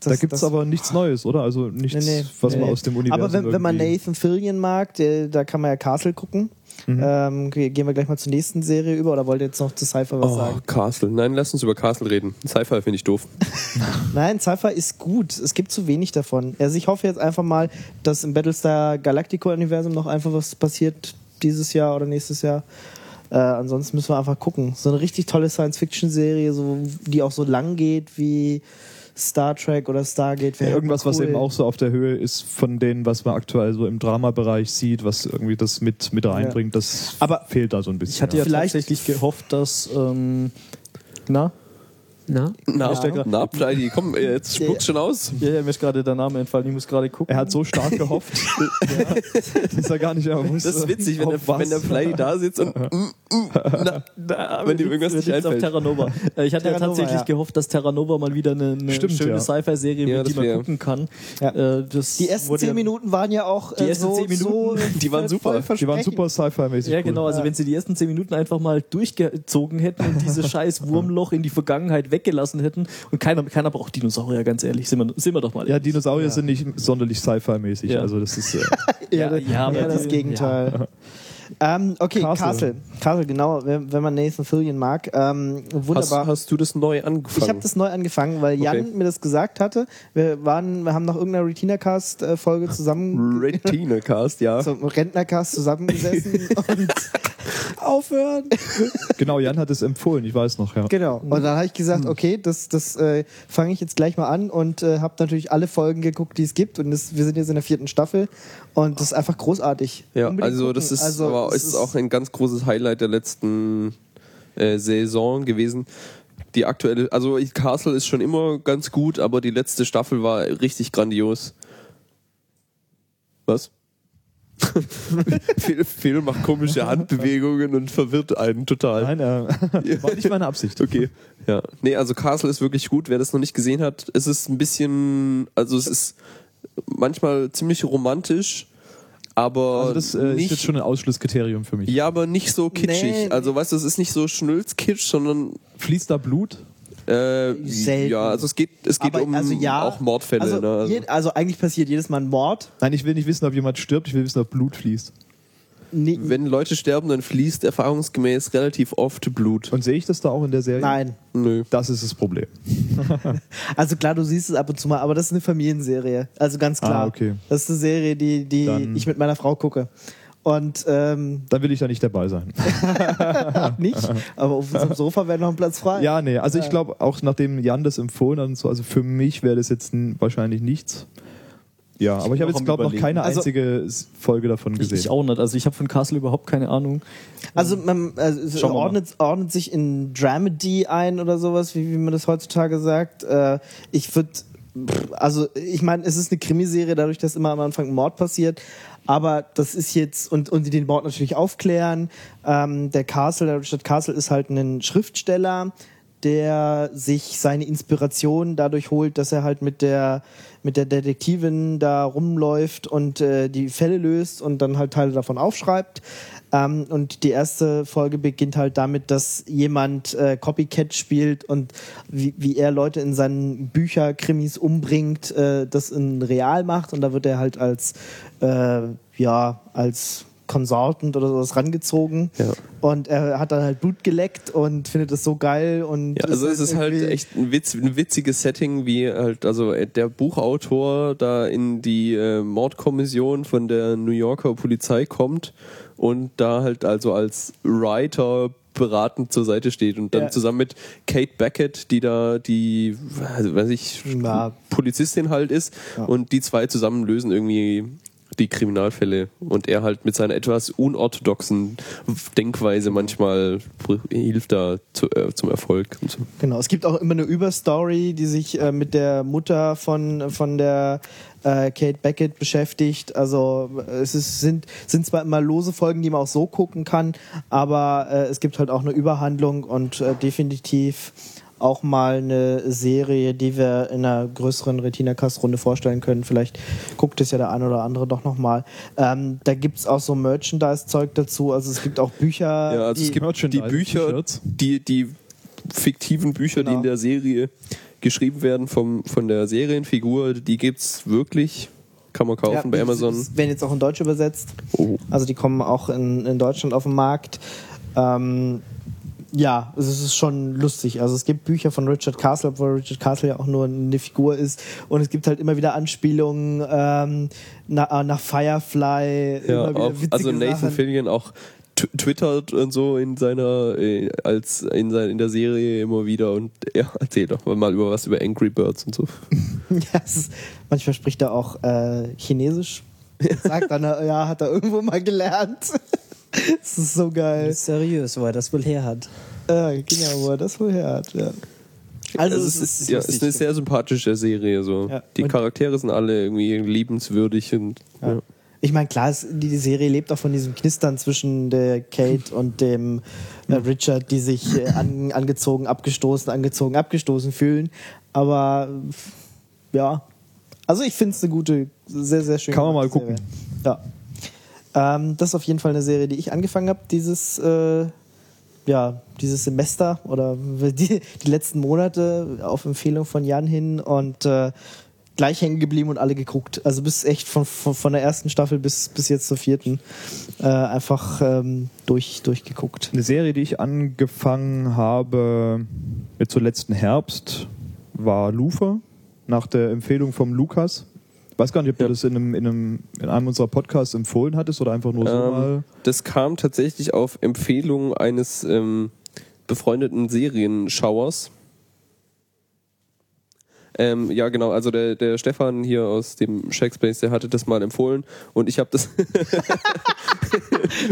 da dass- gibt es aber nichts Neues, oder? Also nichts, Nee, nee. was man Nee. aus dem Universum Aber wenn, wenn man Nathan Fillion mag, der, da kann man ja Castle gucken. Mhm. Ähm, ge- gehen wir gleich mal zur nächsten Serie über oder wollt ihr jetzt noch zu Sci-Fi was Oh, sagen? Castle. Nein, lass uns über Castle reden. Sci-Fi finde ich doof. Nein, Sci-Fi ist gut. Es gibt zu wenig davon. Also ich hoffe jetzt einfach mal, dass im Battlestar Galactico-Universum noch einfach was passiert dieses Jahr oder nächstes Jahr. Äh, ansonsten müssen wir einfach gucken. So eine richtig tolle Science-Fiction-Serie, so, die auch so lang geht wie Star Trek oder Stargate. Ja, wäre irgendwas, was cool. eben auch so auf der Höhe ist von denen, was man aktuell so im Dramabereich sieht, was irgendwie das mit, mit reinbringt, das Aber fehlt da so ein bisschen. Ich hatte ja Vielleicht- tatsächlich gehofft, dass ähm, na, Na? Na, der gra- na Pleidi, komm, jetzt spuck's schon aus. ja, ja, mir ist gerade der Name entfallen, ich muss gerade gucken. er hat so stark gehofft, dass er gar nicht mehr wusste. Das ist witzig, wenn der, auf wenn der Pleidi da sitzt und mm, mm, na, Na, wenn ihm irgendwas nicht auf einfällt. Terra Nova. Äh, Ich hatte ja Terra Nova, tatsächlich ja. gehofft, dass Terra Nova mal wieder eine, eine Stimmt, schöne ja. Sci-Fi-Serie Ja, wird, die man wär- gucken kann. Ja. Äh, das Die ersten zehn ja- Minuten waren ja auch Die äh, ersten so, zehn Minuten, so die waren super. Die waren super Sci-Fi-mäßig. Ja, genau. Also wenn sie die ersten zehn Minuten einfach mal durchgezogen hätten und dieses scheiß Wurmloch in die Vergangenheit weggelassen hätten und keiner, keiner braucht Dinosaurier, ganz ehrlich, sind wir, sind wir doch mal Ja. Dinosaurier sind nicht sonderlich Sci-Fi-mäßig. Ja. Also das ist äh, Ja, Ja, ja, das die- Gegenteil. Ähm, okay, Castle. Castle. Castle, genau, wenn, wenn man Nathan Fillion mag. Ähm, Hast, wunderbar. hast du das neu angefangen? ich habe das neu angefangen, weil Jan Okay. mir das gesagt hatte. Wir waren, wir haben nach irgendeiner Retina-Cast-Folge zusammen Retina Cast, ja. zum Rentnercast zusammengesessen und aufhören. genau, Jan hat es empfohlen, ich weiß noch, ja. Genau. Und dann habe ich gesagt, okay, das, das äh, fange ich jetzt gleich mal an und äh, habe natürlich alle Folgen geguckt, die es gibt. Und das, wir sind jetzt in der vierten Staffel und das ist einfach großartig. Ja, Unbedingt also gucken. das ist, Also, aber es ist auch ein ganz großes Highlight der letzten äh, Saison gewesen. Die aktuelle, also Castle ist schon immer ganz gut, aber die letzte Staffel war richtig grandios. Was? Phil, Phil macht komische Handbewegungen und verwirrt einen total. Nein, äh, war nicht meine Absicht. Okay. Ja. Nee, also Castle ist wirklich gut. Wer das noch nicht gesehen hat, es ist ein bisschen, also es ist manchmal ziemlich romantisch, aber Also das äh, nicht, ist jetzt schon ein Ausschlusskriterium für mich. ja, aber nicht so kitschig. Nee. Also weißt du, es ist nicht so Schnulzkitsch, sondern Fließt da Blut? äh, Selten. ja, also es geht, es geht Aber, um also ja, auch Mordfälle. Also, ne? also, je, also eigentlich passiert jedes Mal ein Mord. Nein, ich will nicht wissen, ob jemand stirbt, ich will wissen, ob Blut fließt. Nee, wenn Leute sterben, dann fließt erfahrungsgemäß relativ oft Blut. Und sehe ich das da auch in der Serie? nein. Nö. Das ist das Problem. Also klar, du siehst es ab und zu mal, aber das ist eine Familienserie. Also ganz klar. Ah, okay. Das ist eine Serie, die, die Dann- ich mit meiner Frau gucke. Und ähm, Dann will ich da nicht dabei sein. nicht, aber auf unserem Sofa wäre noch ein Platz frei. Ja, nee, also ich glaube, auch nachdem Jan das empfohlen hat und so, also für mich wäre das jetzt wahrscheinlich nichts. Ja, aber ich habe Noch jetzt, glaube noch Überlegen. keine Also- einzige Folge davon Ich, gesehen. ich auch nicht. Also ich habe von Castle überhaupt keine Ahnung. Also man also ordnet, ordnet sich in Dramedy ein oder sowas, wie, wie man das heutzutage sagt. Äh, ich würde, also ich meine, es ist eine Krimiserie, dadurch, dass immer am Anfang ein Mord passiert. Aber das ist jetzt, und, und die den Mord natürlich aufklären. Ähm, der Castle, der Richard Castle ist halt ein Schriftsteller, der sich seine Inspiration dadurch holt, dass er halt mit der mit der Detektivin da rumläuft und äh, die Fälle löst und dann halt Teile davon aufschreibt. Ähm, und die erste Folge beginnt halt damit, dass jemand äh, Copycat spielt und wie, wie er Leute in seinen Bücher, Krimis umbringt, äh, das in real macht. Und da wird er halt als, äh, ja, als Consultant oder sowas rangezogen. Ja. Und er hat dann halt Blut geleckt und findet es so geil. Und Ja, also es ist halt echt ein, Witz, ein witziges Setting, wie halt, also der Buchautor da in die äh, Mordkommission von der New Yorker Polizei kommt und da halt also als Writer beratend zur Seite steht und dann Ja. zusammen mit Kate Beckett, die da die, weiß ich, Ja. Polizistin halt ist und die zwei zusammen lösen irgendwie die Kriminalfälle und er halt mit seiner etwas unorthodoxen Denkweise manchmal hilft da zu, äh, zum Erfolg so. Genau, es gibt auch immer eine Überstory, die sich äh, mit der Mutter von, von der äh, Kate Beckett beschäftigt. Also äh, es ist, sind, sind zwar immer lose Folgen, die man auch so gucken kann, aber äh, es gibt halt auch eine Überhandlung und äh, definitiv auch mal eine Serie, die wir in einer größeren Retina-Cast-Runde vorstellen können. Vielleicht guckt es ja der eine oder andere doch nochmal. Ähm, da gibt es auch so Merchandise-Zeug dazu. Also es gibt auch Bücher. Ja, also die, es gibt die Bücher, die, die fiktiven Bücher, die Genau. in der Serie geschrieben werden vom, von der Serienfigur, die gibt's wirklich. Kann man kaufen Ja, bei die- Amazon. die werden jetzt auch in Deutsch übersetzt. Oh. Also die kommen auch in, in Deutschland auf den Markt. Ähm, ja, es ist schon lustig. Also es gibt Bücher von Richard Castle, obwohl Richard Castle ja auch nur eine Figur ist. Und es gibt halt immer wieder Anspielungen ähm, nach, nach Firefly. Ja, witzige also Nathan Sachen. Fillion auch tw- twittert und so in seiner äh, als in, sein, in der Serie immer wieder und er erzählt doch mal über was über Angry Birds und so. Ja, ist, manchmal spricht er auch äh, Chinesisch. Sagt dann, äh, ja, hat er irgendwo mal gelernt. Das ist so geil. Seriös, wo er das wohl her hat. Äh, genau, wo er das wohl her hat, ja. Also, es ist, ja, es ist eine sehr sympathische Serie. So. Ja. Die Und- Charaktere sind alle irgendwie liebenswürdig und ja. Ich meine, klar, es, die, die Serie lebt auch von diesem Knistern zwischen der Kate und dem äh, Richard, die sich äh, an, angezogen, abgestoßen, angezogen, abgestoßen fühlen. Aber ja, also ich finde es eine gute, sehr, sehr schöne Kann man mal Serie. Ja. Ähm, das ist auf jeden Fall eine Serie, die ich angefangen habe, dieses, äh, ja, dieses Semester oder die, die letzten Monate auf Empfehlung von Jan hin und äh, gleich hängen geblieben und alle geguckt. Also bis echt von, von, von der ersten Staffel bis, bis jetzt zur vierten äh, einfach ähm, durch, durchgeguckt. Eine Serie, die ich angefangen habe mit zum letzten Herbst, war Lufa, nach der Empfehlung vom Lukas. Ich weiß gar nicht, ob du das in einem, in, einem, in einem unserer Podcasts empfohlen hattest oder einfach nur so Ähm, mal. Das kam tatsächlich auf Empfehlung eines ähm, befreundeten Serienschauers. Ähm, ja, genau, also der, der Stefan hier aus dem Shakespeare, der hatte das mal empfohlen und ich habe das.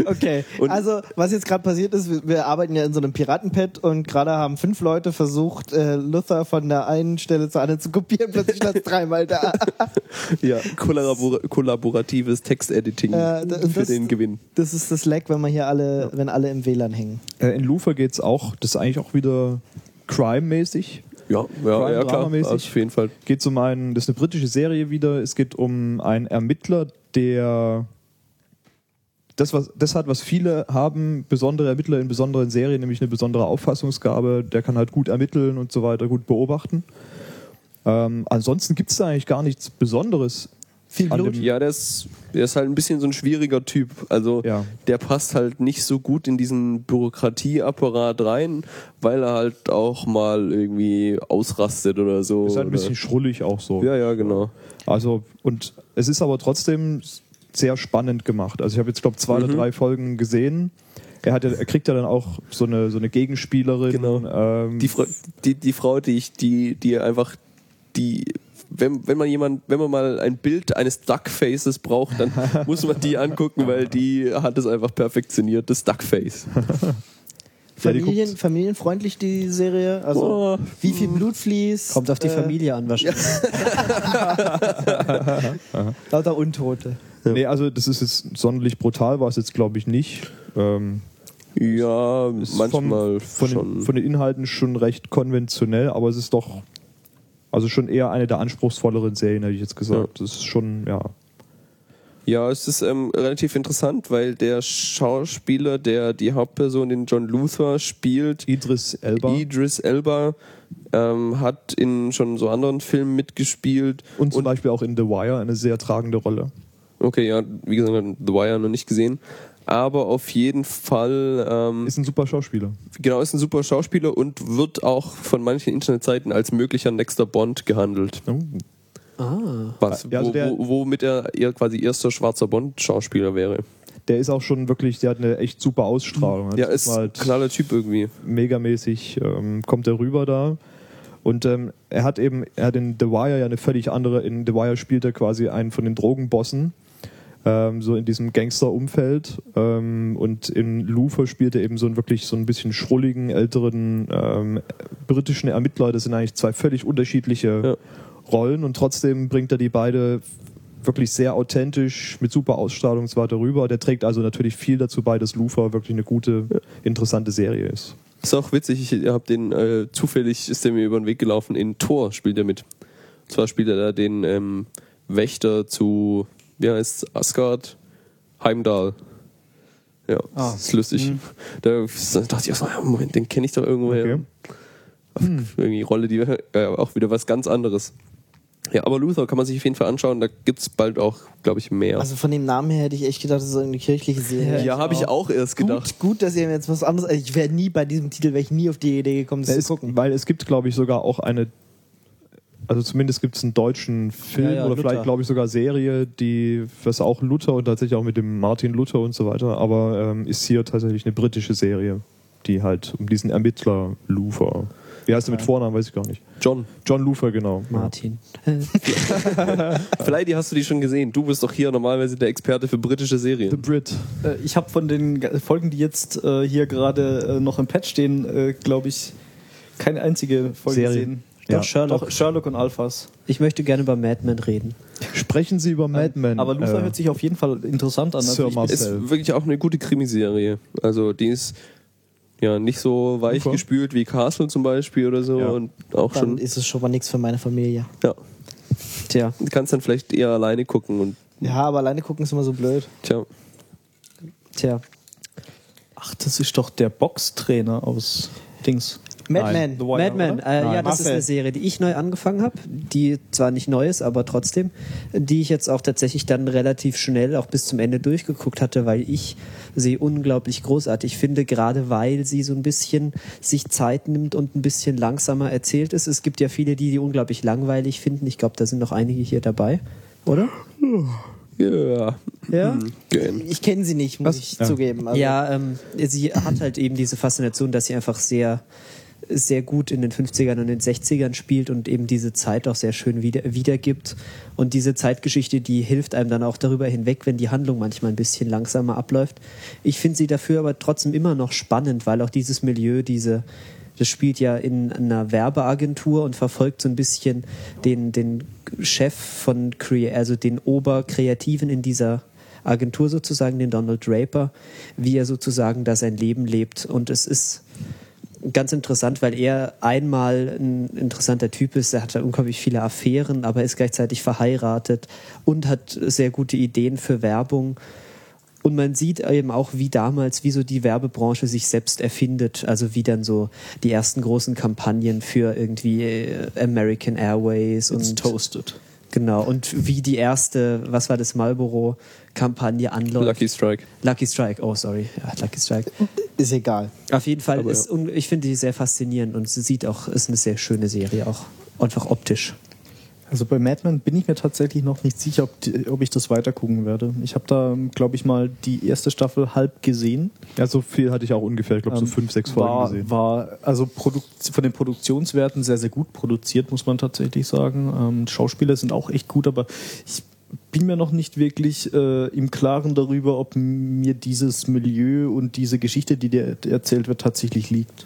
Okay, Und- also was jetzt gerade passiert ist, wir, wir arbeiten ja in so einem Piratenpad und gerade haben fünf Leute versucht, äh, Luther von der einen Stelle zur anderen zu kopieren, plötzlich stand es dreimal da. ja, kollabor kollaboratives Textediting Äh, das- für das- den Gewinn. Das ist das Lag, wenn man hier alle, wenn alle im WLAN hängen. Äh, in Lufa geht es auch, das ist eigentlich auch wieder Crime-mäßig. Ja, ja, ja klar, Drama-mäßig. auf jeden Fall. Geht um einen, das ist eine britische Serie wieder. Es geht um einen Ermittler, der das, was, das hat, was viele haben, besondere Ermittler in besonderen Serien, nämlich eine besondere Auffassungsgabe. Der kann halt gut ermitteln und so weiter, gut beobachten. Ähm, ansonsten gibt es da eigentlich gar nichts Besonderes. Viel Blut. dem- Ja, der ist, der ist halt ein bisschen so ein schwieriger Typ. Also Ja. der passt halt nicht so gut in diesen Bürokratieapparat rein, weil er halt auch mal irgendwie ausrastet oder so. Ist halt ein bisschen schrullig auch so. ja, ja, genau. Also, und es ist aber trotzdem sehr spannend gemacht. Also ich habe jetzt, glaube zwei Mhm. oder drei Folgen gesehen. Er, hat er kriegt ja dann auch so eine, so eine Gegenspielerin. Genau. Ähm, Die, Fra die, die Frau, die ich, die, die einfach, die, wenn, wenn man jemand, wenn man mal ein Bild eines Duckfaces braucht, dann muss man die angucken, weil die hat es einfach perfektioniert, das Duckface. Ja, die Familien, familienfreundlich die Serie. Also Oh. wie viel Blut fließt. Kommt auf die äh, Familie an wahrscheinlich. Lauter Untote. Nee, also das ist jetzt sonderlich brutal, war es jetzt glaube ich nicht. Ähm, Ja, ist manchmal vom, von, schon. Den, von den Inhalten schon recht konventionell, aber es ist doch also schon eher eine der anspruchsvolleren Serien, hätte ich jetzt gesagt. Das ist schon, ja. Ja, es ist ähm, relativ interessant, weil der Schauspieler, der die Hauptperson, den John Luther spielt, Idris Elba Idris Elba, ähm, hat in schon so anderen Filmen mitgespielt. und zum Beispiel auch in The Wire eine sehr tragende Rolle. Okay, ja, wie gesagt, The Wire noch nicht gesehen. Aber auf jeden Fall ähm, Ist ein super Schauspieler. genau ist ein super Schauspieler und wird auch von manchen Internetseiten als möglicher nächster Bond gehandelt. Ah. Was, Ja, also wo, der- wo, womit er eher quasi erster schwarzer Bond-Schauspieler wäre. Der ist auch schon wirklich, der hat eine echt super Ausstrahlung. Ja, Das ist war ein halt knaller Typ irgendwie. megamäßig, ähm, kommt er rüber da. Und ähm, er hat eben, er hat in The Wire ja eine völlig andere, in The Wire spielt er quasi einen von den Drogenbossen, ähm, so in diesem Gangster-Umfeld. Ähm, und in Luther spielt er eben so einen wirklich so ein bisschen schrulligen, älteren ähm, britischen Ermittler. Das sind eigentlich zwei völlig unterschiedliche Ja. Rollen und trotzdem bringt er die beide wirklich sehr authentisch mit super Ausstrahlung und so weiter rüber. Der trägt also natürlich viel dazu bei, dass Lufa wirklich eine gute, interessante Serie ist. Ist auch witzig, ich habe den äh, zufällig ist der mir über den Weg gelaufen. In Tor spielt er mit. Und zwar spielt er da den ähm, Wächter zu, wie heißt Asgard Heimdall. Ja, Ah. das ist lustig. Da dachte ich auch so, ja, Moment, den kenne ich doch irgendwo her. Okay. Irgendwie Rolle, die äh, auch wieder was ganz anderes. Ja, aber Luther kann man sich auf jeden Fall anschauen, da gibt's bald auch, glaube ich, mehr. Also von dem Namen her hätte ich echt gedacht, das ist eine kirchliche Serie. ja, habe ich auch erst gedacht. Gut, gut, dass ihr mir jetzt was anderes. Also ich wäre nie bei diesem Titel, wäre ich nie auf die Idee gekommen, Da das zu gucken. weil es gibt, glaube ich, sogar auch eine, also zumindest gibt es einen deutschen Film Ja, ja, oder Luther. vielleicht, glaube ich, sogar Serie, die, was auch Luther und tatsächlich auch mit dem Martin Luther und so weiter, aber ähm, ist hier tatsächlich eine britische Serie, die halt um diesen Ermittler Luther. Wie heißt er mit Vornamen, weiß ich gar nicht. John, John Luther, genau. Martin. vielleicht hast du die schon gesehen. Du bist doch hier normalerweise der Experte für britische The Serien. Brit. Äh, Ich habe von den Ge- Folgen, die jetzt äh, hier gerade äh, noch im Patch stehen, glaube ich, keine einzige Folge Serie. gesehen. Doch, Ja. Sherlock. Doch, Sherlock und Alphas. Ich möchte gerne über Mad Men reden. Sprechen Sie über Mad Men. Aber Luther äh, hört sich auf jeden Fall interessant an. Sir Also Marcel. Ist wirklich auch eine gute Krimiserie. Also die ist ja nicht so weich Super. gespült wie Castle zum Beispiel oder so Ja. und auch Dann schon. ist es schon mal nichts für meine Familie. Ja, Tja, du kannst dann vielleicht eher alleine gucken und Ja, aber alleine gucken ist immer so blöd. tja. tja. Ach, das ist doch der Boxtrainer aus Dings. Mad Nein. Men. The Wire, Mad Men, oder? äh, ja, das ist eine Serie, die ich neu angefangen habe, die zwar nicht neu ist, aber trotzdem, die ich jetzt auch tatsächlich dann relativ schnell auch bis zum Ende durchgeguckt hatte, weil ich sie unglaublich großartig finde, gerade weil sie so ein bisschen sich Zeit nimmt und ein bisschen langsamer erzählt ist. Es gibt ja viele, die die unglaublich langweilig finden. Ich glaube, da sind noch einige hier dabei, oder? Ja. Ja. Gern. Ich kenne sie nicht, muss ich Ja. zugeben. Also, Ja, ähm, sie hat halt eben diese Faszination, dass sie einfach sehr, sehr gut in den 50ern und den 60ern spielt und eben diese Zeit auch sehr schön wieder, wiedergibt. Und diese Zeitgeschichte, die hilft einem dann auch darüber hinweg, wenn die Handlung manchmal ein bisschen langsamer abläuft. Ich finde sie dafür aber trotzdem immer noch spannend, weil auch dieses Milieu, diese, das spielt ja in einer Werbeagentur und verfolgt so ein bisschen den, den Chef von also den Oberkreativen in dieser Agentur sozusagen, den Donald Draper, wie er sozusagen da sein Leben lebt. Und es ist ganz interessant, weil er einmal ein interessanter Typ ist. Er hat da unglaublich viele Affären, aber ist gleichzeitig verheiratet und hat sehr gute Ideen für Werbung. Und man sieht eben auch, wie damals, wie so die Werbebranche sich selbst erfindet. Also wie dann so die ersten großen Kampagnen für irgendwie äh, American Airways It's und toasted. Genau, und wie die erste, was war das, Marlboro-Kampagne anläuft. Lucky Strike. Lucky Strike, oh sorry, ja, Lucky Strike. ist egal. Auf jeden Fall, Aber ist, un- ich finde die sehr faszinierend und sie sieht auch, ist eine sehr schöne Serie, auch einfach optisch. Also bei Mad Men bin ich mir tatsächlich noch nicht sicher, ob, die, ob ich das weiter gucken werde. Ich habe da, glaube ich, mal die erste Staffel halb gesehen. Ja, so viel hatte ich auch ungefähr, ich glaube so Ähm, fünf, sechs Folgen war, gesehen. War also Produk von den Produktionswerten sehr, sehr gut produziert, muss man tatsächlich sagen. Ähm, Schauspieler sind auch echt gut, aber ich bin mir noch nicht wirklich äh, im Klaren darüber, ob mir dieses Milieu und diese Geschichte, die dir erzählt wird, tatsächlich liegt.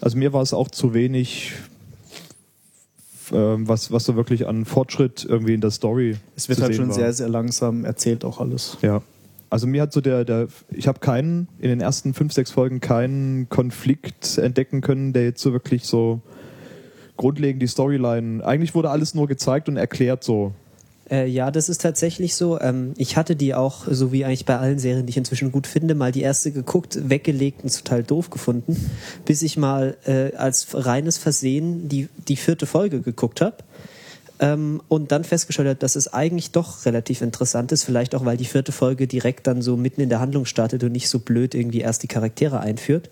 Also mir war es auch zu wenig, was, was so wirklich an Fortschritt irgendwie in der Story Es wird halt schon war. sehr, sehr langsam erzählt auch alles. Ja. Also mir hat so der, der ich habe keinen, in den ersten fünf, sechs Folgen keinen Konflikt entdecken können, der jetzt so wirklich so grundlegend die Storyline, eigentlich wurde alles nur gezeigt und erklärt so. Äh, ja, das ist tatsächlich so. Ähm, ich hatte die auch, so wie eigentlich bei allen Serien, die ich inzwischen gut finde, mal die erste geguckt, weggelegt und total doof gefunden, bis ich mal äh, als reines Versehen die, die vierte Folge geguckt habe. Ähm, und dann festgestellt hat, dass es eigentlich doch relativ interessant ist, vielleicht auch, weil die vierte Folge direkt dann so mitten in der Handlung startet und nicht so blöd irgendwie erst die Charaktere einführt.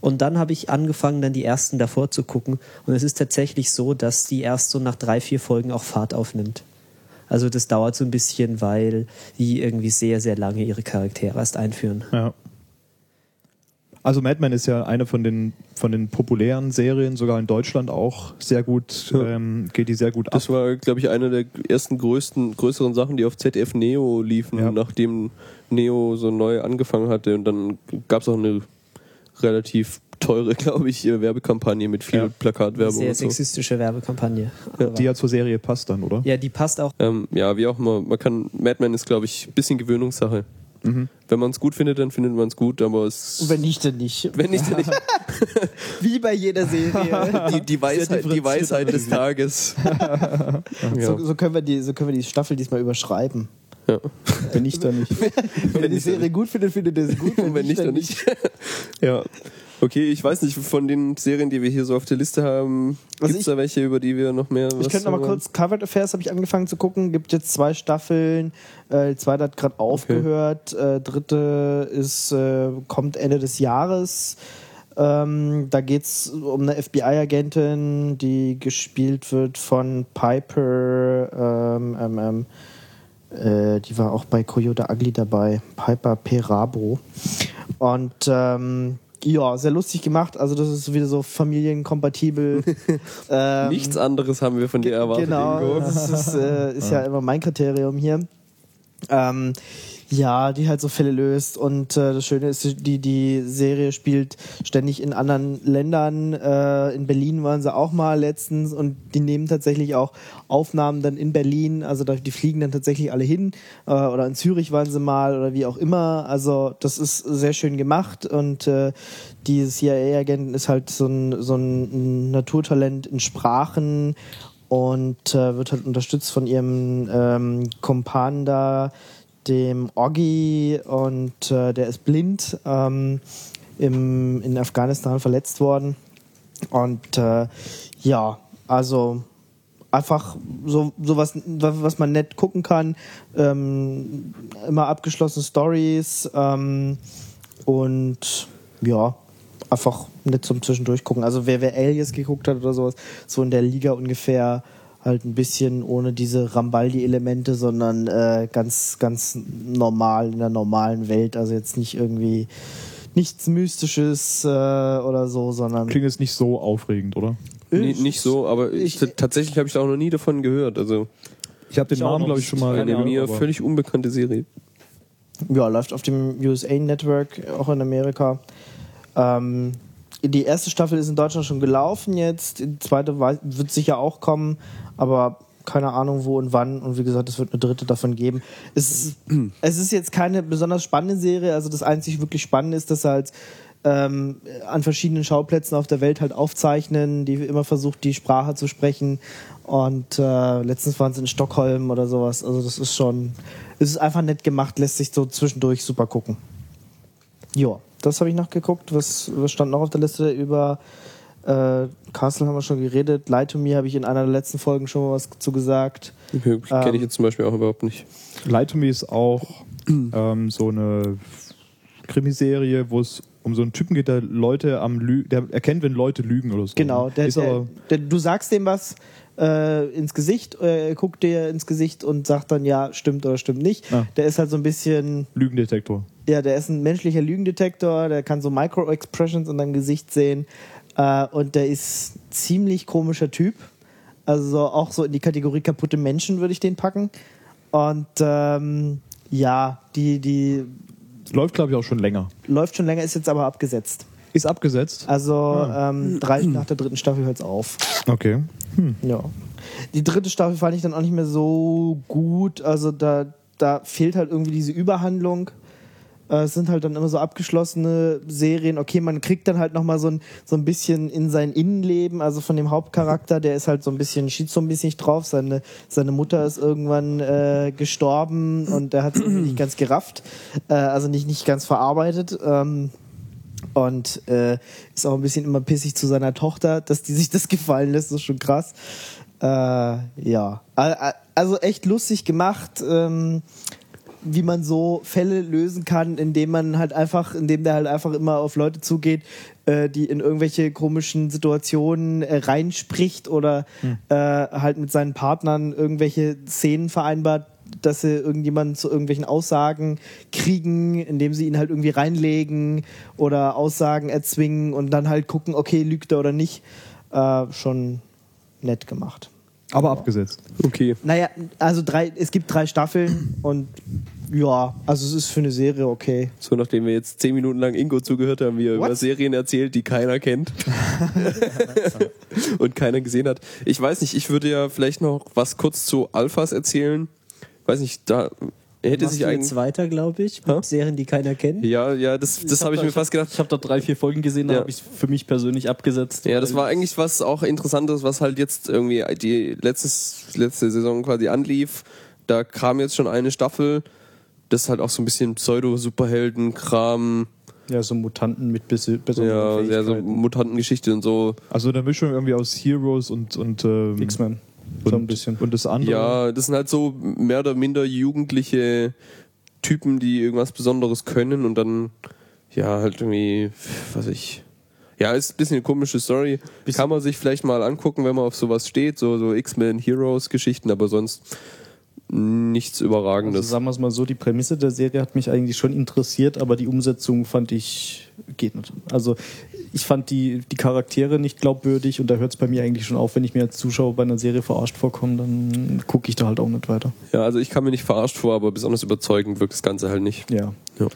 Und dann habe ich angefangen, dann die ersten davor zu gucken. Und es ist tatsächlich so, dass die erst so nach drei, vier Folgen auch Fahrt aufnimmt. Also das dauert so ein bisschen, weil die irgendwie sehr, sehr lange ihre Charaktere erst einführen. Ja. Also Mad Men ist ja eine von den von den populären Serien, sogar in Deutschland auch sehr gut, ähm, geht die sehr gut ab. Das war, glaube ich, eine der ersten größten, größeren Sachen, die auf ZDF Neo liefen, Ja. nachdem Neo so neu angefangen hatte. Und dann gab es auch eine relativ teure, glaube ich, Werbekampagne mit viel Ja. Plakatwerbung Sehr und so. sexistische Werbekampagne. Aber- die ja zur Serie passt dann, oder? ja, die passt auch. Ähm, ja, wie auch immer. Man kann, Mad Men ist, glaube ich, ein bisschen Gewöhnungssache. Mhm. Wenn man es gut findet, dann findet man es gut, aber es. Und wenn nicht, dann nicht. wenn nicht, dann nicht. Wie bei jeder Serie. Die, die, Weisheit, die Weisheit des Tages. ja. So, so, können wir die, so können wir die Staffel diesmal überschreiben. ja. Wenn nicht, dann nicht. Wenn ihr die Serie gut findet, findet ihr sie gut. Und wenn nicht, dann nicht. ja. Okay, ich weiß nicht, von den Serien, die wir hier so auf der Liste haben, Also gibt es da welche, über die wir noch mehr Ich könnte noch mal kurz, Covered Affairs habe ich angefangen zu gucken, gibt jetzt zwei Staffeln, äh, die zweite hat gerade aufgehört, äh, dritte ist, äh, kommt Ende des Jahres. Ähm, da geht es um eine FBI-Agentin, die gespielt wird von Piper, ähm, ähm, ähm, äh, die war auch bei Coyote Ugly dabei, Piper Perabo. Und ähm, ja, sehr lustig gemacht. Also das ist wieder so familienkompatibel. ähm, Nichts anderes haben wir von dir erwartet. Genau, Ingo. das ist, äh, ist ja immer mein Kriterium hier. Ähm, ja, die halt so Fälle löst und äh, das Schöne ist, die, die Serie spielt ständig in anderen Ländern. Äh, in Berlin waren sie auch mal letztens und die nehmen tatsächlich auch Aufnahmen dann in Berlin. Also die fliegen dann tatsächlich alle hin äh, oder in Zürich waren sie mal oder wie auch immer. Also das ist sehr schön gemacht und äh, die CIA-Agenten ist halt so ein, so ein Naturtalent in Sprachen und äh, wird halt unterstützt von ihrem ähm, Kumpan da, dem Oggi und äh, der ist blind ähm, im, in Afghanistan verletzt worden und äh, ja, also einfach so, so was, was man nett gucken kann. Ähm, immer abgeschlossene Stories ähm, und ja, einfach nett zum Zwischendurch gucken. Also wer, wer Alias geguckt hat oder sowas, so in der Liga ungefähr halt ein bisschen ohne diese Rambaldi-Elemente, sondern äh, ganz, ganz normal in der normalen Welt. Also jetzt nicht irgendwie nichts Mystisches äh, oder so, sondern Klingt jetzt nicht so aufregend, oder? Nee, nicht so, aber ich, Ich- tatsächlich habe ich da auch noch nie davon gehört. Also Ich habe den Ich Namen, glaube ich, schon mal. eine gehört, mir aber- völlig unbekannte Serie. Ja, läuft auf dem USA Network, auch in Amerika. Ähm, die erste Staffel ist in Deutschland schon gelaufen jetzt. Die zweite wei- wird sicher auch kommen, aber keine Ahnung wo und wann. Und wie gesagt, es wird eine dritte davon geben. Es ist, es ist jetzt keine besonders spannende Serie. Also das einzig wirklich Spannende ist, dass sie halt ähm, an verschiedenen Schauplätzen auf der Welt halt aufzeichnen, die immer versucht, die Sprache zu sprechen. Und äh, letztens waren sie in Stockholm oder sowas. Also das ist schon, es ist einfach nett gemacht, lässt sich so zwischendurch super gucken. Ja, das habe ich noch geguckt. Was, was stand noch auf der Liste über äh, Castle haben wir schon geredet. Lie to Me habe ich in einer der letzten Folgen schon mal was zu gesagt. Kenne Ähm. ich jetzt zum Beispiel auch überhaupt nicht. Lie to Me ist auch ähm, so eine Krimiserie, wo es um so einen Typen geht, der Leute am Lügen, der erkennt, wenn Leute lügen oder so. Genau, der, ist der, der, du sagst dem was äh, ins Gesicht, äh, guckt dir ins Gesicht und sagt dann ja, stimmt oder stimmt nicht. Ah. Der ist halt so ein bisschen, Lügendetektor. ja, der ist ein menschlicher Lügendetektor, der kann so Micro-Expressions in deinem Gesicht sehen äh, und der ist ziemlich komischer Typ. Also auch so in die Kategorie kaputte Menschen würde ich den packen. Und ähm, ja, die, die Läuft, glaube ich, auch schon länger. läuft schon länger, ist jetzt aber abgesetzt. Ist abgesetzt. Also ähm, drei, nach der dritten Staffel hört es auf. Okay. Ja. Die dritte Staffel fand ich dann auch nicht mehr so gut. Also da, da fehlt halt irgendwie diese Überhandlung. Äh, Es sind halt dann immer so abgeschlossene Serien. Okay, man kriegt dann halt nochmal so ein, so ein bisschen in sein Innenleben, also von dem Hauptcharakter, der ist halt so ein bisschen, schießt so ein bisschen nicht drauf. Seine, seine Mutter ist irgendwann äh, gestorben und der hat es nicht ganz gerafft, äh, also nicht, nicht ganz verarbeitet. Ähm, und äh, ist auch ein bisschen immer pissig zu seiner Tochter, dass die sich das gefallen lässt, das ist schon krass. Äh, ja. Also echt lustig gemacht, ähm, wie man so Fälle lösen kann, indem man halt einfach, indem der halt einfach immer auf Leute zugeht, äh, die in irgendwelche komischen Situationen äh, reinspricht oder äh, halt mit seinen Partnern irgendwelche Szenen vereinbart, dass sie irgendjemanden zu irgendwelchen Aussagen kriegen, indem sie ihn halt irgendwie reinlegen oder Aussagen erzwingen und dann halt gucken, okay, lügt er oder nicht. Äh, schon nett gemacht. Aber abgesetzt. Okay. Naja, also drei, es gibt drei Staffeln und ja, also es ist für eine Serie okay. So, nachdem wir jetzt zehn Minuten lang Ingo zugehört haben, wie er What? über Serien erzählt, die keiner kennt und keiner gesehen hat. Ich weiß nicht, ich würde ja vielleicht noch was kurz zu Alphas erzählen. Weiß nicht, da hätte sich eigentlich. weiter, glaube ich, mit Serien, die keiner kennt. Ja, ja, das, das habe ich mir fast gedacht. Ich habe da drei, vier Folgen gesehen, da Ja. habe ich für mich persönlich abgesetzt. Ja, das war eigentlich was auch Interessantes, was halt jetzt irgendwie die letztes, letzte Saison quasi anlief. Da kam jetzt schon eine Staffel. Das ist halt auch so ein bisschen Pseudo-Superhelden-Kram. ja so Mutanten mit bes- besonderen Ja, sehr so. Mutantengeschichte und so. Also eine Mischung irgendwie aus Heroes und, und ähm, X-Men. Und, So ein bisschen. und das andere. Ja, das sind halt so mehr oder minder jugendliche Typen, die irgendwas Besonderes können und dann, ja, halt irgendwie, was weiß ich. Ja, ist ein bisschen eine komische Story. Kann man sich vielleicht mal angucken, wenn man auf sowas steht, so, so X-Men Heroes Geschichten, aber sonst nichts Also Überragendes. sagen wir es mal so, die Prämisse der Serie hat mich eigentlich schon interessiert, aber die Umsetzung fand ich, geht nicht. Also ich fand die, die Charaktere nicht glaubwürdig und da hört es bei mir eigentlich schon auf, wenn ich mir als Zuschauer bei einer Serie verarscht vorkomme, dann gucke ich da halt auch nicht weiter. Ja, also ich kam mir nicht verarscht vor, aber besonders überzeugend wirkt das Ganze halt nicht. Ja. Ja.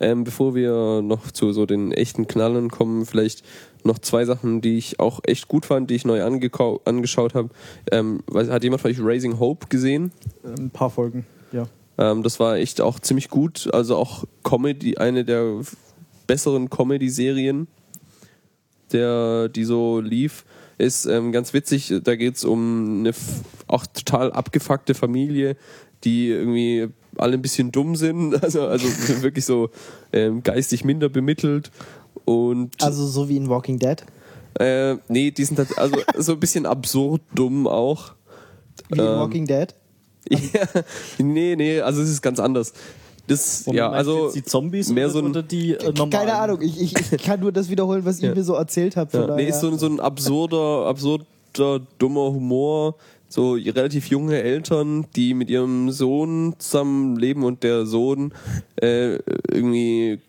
Ähm, bevor wir noch zu so den echten Knallern kommen, vielleicht noch zwei Sachen, die ich auch echt gut fand, die ich neu angeschaut habe. Ähm, hat jemand von euch Raising Hope gesehen? Ein paar Folgen, ja. Ähm, das war echt auch ziemlich gut. Also auch Comedy, eine der besseren Comedy-Serien, der, die so lief. Ist ähm, ganz witzig, da geht es um eine auch total abgefuckte Familie, die irgendwie alle ein bisschen dumm sind, also, also wirklich so ähm, geistig minder bemittelt. Und Also so wie in Walking Dead. äh, nee, die sind tats- also so ein bisschen absurd dumm auch. Wie in Ähm, Walking Dead. Ja, nee, nee, also es ist ganz anders. Das, Und ja, also die Zombies mehr oder, so ein- oder die äh, normalen? Keine Ahnung, ich, ich, ich kann nur das wiederholen, was ihr Ja. mir so erzählt habt. ja, nee, ist so, so ein absurder, absurder, dummer Humor. So relativ junge Eltern, die mit ihrem Sohn zusammen leben und der Sohn äh, irgendwie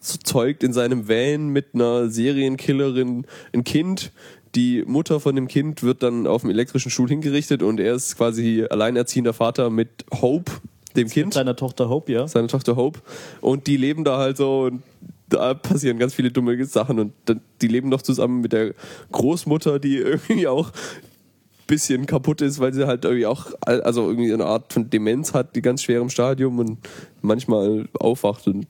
zeugt in seinem Van mit einer Serienkillerin ein Kind. Die Mutter von dem Kind wird dann auf dem elektrischen Stuhl hingerichtet und er ist quasi alleinerziehender Vater mit Hope, dem Mit Kind. seiner Tochter Hope, ja. seine Tochter Hope. Und die leben da halt so und da passieren ganz viele dumme Sachen und die leben noch zusammen mit der Großmutter, die irgendwie auch bisschen kaputt ist, weil sie halt irgendwie auch, al- also irgendwie eine Art von Demenz hat, die ganz schwer im Stadium und manchmal aufwacht und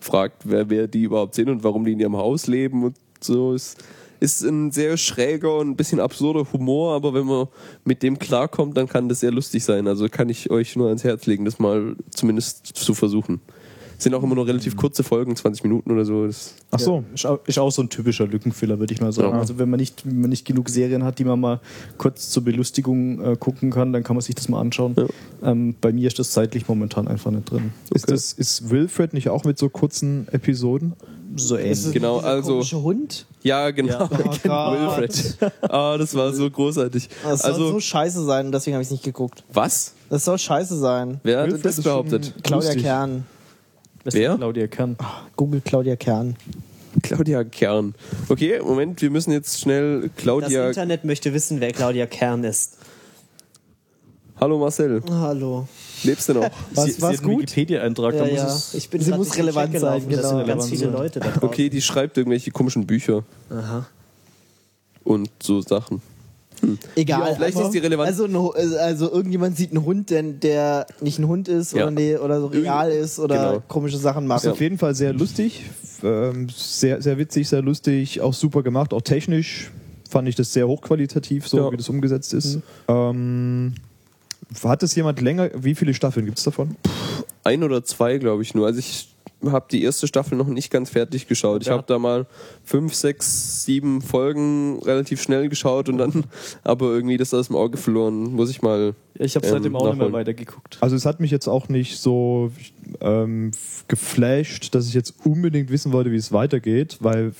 fragt, wer, wer die überhaupt sind und warum die in ihrem Haus leben und so. Ist, ist ein sehr schräger und ein bisschen absurder Humor, aber wenn man mit dem klarkommt, dann kann das sehr lustig sein. Also kann ich euch nur ans Herz legen, das mal zumindest zu versuchen. Sind auch immer nur relativ kurze Folgen, 20 Minuten oder so. Das Ach so. Ja, ist, auch, so ein typischer Lückenfüller, würde ich mal sagen. Ja. Also wenn man nicht, wenn man nicht genug Serien hat, die man mal kurz zur Belustigung äh, gucken kann, dann kann man sich das mal anschauen. Ähm, bei mir ist das zeitlich momentan einfach nicht drin. Ist, das, ist Wilfred nicht auch mit so kurzen Episoden? So Ist ähnlich. Genau, also- Hund. ja, genau. Oh Gott. Wilfred. Ah, das war so großartig. Das soll Also, so scheiße sein, deswegen habe ich es nicht geguckt. was? Das soll scheiße sein. Wer hat Wilfred das behauptet? Claudia Lustig. Kern. Das Wer? ist Claudia Kern. Google Claudia Kern. Claudia Kern. Okay, Moment, wir müssen jetzt schnell Das Claudia. Internet möchte wissen, wer Claudia Kern ist. Hallo Marcel, Hallo. lebst du noch? Was, Sie, war's sie gut? Wikipedia-Eintrag, da Ja, muss ja. Ich bin Sie muss relevant sein, gelaufen, Das genau. sind ganz viele. Leute da drauf. Okay, die schreibt irgendwelche komischen Bücher Aha. und so Sachen. Egal. Ja, vielleicht aber- ist die relevant. Also, Hu- also irgendjemand sieht einen Hund, der, der nicht ein Hund ist Ja. oder, nee, oder so real ist oder Genau. komische Sachen Ist macht. auf jeden Fall sehr lustig, ähm, sehr, sehr witzig, sehr lustig, auch super gemacht, auch technisch fand ich das sehr hochqualitativ, so Ja. wie das umgesetzt ist. Ähm, hat es jemand länger, wie viele Staffeln gibt es davon? Ein oder zwei, glaube ich nur. Also ich habe die erste Staffel noch nicht ganz fertig geschaut. Ich Ja. habe da mal fünf, sechs, sieben Folgen relativ schnell geschaut und dann aber irgendwie das aus dem Auge verloren. Muss ich mal. Ich habe Ähm, seitdem auch nicht mehr nachholen. weitergeguckt. Also es hat mich jetzt auch nicht so ähm, geflasht, dass ich jetzt unbedingt wissen wollte, wie es weitergeht, weil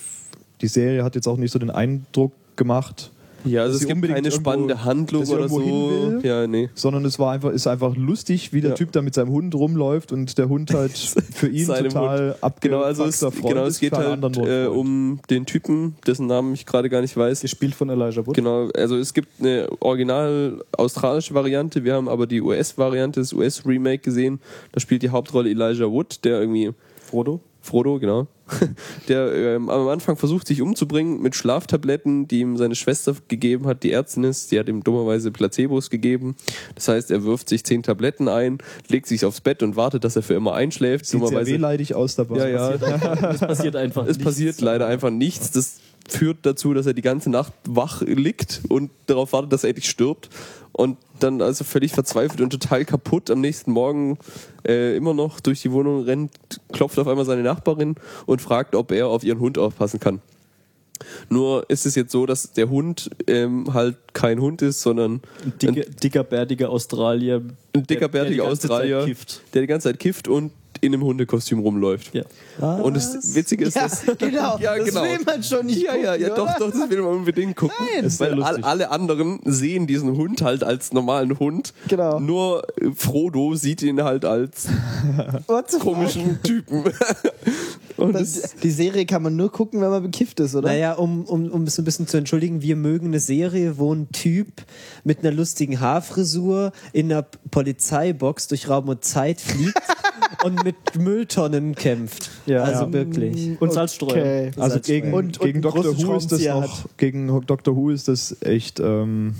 die Serie hat jetzt auch nicht so den Eindruck gemacht, Ja, also es gibt keine irgendwo- spannende Handlung oder so. will. Ja, nee. sondern es war einfach, ist einfach lustig, wie der Ja. Typ da mit seinem Hund rumläuft und der Hund halt für ihn total Genau, also es, abgefuckter Freund genau, es geht halt äh, Freund. um den Typen, dessen Namen ich gerade gar nicht weiß. Gespielt von Elijah Wood. Genau, also es gibt eine original australische Variante, wir haben aber die US-Variante, das US-Remake gesehen. Da spielt die Hauptrolle Elijah Wood, der irgendwie Frodo. Frodo, genau. Der ähm, am Anfang versucht, sich umzubringen mit Schlaftabletten, die ihm seine Schwester gegeben hat, die Ärztin ist. Die hat ihm dummerweise Placebos gegeben. Das heißt, er wirft sich zehn Tabletten ein, legt sich aufs Bett und wartet, dass er für immer einschläft. Sieht sehr wehleidig aus dabei. ja, ja. Das passiert einfach Es nichts. passiert leider einfach nichts. Das führt dazu, dass er die ganze Nacht wach liegt und darauf wartet, dass er endlich stirbt. Und dann also völlig verzweifelt und total kaputt am nächsten Morgen äh, immer noch durch die Wohnung rennt, klopft auf einmal seine Nachbarin und fragt, ob er auf ihren Hund aufpassen kann. Nur ist es jetzt so, dass der Hund ähm, halt kein Hund ist, sondern Ein dicker, dicker, bärtiger Australier. ein dicker, der- der die bärtiger ganze Zeit Australier, kifft. der die ganze Zeit kifft und in einem Hundekostüm rumläuft. Ja. Und das Witzige ist, Ja, dass genau. Ja, das genau. will man schon nicht ja, ja, gucken, ja, oder? doch, doch, das will man unbedingt gucken. Nein. Weil all, alle anderen sehen diesen Hund halt als normalen Hund. Genau. Nur äh, Frodo sieht ihn halt als komischen Typen. Und das, Das, die Serie kann man nur gucken, wenn man bekifft ist, oder? Naja, um, um, um es ein bisschen zu entschuldigen, wir mögen eine Serie, wo ein Typ mit einer lustigen Haarfrisur in einer Polizeibox durch Raum und Zeit fliegt und mit Mülltonnen kämpft. Ja. also Ja. wirklich. Und Salzstreuer. Okay. Also Salz gegen. Und- und gegen großen Who ist das noch, gegen Dr. Who ist das echt ähm,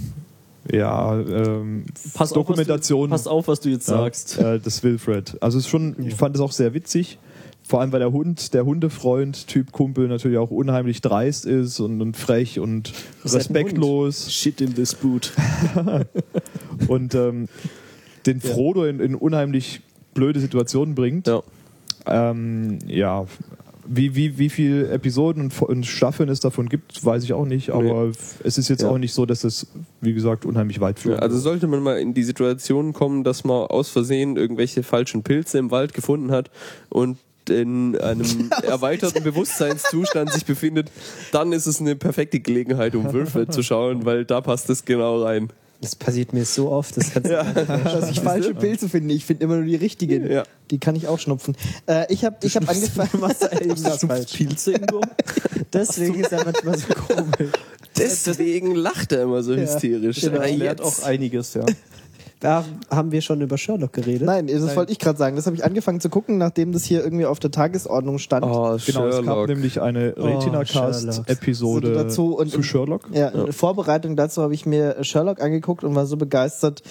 ja ähm, Pass auf, Dokumentation. Was du, pass auf, was du jetzt ja, sagst. Äh, das Wilfred. Also es ist schon, ich fand es auch sehr witzig. Vor allem, weil der Hund, der Hundefreund, Typ Kumpel natürlich auch unheimlich dreist ist und, und frech und ein respektlos. Shit in this boot. und ähm, den Frodo in, in unheimlich blöde Situationen bringt. ja. Ähm, ja, wie, wie, wie viele Episoden und, Staffeln es davon gibt, weiß ich auch nicht, aber es ist jetzt Ja. auch nicht so, dass es, wie gesagt, unheimlich weit führt. Ja, also sollte man mal in die Situation kommen, dass man aus Versehen irgendwelche falschen Pilze im Wald gefunden hat und in einem erweiterten Bewusstseinszustand sich befindet, dann ist es eine perfekte Gelegenheit, um Würfel zu schauen, weil da passt es genau rein. Das passiert mir so oft. Das du dass ich falsche Pilze finde. Ich finde immer nur die richtigen. Ja. Die kann ich auch schnupfen. Äh, ich habe ich hab angefangen, was da irgendwas falsch. Pilze irgendwo? Deswegen ist er manchmal so komisch. Deswegen lacht er immer so hysterisch. genau. Ah, Erklärt auch einiges, ja. Da haben wir schon über Sherlock geredet. Nein, das wollte ich gerade sagen. Das habe ich angefangen zu gucken, nachdem das hier irgendwie auf der Tagesordnung stand. Oh, genau, es gab Sherlock. nämlich eine Oh, Retina-Cast-Episode So dazu und- zu Sherlock. Ja, in Vorbereitung dazu habe ich mir Sherlock angeguckt und war so begeistert,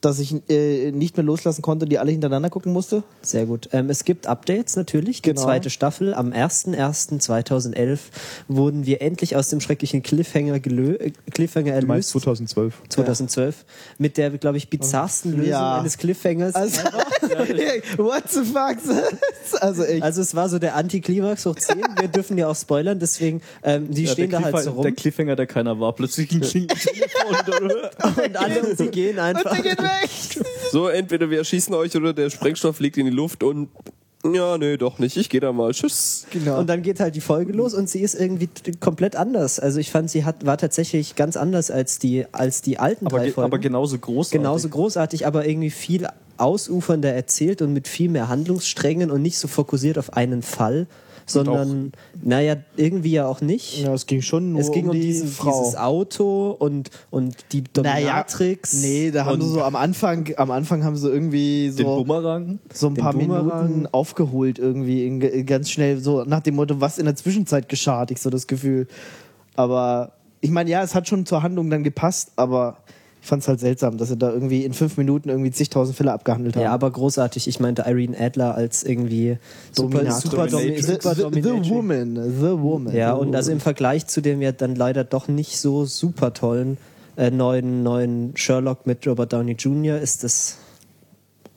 dass ich äh, nicht mehr loslassen konnte, die alle hintereinander gucken musste. Sehr gut. Ähm, es gibt Updates natürlich. Die Genau. zweite Staffel. Am 01.01.2011 wurden wir endlich aus dem schrecklichen Cliffhanger, gelö äh, Cliffhanger Du meinst erlöst. 2012. 2012. Mit der, glaube ich, bizarrsten Lösung Ja. eines Cliffhangers. Also, what the fuck? also echt. Also es war so der Antiklimax hoch 10. Wir dürfen ja auch spoilern, deswegen, ähm, die Ja, stehen da halt so rum der Cliffhanger, der keiner war. Plötzlich ging ein Telefon. und alle und sie gehen einfach. Und der geht weg. So, entweder wir erschießen euch oder der Sprengstoff fliegt in die Luft und ja, nee, doch nicht. Ich gehe da mal. Tschüss. Genau. Und dann geht halt die Folge los und sie ist irgendwie komplett anders. Also ich fand, sie hat, war tatsächlich ganz anders als die, als die alten aber, drei ge Folgen. aber genauso groß. genauso großartig, aber irgendwie viel ausufernder erzählt und mit viel mehr Handlungssträngen und nicht so fokussiert auf einen Fall, sondern, naja, irgendwie ja auch nicht. ja, es ging schon nur es ging um, die diesen, Frau. dieses Auto und, und die Dominatrix. nee, da haben sie so am Anfang, am Anfang haben sie irgendwie Den so, Bumerang. so ein den paar Bumerang. Minuten aufgeholt irgendwie in, in ganz schnell so nach dem Motto, was in der Zwischenzeit geschah, hatte ich so das Gefühl. Aber ich meine, ja, es hat schon zur Handlung dann gepasst, aber ich fand es halt seltsam, dass sie da irgendwie in fünf Minuten irgendwie zigtausend Fälle abgehandelt haben. Ja, aber großartig. Ich meinte Irene Adler als irgendwie super, Dominatrix. super, Domi the, super the, the Dominatrix. Woman, the Woman. Ja, the und also im Vergleich zu dem ja dann leider doch nicht so super tollen äh, neuen, neuen Sherlock mit Robert Downey Jr. ist das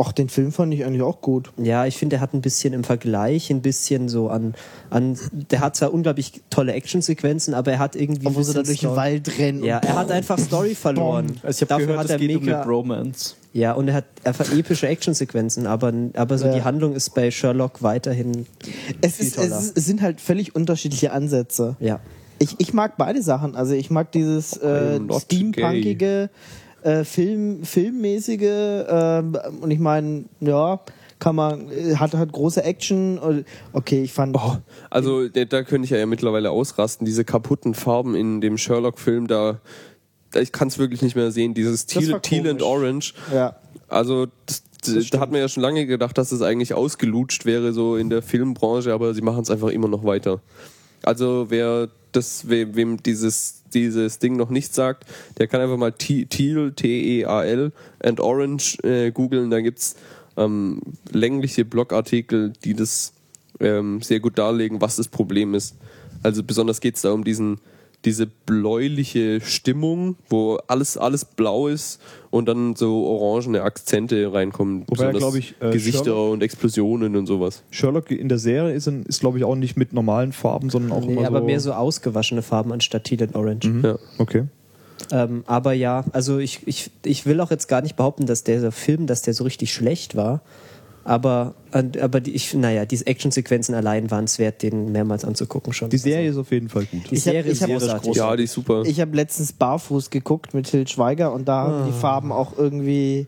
Auch den Film fand ich eigentlich auch gut. Ja, ich finde, er hat ein bisschen im Vergleich, ein bisschen so an, an der hat zwar unglaublich tolle Actionsequenzen, aber er hat irgendwie. Obwohl sie da durch den Wald rennen. Ja, er hat einfach Story verloren. Also ich habe Dafür gehört, hat es er geht um mega, eine Bromance. Ja, und er hat einfach epische Actionsequenzen, aber, aber so Ja. die Handlung ist bei Sherlock weiterhin. Es, viel ist, toller. es, ist, es sind halt völlig unterschiedliche Ansätze. Ja. Ich, ich mag beide Sachen. Also ich mag dieses äh, steampunkige, äh, Film, filmmäßige ähm, und ich meine, ja, kann man, äh, hat, hat große Action. Okay, ich fand. Oh, also da, da könnte ich ja, ja mittlerweile ausrasten. Diese kaputten Farben in dem Sherlock-Film, da, da ich kann es wirklich nicht mehr sehen. Dieses Teal, Teal and. Orange. Ja. Also das, da hat man ja schon lange gedacht, dass es eigentlich ausgelutscht wäre so in der Filmbranche, aber sie machen es einfach immer noch weiter. Also wer das, wem, wem dieses dieses Ding noch nicht sagt, der kann einfach mal Te- Teal, T-E-A-L and Orange äh, googeln. Da gibt's ähm, längliche Blogartikel, die das ähm, sehr gut darlegen, was das Problem ist. Also besonders geht's da um diesen diese bläuliche Stimmung, wo alles alles blau ist und dann so orangene Akzente reinkommen. Wobei, Besonders glaub ich, äh, Gesichter Sherlock- und Explosionen und sowas. Sherlock in der Serie ist, ist glaube ich, auch nicht mit normalen Farben, sondern auch Nee, immer aber so. mehr so ausgewaschene Farben anstatt Teal and Orange. Ja. Okay. Ähm, aber ja, also ich, ich, ich will auch jetzt gar nicht behaupten, dass der Film, dass der so richtig schlecht war. Aber, aber die, ich, naja, diese Actionsequenzen allein waren es wert, den mehrmals anzugucken schon. Die Serie ist auf jeden Fall gut. Die Ich Serie hab- ist großartig. ja, die ist super. Ich habe letztens Barfuß geguckt mit Til Schweiger und da haben die Farben auch irgendwie.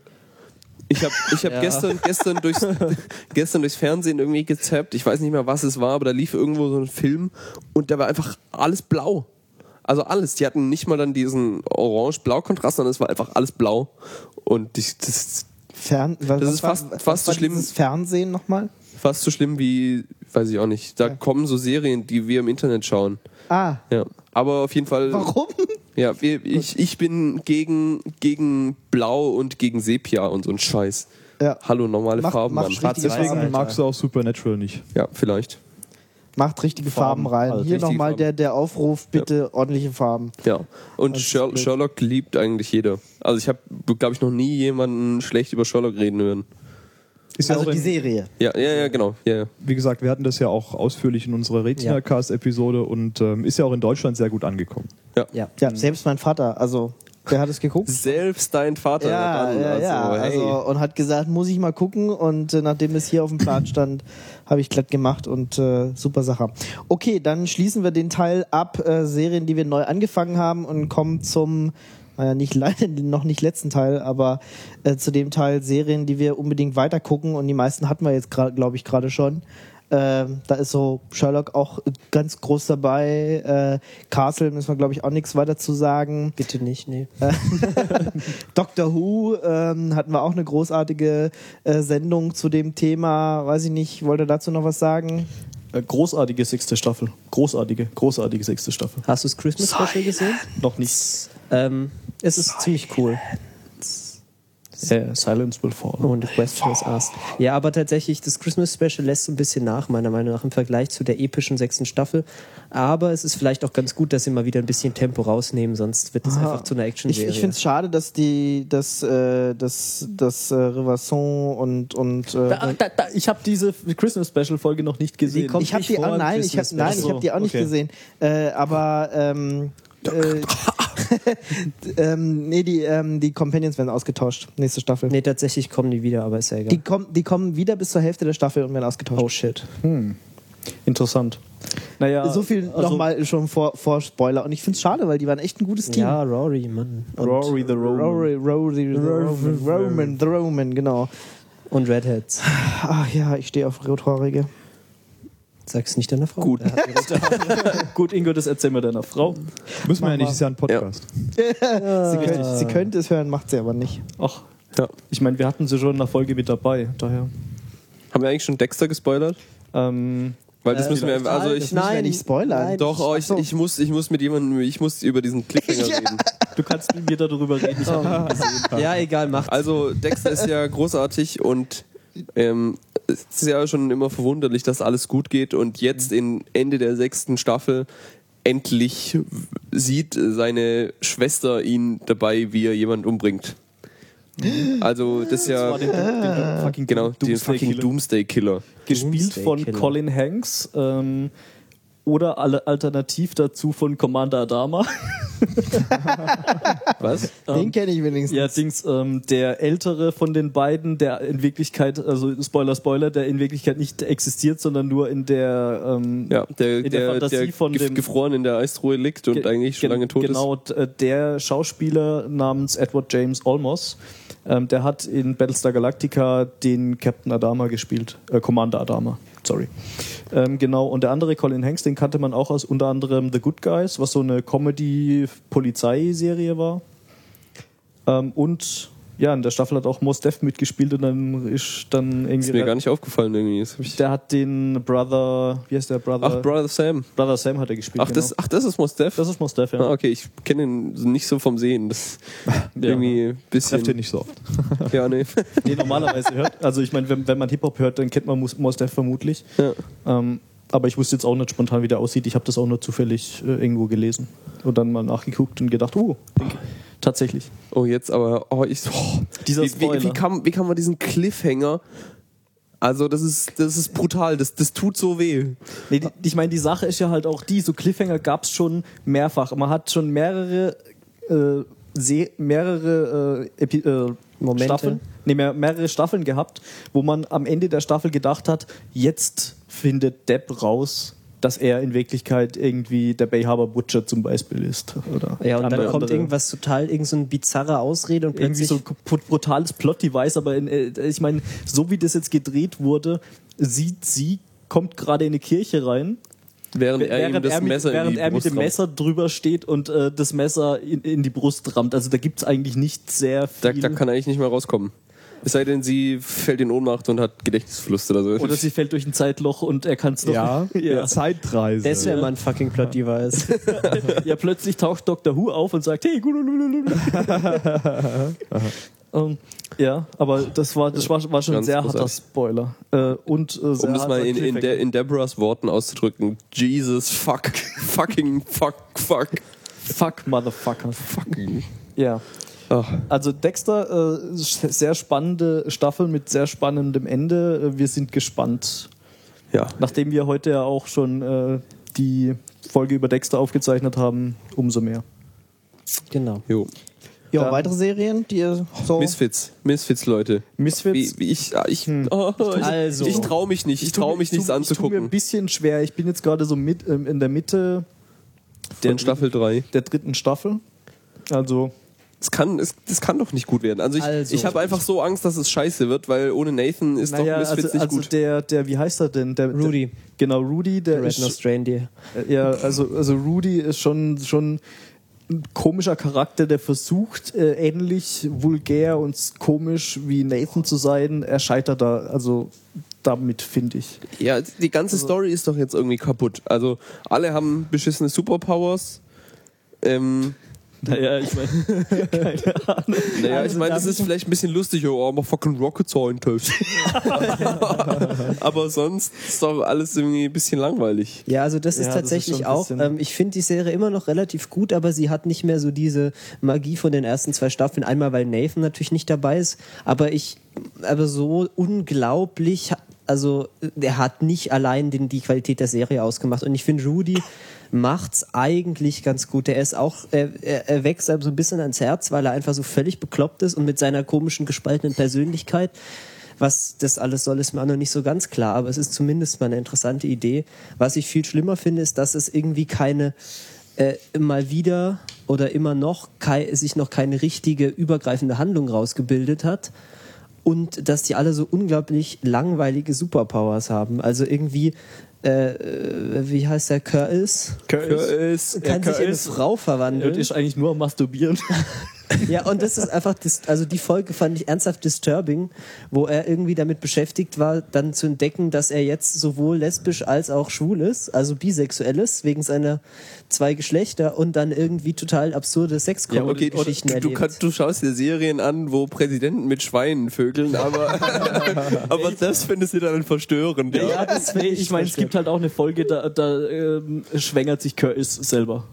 Ich habe ich hab Ja. gestern, gestern, durchs, gestern durchs Fernsehen irgendwie gezappt. Ich weiß nicht mehr, was es war, aber da lief irgendwo so ein Film und da war einfach alles blau. Also alles. Die hatten nicht mal dann diesen orange-blau-Kontrast, sondern es war einfach alles blau. Und ich, das ist Fern was, Das ist war- fast- was fast so war schlimm. Fernsehen nochmal? fast so schlimm wie, weiß ich auch nicht. Da kommen so Serien, die wir im Internet schauen. Ah, Ja. Aber auf jeden Fall. warum? Ja, wir, ich, ich bin gegen, gegen Blau und gegen Sepia und so ein Scheiß. Ja. Hallo, normale Macht- Farben, richtig Deswegen magst du auch Supernatural nicht. Ja, vielleicht. Macht richtige Farben, Farben, rein. also Hier nochmal der, der Aufruf, bitte ordentliche Farben. Ja. Und Das ist Sher blöd. Sherlock liebt eigentlich jeder. Also ich habe, glaube ich, noch nie jemanden schlecht über Sherlock reden hören. Ist ja Also auch die in, Serie. Ja, ja, ja, genau. Ja, ja. wie gesagt, wir hatten das ja auch ausführlich in unserer Retina-Cast-Episode und ähm, ist ja auch in Deutschland sehr gut angekommen. Ja. Ja, selbst mein Vater, also der hat es geguckt. Selbst dein Vater. Ja, dann, ja, also, ja. hey. Also, und hat gesagt, muss ich mal gucken. Und äh, nachdem es hier auf dem Plan stand, habe ich glatt gemacht und äh, super Sache. Okay, dann schließen wir den Teil ab, äh, Serien, die wir neu angefangen haben und kommen zum, naja, nicht leider noch nicht letzten Teil, aber äh, zu dem Teil Serien, die wir unbedingt weiter gucken. Und die meisten hatten wir jetzt gerade, glaube ich, gerade schon. Ähm, da ist so Sherlock auch ganz groß dabei. Äh, Castle müssen wir, glaube ich, auch nichts weiter zu sagen. Bitte nicht, nee. Doctor Who ähm, hatten wir auch eine großartige äh, Sendung zu dem Thema. Weiß ich nicht, wollt ihr dazu noch was sagen? Äh, großartige sechste Staffel. Großartige, großartige sechste Staffel. Hast du das Christmas Special gesehen? Noch nichts. Ähm, es ist ziemlich cool. Äh, Silence will fall. Und the question is asked. Ja, aber tatsächlich, das Christmas Special lässt so ein bisschen nach, meiner Meinung nach, im Vergleich zu der epischen sechsten Staffel. Aber es ist vielleicht auch ganz gut, dass sie mal wieder ein bisschen Tempo rausnehmen, sonst wird es einfach zu einer Ich, Action-Serie. ich finde es schade, dass die, dass, äh, dass, dass äh, Rivasson und, und äh, Da, da, da, ich habe diese Christmas Special Folge noch nicht gesehen. kommt ich habe nicht die, ah, nein, ich hab, nein, ich habe die auch nicht okay. gesehen. Äh, aber ähm, äh, ähm, nee, die, ähm, die Companions werden ausgetauscht. Nächste Staffel. Nee, tatsächlich kommen die wieder, aber ist ja egal. Die, kommen, die kommen wieder bis zur Hälfte der Staffel und werden ausgetauscht. oh shit. Interessant. Naja, so viel also nochmal schon vor, vor Spoiler. Und ich finde es schade, weil die waren echt ein gutes Team. Ja, Rory, Mann. Und, Rory the Roman. Rory, Rory, the Roman, Roman, the Roman, genau. und Redheads. Ach ja, ich stehe auf Rothaarige. Sag's nicht deiner Frau. Gut. Gut, Ingo, das erzähl mal deiner Frau. Müssen wir ja nicht, ist ja ein Podcast. Sie, könnte, sie könnte es hören, macht sie aber nicht. Ach, Ja. ich meine, wir hatten sie schon in der Folge mit dabei. Daher. Haben wir eigentlich schon Dexter gespoilert? Ähm, Weil das Äh, müssen wir, also ich, müssen wir nicht spoilern. nein, doch, oh, ich, ich muss, ich muss mit jemandem, ich muss über diesen Cliffhanger reden. du kannst mit mir darüber reden. Ich gesehen. Ja, egal, macht. Also Dexter ist ja großartig und ähm, es ist ja schon immer verwunderlich, dass alles gut geht und jetzt in Ende der sechsten Staffel endlich sieht seine Schwester ihn dabei, wie er jemand umbringt. Also das ist ja war den, den fucking genau den Doomsday fucking Killer. Doomsday Killer. gespielt Doomsday von Killer. Colin Hanks ähm, oder alle alternativ dazu von Commander Adama. Was? Den kenne ich wenigstens. Ja, Dings, ähm, der ältere von den beiden, der in Wirklichkeit, also Spoiler, Spoiler, der in Wirklichkeit nicht existiert, sondern nur in der, ähm, Ja, der, in der der, Fantasie der von dem- gefroren in der Eistruhe liegt und Ge- eigentlich schon lange tot genau, d- äh, der Schauspieler namens Edward James Olmos, ähm, der hat in Battlestar Galactica den Captain Adama gespielt, äh, Commander Adama, sorry. Ähm, genau, und der andere Colin Hanks, den kannte man auch aus unter anderem The Good Guys, was so eine Comedy-Polizeiserie war. Ähm, und ja, in der Staffel hat auch Mos Def mitgespielt und dann ist dann irgendwie. Ist mir gar nicht aufgefallen irgendwie. Das der hat den Brother, wie heißt der Brother? ach, Brother Sam. Brother Sam hat er gespielt. Ach, das, genau. ach, das ist Mos Def? das ist Mos Def, ja. Ah, okay, ich kenne ihn nicht so vom Sehen. Das Ja. irgendwie ein bisschen. Trefft ihr nicht so oft. Ja, nee. Nee, normalerweise hört. Also ich meine, wenn, wenn man Hip-Hop hört, dann kennt man Mos Def vermutlich. Ja. Ähm, aber ich wusste jetzt auch nicht spontan, wie der aussieht. Ich habe das auch nur zufällig äh, irgendwo gelesen. Und dann mal nachgeguckt und gedacht, oh, denk, tatsächlich. Oh, jetzt aber. Oh, ich. Oh, Dieser wie, wie, Spoiler. wie, kann, wie kann man diesen Cliffhanger. Also, das ist, das ist brutal. Das, das tut so weh. Nee, die, ich meine, die Sache ist ja halt auch die, so Cliffhanger gab es schon mehrfach. Man hat schon mehrere, äh, Se mehrere äh, Epi äh, Momente. Staffeln, nee, mehr, mehrere Staffeln gehabt, wo man am Ende der Staffel gedacht hat, jetzt findet Depp raus, dass er in Wirklichkeit irgendwie der Bay Harbor Butcher zum Beispiel ist. Oder Ja, und dann andere- kommt andere- irgendwas total, irgend so eine bizarre Ausrede und irgendwie plötzlich so ein brutales Plot-Device, aber in, äh, ich meine, so wie das jetzt gedreht wurde, sieht sie, kommt gerade in eine Kirche rein Während, er ihm das er mit, Messer während er mit dem rammt. Messer drüber steht und äh, das Messer in, in die Brust rammt. Also da gibt es eigentlich nicht sehr Da, viel. da kann er eigentlich nicht mehr rauskommen. Es sei denn, sie fällt in Ohnmacht und hat Gedächtnisverlust oder so. oder sie fällt durch ein Zeitloch und er kann es noch. Ja, ja. Zeitreise. das wäre mal ein fucking Plot-Device. ja, plötzlich taucht Dr. Who auf und sagt, hey, ähm, ja, aber das war, das war, war schon ein sehr harter großartig. Spoiler. Äh, und äh, sehr um das harter mal in, in. De in Deborahs Worten auszudrücken. Jesus, fuck, fucking, fuck, fuck, Fuck, Motherfucker. fucking. Ja. Ach, Also Dexter, äh, sehr spannende Staffel mit sehr spannendem Ende. Äh, Wir sind gespannt. ja. Nachdem wir heute ja auch schon äh, die Folge über Dexter aufgezeichnet haben, umso mehr. genau. Jo. Ja, Ähm, weitere Serien, die ihr so. Misfits, Misfits, Leute. Misfits. Wie, wie ich, ah, ich, oh, ich, Also. ich traue mich nicht. Ich traue mir- mich nichts Ich tue mir ein anzugucken. bisschen schwer. Ich bin jetzt gerade so mit ähm, in der Mitte Von Staffel 3. der dritten Staffel. Also Es kann, es, das kann doch nicht gut werden. Also ich, Also. ich habe einfach so Angst, dass es scheiße wird, weil ohne Nathan ist naja, doch Misfits also, nicht also gut. der, der, wie heißt er denn? Der, Rudy. Der, genau, Rudy, der Red ist, Nose Reindeer. Äh, Ja, also, also Rudy ist schon, schon ein komischer Charakter, der versucht, äh, ähnlich vulgär und komisch wie Nathan zu sein. Er scheitert da, also damit, finde ich. Ja, die ganze Story ist doch jetzt irgendwie kaputt. Also alle haben beschissene Superpowers. Ähm, Naja, ich meine, keine Ahnung. naja, Also ich meine, das da- ist vielleicht ein bisschen lustig, oh, aber fucking Rocket Scientist. aber sonst ist doch alles irgendwie ein bisschen langweilig. Ja, also das Ja, ist das ist tatsächlich schon ein auch, ähm, ich finde die Serie immer noch relativ gut, aber sie hat nicht mehr so diese Magie von den ersten zwei Staffeln. Einmal, weil Nathan natürlich nicht dabei ist, aber ich, aber so unglaublich, also der hat nicht allein den, die Qualität der Serie ausgemacht. Und ich finde, Rudy macht's eigentlich ganz gut. Er ist auch, er, er, wächst einem so ein bisschen ans Herz, weil er einfach so völlig bekloppt ist und mit seiner komischen gespaltenen Persönlichkeit was das alles soll, ist mir auch noch nicht so ganz klar, aber es ist zumindest mal eine interessante Idee. Was ich viel schlimmer finde, ist, dass es irgendwie keine äh, mal wieder oder immer noch sich noch keine richtige übergreifende Handlung rausgebildet hat und dass die alle so unglaublich langweilige Superpowers haben. Also irgendwie, äh, äh, wie heißt der Curtis? Curtis. Kann sich in eine Curtis- Frau Er verwandeln. ist eigentlich nur am Masturbieren. Ja, und das ist einfach, dis also die Folge fand ich ernsthaft disturbing, wo er irgendwie damit beschäftigt war, dann zu entdecken, dass er jetzt sowohl lesbisch als auch schwul ist, also bisexuell ist, wegen seiner zwei Geschlechter und dann irgendwie total absurde Ja, okay, Sexgeschichten du, du, kannst, du schaust dir Serien an, wo Präsidenten mit Schweinen vögeln, aber, aber das findest du dann verstörend. Ja. das nee, ich meine, es gibt halt auch eine Folge, da, da ähm, schwängert sich Curtis selber.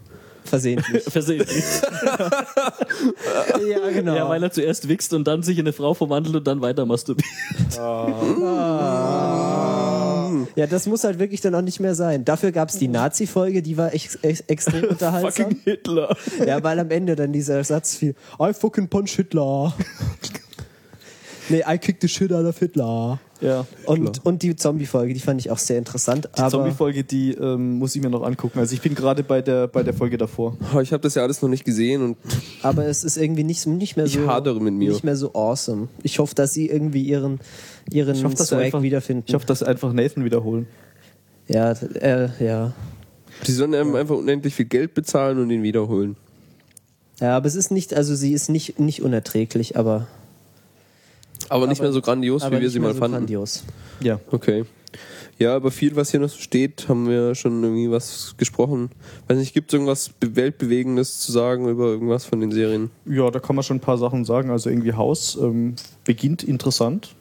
Versehentlich. Versehentlich. ja, genau. Ja, weil er zuerst wichst und dann sich in eine Frau verwandelt und dann weiter masturbiert. Ja, das muss halt wirklich dann auch nicht mehr sein. Dafür gab es die Nazi-Folge, die war ex ex extrem unterhaltsam. Fucking Hitler. Ja, weil am Ende dann dieser Satz fiel, I fucking punch Hitler. nee, I kick the shit out of Hitler. Ja. Und, und die Zombie-Folge, die fand ich auch sehr interessant. Die Zombie-Folge, die ähm, muss ich mir noch angucken. Also ich bin gerade bei der, bei der Folge davor. Oh, Ich habe das ja alles noch nicht gesehen und aber es ist irgendwie nicht, nicht mehr Ich so hadere mit mir. nicht mehr so awesome. Ich hoffe, dass sie irgendwie ihren ihren Ich hoffe, dass sie Swag einfach, wiederfinden. ich hoffe, dass sie einfach Nathan wiederholen. ja, äh, ja. die sollen einem einfach unendlich viel Geld bezahlen und ihn wiederholen. Ja, aber es ist nicht, also sie ist nicht, nicht unerträglich, aber, Aber nicht mehr so grandios, aber wie wir sie mal so fanden. grandios. Ja. Okay. Ja, aber viel, was hier noch so steht, haben wir schon irgendwie was gesprochen. Weiß nicht, gibt es irgendwas Be- Weltbewegendes zu sagen über irgendwas von den Serien? Ja, da kann man schon ein paar Sachen sagen. Also irgendwie Haus ähm, beginnt interessant.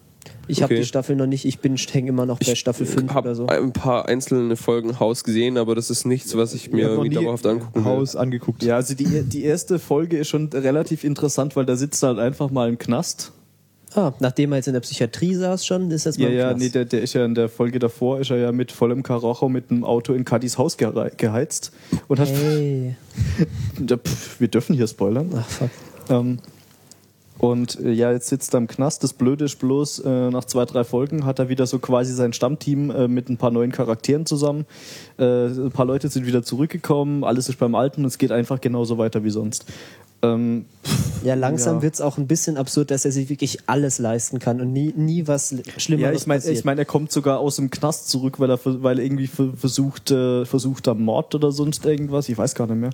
Ich habe Okay. die Staffel noch nicht, ich bin hänge immer noch bei Staffel 5 habe oder so. ein paar einzelne Folgen Haus gesehen, aber das ist nichts, was ich mir Ich dauerhaft angucken will. Haus angeguckt. Ja, also die, die erste Folge ist schon relativ interessant, weil da sitzt halt einfach mal im Knast. Ah, nachdem er jetzt in der Psychiatrie saß schon, ist das Ja, mal ja, Knast. nee, der, der ist ja in der Folge davor, ist er ja mit vollem Karacho mit einem Auto in Kadis Haus geheizt und hat. Hey. Ja, wir dürfen hier spoilern. Ach, fuck. Ähm, und äh, ja, jetzt sitzt er im Knast. Das Blöde ist bloß, äh, nach zwei, drei Folgen hat er wieder so quasi sein Stammteam äh, mit ein paar neuen Charakteren zusammen. Äh, ein paar Leute sind wieder zurückgekommen, alles ist beim Alten und es geht einfach genauso weiter wie sonst. Ähm, Ja, langsam Ja. wird's auch ein bisschen absurd, dass er sich wirklich alles leisten kann und nie, nie was Schlimmeres ja, ich meine, passiert. ich mein, er kommt sogar aus dem Knast zurück, weil er, weil er irgendwie ver- versucht, äh, versucht am Mord oder sonst irgendwas, ich weiß gar nicht mehr.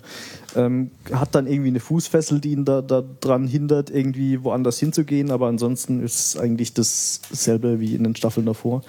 Ähm, hat dann irgendwie eine Fußfessel, die ihn da, da dran hindert, irgendwie woanders hinzugehen, aber ansonsten ist es eigentlich dasselbe wie in den Staffeln davor.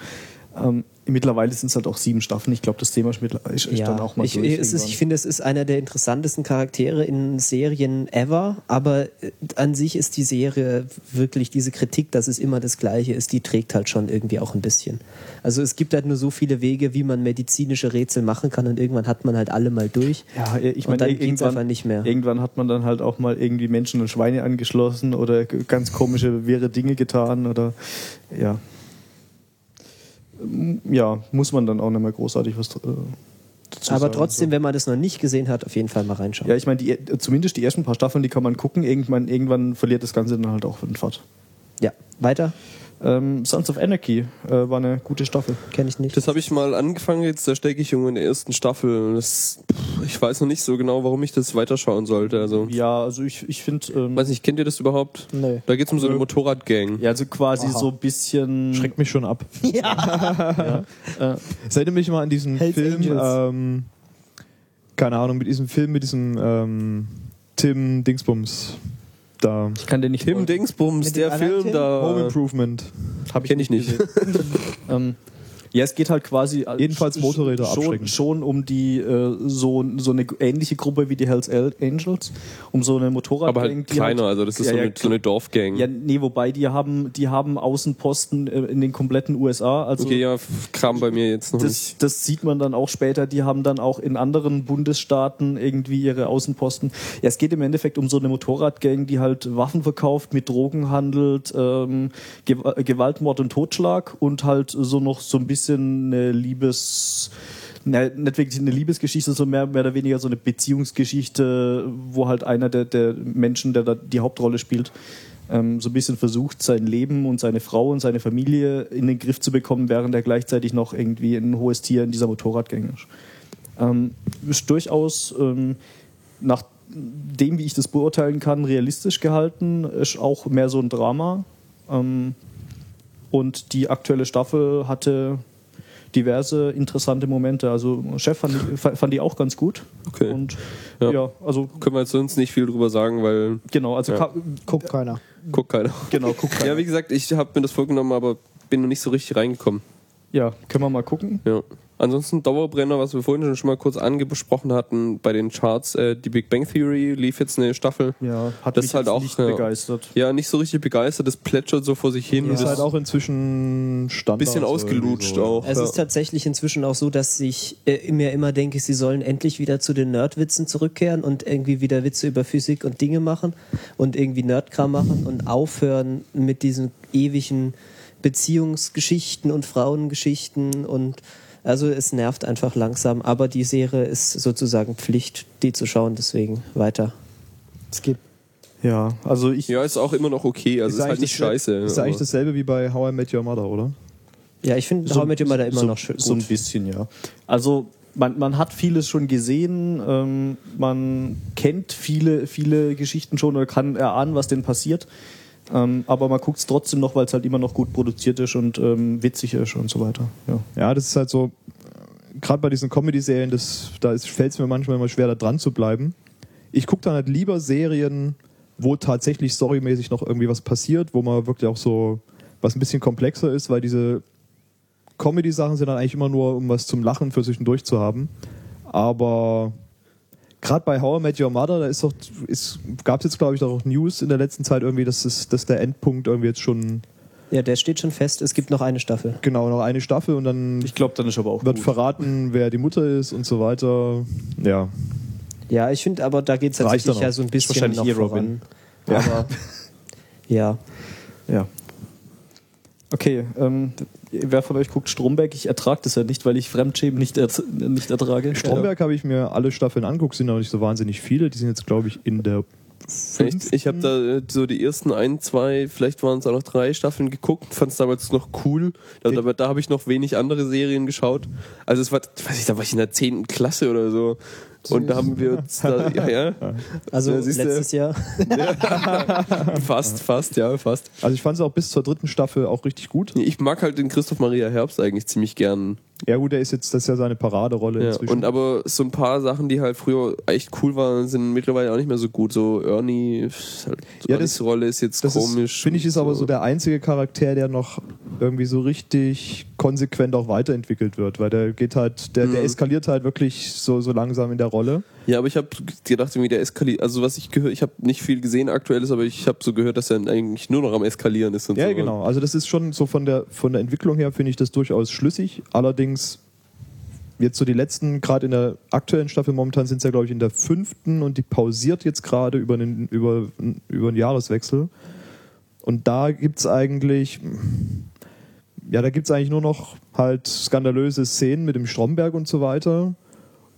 Ähm, mittlerweile sind es halt auch sieben Staffeln. Ich glaube, das Thema ist, ist, ja, dann auch mal ich, durch. ist, ich finde, es ist einer der interessantesten Charaktere in Serien ever, aber äh, an sich ist die Serie wirklich diese Kritik, dass es immer das Gleiche ist, die trägt halt schon irgendwie auch ein bisschen. Also es gibt halt nur so viele Wege, wie man medizinische Rätsel machen kann und irgendwann hat man halt alle mal durch. Ja, ich Und meine, dann geht's irgendwann, einfach nicht mehr. irgendwann hat man dann halt auch mal irgendwie Menschen und Schweine angeschlossen oder ganz komische, wirre Dinge getan oder ja. Ähm, Ja, muss man dann auch nicht mehr großartig was äh, dazu aber sagen. trotzdem, wenn man das noch nicht gesehen hat, auf jeden Fall mal reinschauen. Ja, ich meine, die, zumindest die ersten paar Staffeln, die kann man gucken. Irgendwann, irgendwann verliert das Ganze dann halt auch den Fahrt. Ja, weiter? Ähm, Sons of Anarchy äh, war eine gute Staffel. Kenne ich nicht. Das habe ich mal angefangen jetzt, da stecke ich irgendwo in der ersten Staffel. Das, pff, ich weiß noch nicht so genau, warum ich das weiterschauen sollte. Also, Ja, also ich, ich finde. Ähm, weiß nicht, kennt ihr das überhaupt? Nö. Da geht es um so eine Motorradgang. ja, also quasi so ein bisschen. Schreckt mich schon ab. Äh, Es erinnert mich mal an diesen Hells Film, ähm, keine Ahnung, mit diesem Film, mit diesem ähm, Tim Dingsbums. Da. ich kann den nicht. Tim Dingsbums, der Film Tim? Home da. Improvement. Hab Kenn ich nicht. ähm, ja, es geht halt quasi Jedenfalls Motorräder schon, abschrecken. schon um die äh, so, so eine ähnliche Gruppe wie die Hells Angels, um so eine Motorrad Aber halt kleiner, also das ist Ja, so, ja, eine, so eine Dorfgang. Ja, nee, wobei die haben die haben Außenposten äh, in den kompletten USA, also okay, ja, kam bei mir jetzt noch das, nicht. das sieht man dann auch später. Die haben dann auch in anderen Bundesstaaten irgendwie ihre Außenposten. Ja, es geht im Endeffekt um so eine Motorradgang, die halt Waffen verkauft, mit Drogen handelt, ähm, äh, Gewalt, Mord und Totschlag und halt so noch so ein bisschen eine Liebes nicht wirklich eine Liebesgeschichte, sondern mehr, mehr oder weniger so eine Beziehungsgeschichte, wo halt einer der, der Menschen, der da die Hauptrolle spielt, ähm, so ein bisschen versucht, sein Leben und seine Frau und seine Familie in den Griff zu bekommen, während er gleichzeitig noch irgendwie ein hohes Tier in dieser Motorradgang ist. Ähm, ist durchaus ähm, nach dem, wie ich das beurteilen kann, realistisch gehalten, ist auch mehr so ein Drama. Ähm, und die aktuelle Staffel hatte diverse interessante Momente. Also Chef fand, fand die auch ganz gut. Okay. Und ja, Ja. also Können wir jetzt sonst nicht viel drüber sagen, weil genau, also Ja. ka- Guckt keiner. guckt keiner. genau, guck Ja, wie gesagt, ich habe mir das vorgenommen, aber bin noch nicht so richtig reingekommen. Ja, können wir mal gucken. Ja. Ansonsten Dauerbrenner, was wir vorhin schon mal kurz angesprochen hatten bei den Charts, äh, die Big Bang Theory lief jetzt eine Staffel. Ja, hat Das mich ist halt jetzt auch, nicht ja. begeistert. Ja, nicht so richtig begeistert, das plätschert so vor sich hin. Ist und halt auch inzwischen Standard. bisschen ausgelutscht auch. Es ja. ist tatsächlich inzwischen auch so, dass ich äh, mir immer denke, sie sollen endlich wieder zu den Nerdwitzen zurückkehren und irgendwie wieder Witze über Physik und Dinge machen und irgendwie Nerdkram machen und aufhören mit diesen ewigen Beziehungsgeschichten und Frauengeschichten und also es nervt einfach langsam, aber die Serie ist sozusagen Pflicht, die zu schauen, deswegen weiter. Skip. Ja, also ich. ja, ist auch immer noch okay, also ist, halt eigentlich nicht scheiße. Ist eigentlich dasselbe wie bei How I Met Your Mother, oder? Ja, ich finde How I Met Your Mother immer so, noch schön So ein bisschen, ja. Also man, man hat vieles schon gesehen, ähm, man kennt viele, viele Geschichten schon oder kann erahnen, was denn passiert. Ähm, aber man guckt es trotzdem noch, weil es halt immer noch gut produziert ist und ähm, witzig ist und so weiter. Ja. Ja, das ist halt so, gerade bei diesen Comedy-Serien, da fällt es mir manchmal immer schwer, da dran zu bleiben. Ich gucke dann halt lieber Serien, wo tatsächlich storymäßig noch irgendwie was passiert, wo man wirklich auch so was ein bisschen komplexer ist, weil diese Comedy-Sachen sind dann eigentlich immer nur, um was zum Lachen für zwischendurch zu haben. Aber gerade bei How I Met Your Mother, da ist doch, ist, gab es jetzt glaube ich auch News in der letzten Zeit irgendwie, dass, es, dass der Endpunkt irgendwie jetzt schon Ja, der steht schon fest, es gibt noch eine Staffel. genau noch eine Staffel und dann Ich glaube, dann ist aber auch wird gut. verraten, wer die Mutter ist und so weiter. Ja. Ja, ich finde aber, da geht es tatsächlich ja so ein Ist bisschen wahrscheinlich noch eh Robin. voran. Aber, ja. Ja. Okay, ähm, wer von euch guckt Stromberg? Ich ertrage das ja nicht, weil ich Fremdschämen nicht, er nicht ertrage. Stromberg habe ich mir alle Staffeln angeguckt, sind noch nicht so wahnsinnig viele. Die sind jetzt, glaube ich, in der Echt? Ich habe da äh, so die ersten ein, zwei, vielleicht waren es auch noch drei Staffeln geguckt, fand es damals noch cool. Da, da, da habe ich noch wenig andere Serien geschaut. Also es war, weiß ich, da war ich in der 10. Klasse oder so. Und da haben wir uns da, ja, ja, Also Ja, siehst du. letztes Jahr. fast, fast, ja, fast. Also ich fand es auch bis zur dritten Staffel auch richtig gut. Ich mag halt den Christoph Maria Herbst eigentlich ziemlich gern. Ja gut, der ist jetzt, das ist ja seine Paraderolle Ja, inzwischen. und aber so ein paar Sachen, die halt früher echt cool waren, sind mittlerweile auch nicht mehr so gut. So Ernie, halt, Ja, Ernies das- Rolle ist jetzt das komisch. finde ich, ist und aber so der einzige Charakter, der noch irgendwie so richtig konsequent auch weiterentwickelt wird, weil der geht halt, der, der Mhm. eskaliert halt wirklich so, so langsam in der Rolle. Ja, aber ich habe gedacht, irgendwie der eskaliert. Also was ich gehört, ich habe nicht viel gesehen aktuelles, aber ich habe so gehört, dass er eigentlich nur noch am eskalieren ist und Ja, so. genau. Also das ist schon so von der von der Entwicklung her finde ich das durchaus schlüssig. Allerdings jetzt so die letzten, gerade in der aktuellen Staffel momentan sind es ja glaube ich in der fünften und die pausiert jetzt gerade über einen über über einen Jahreswechsel. Und da gibt's eigentlich ja, da gibt's eigentlich nur noch halt skandalöse Szenen mit dem Stromberg und so weiter.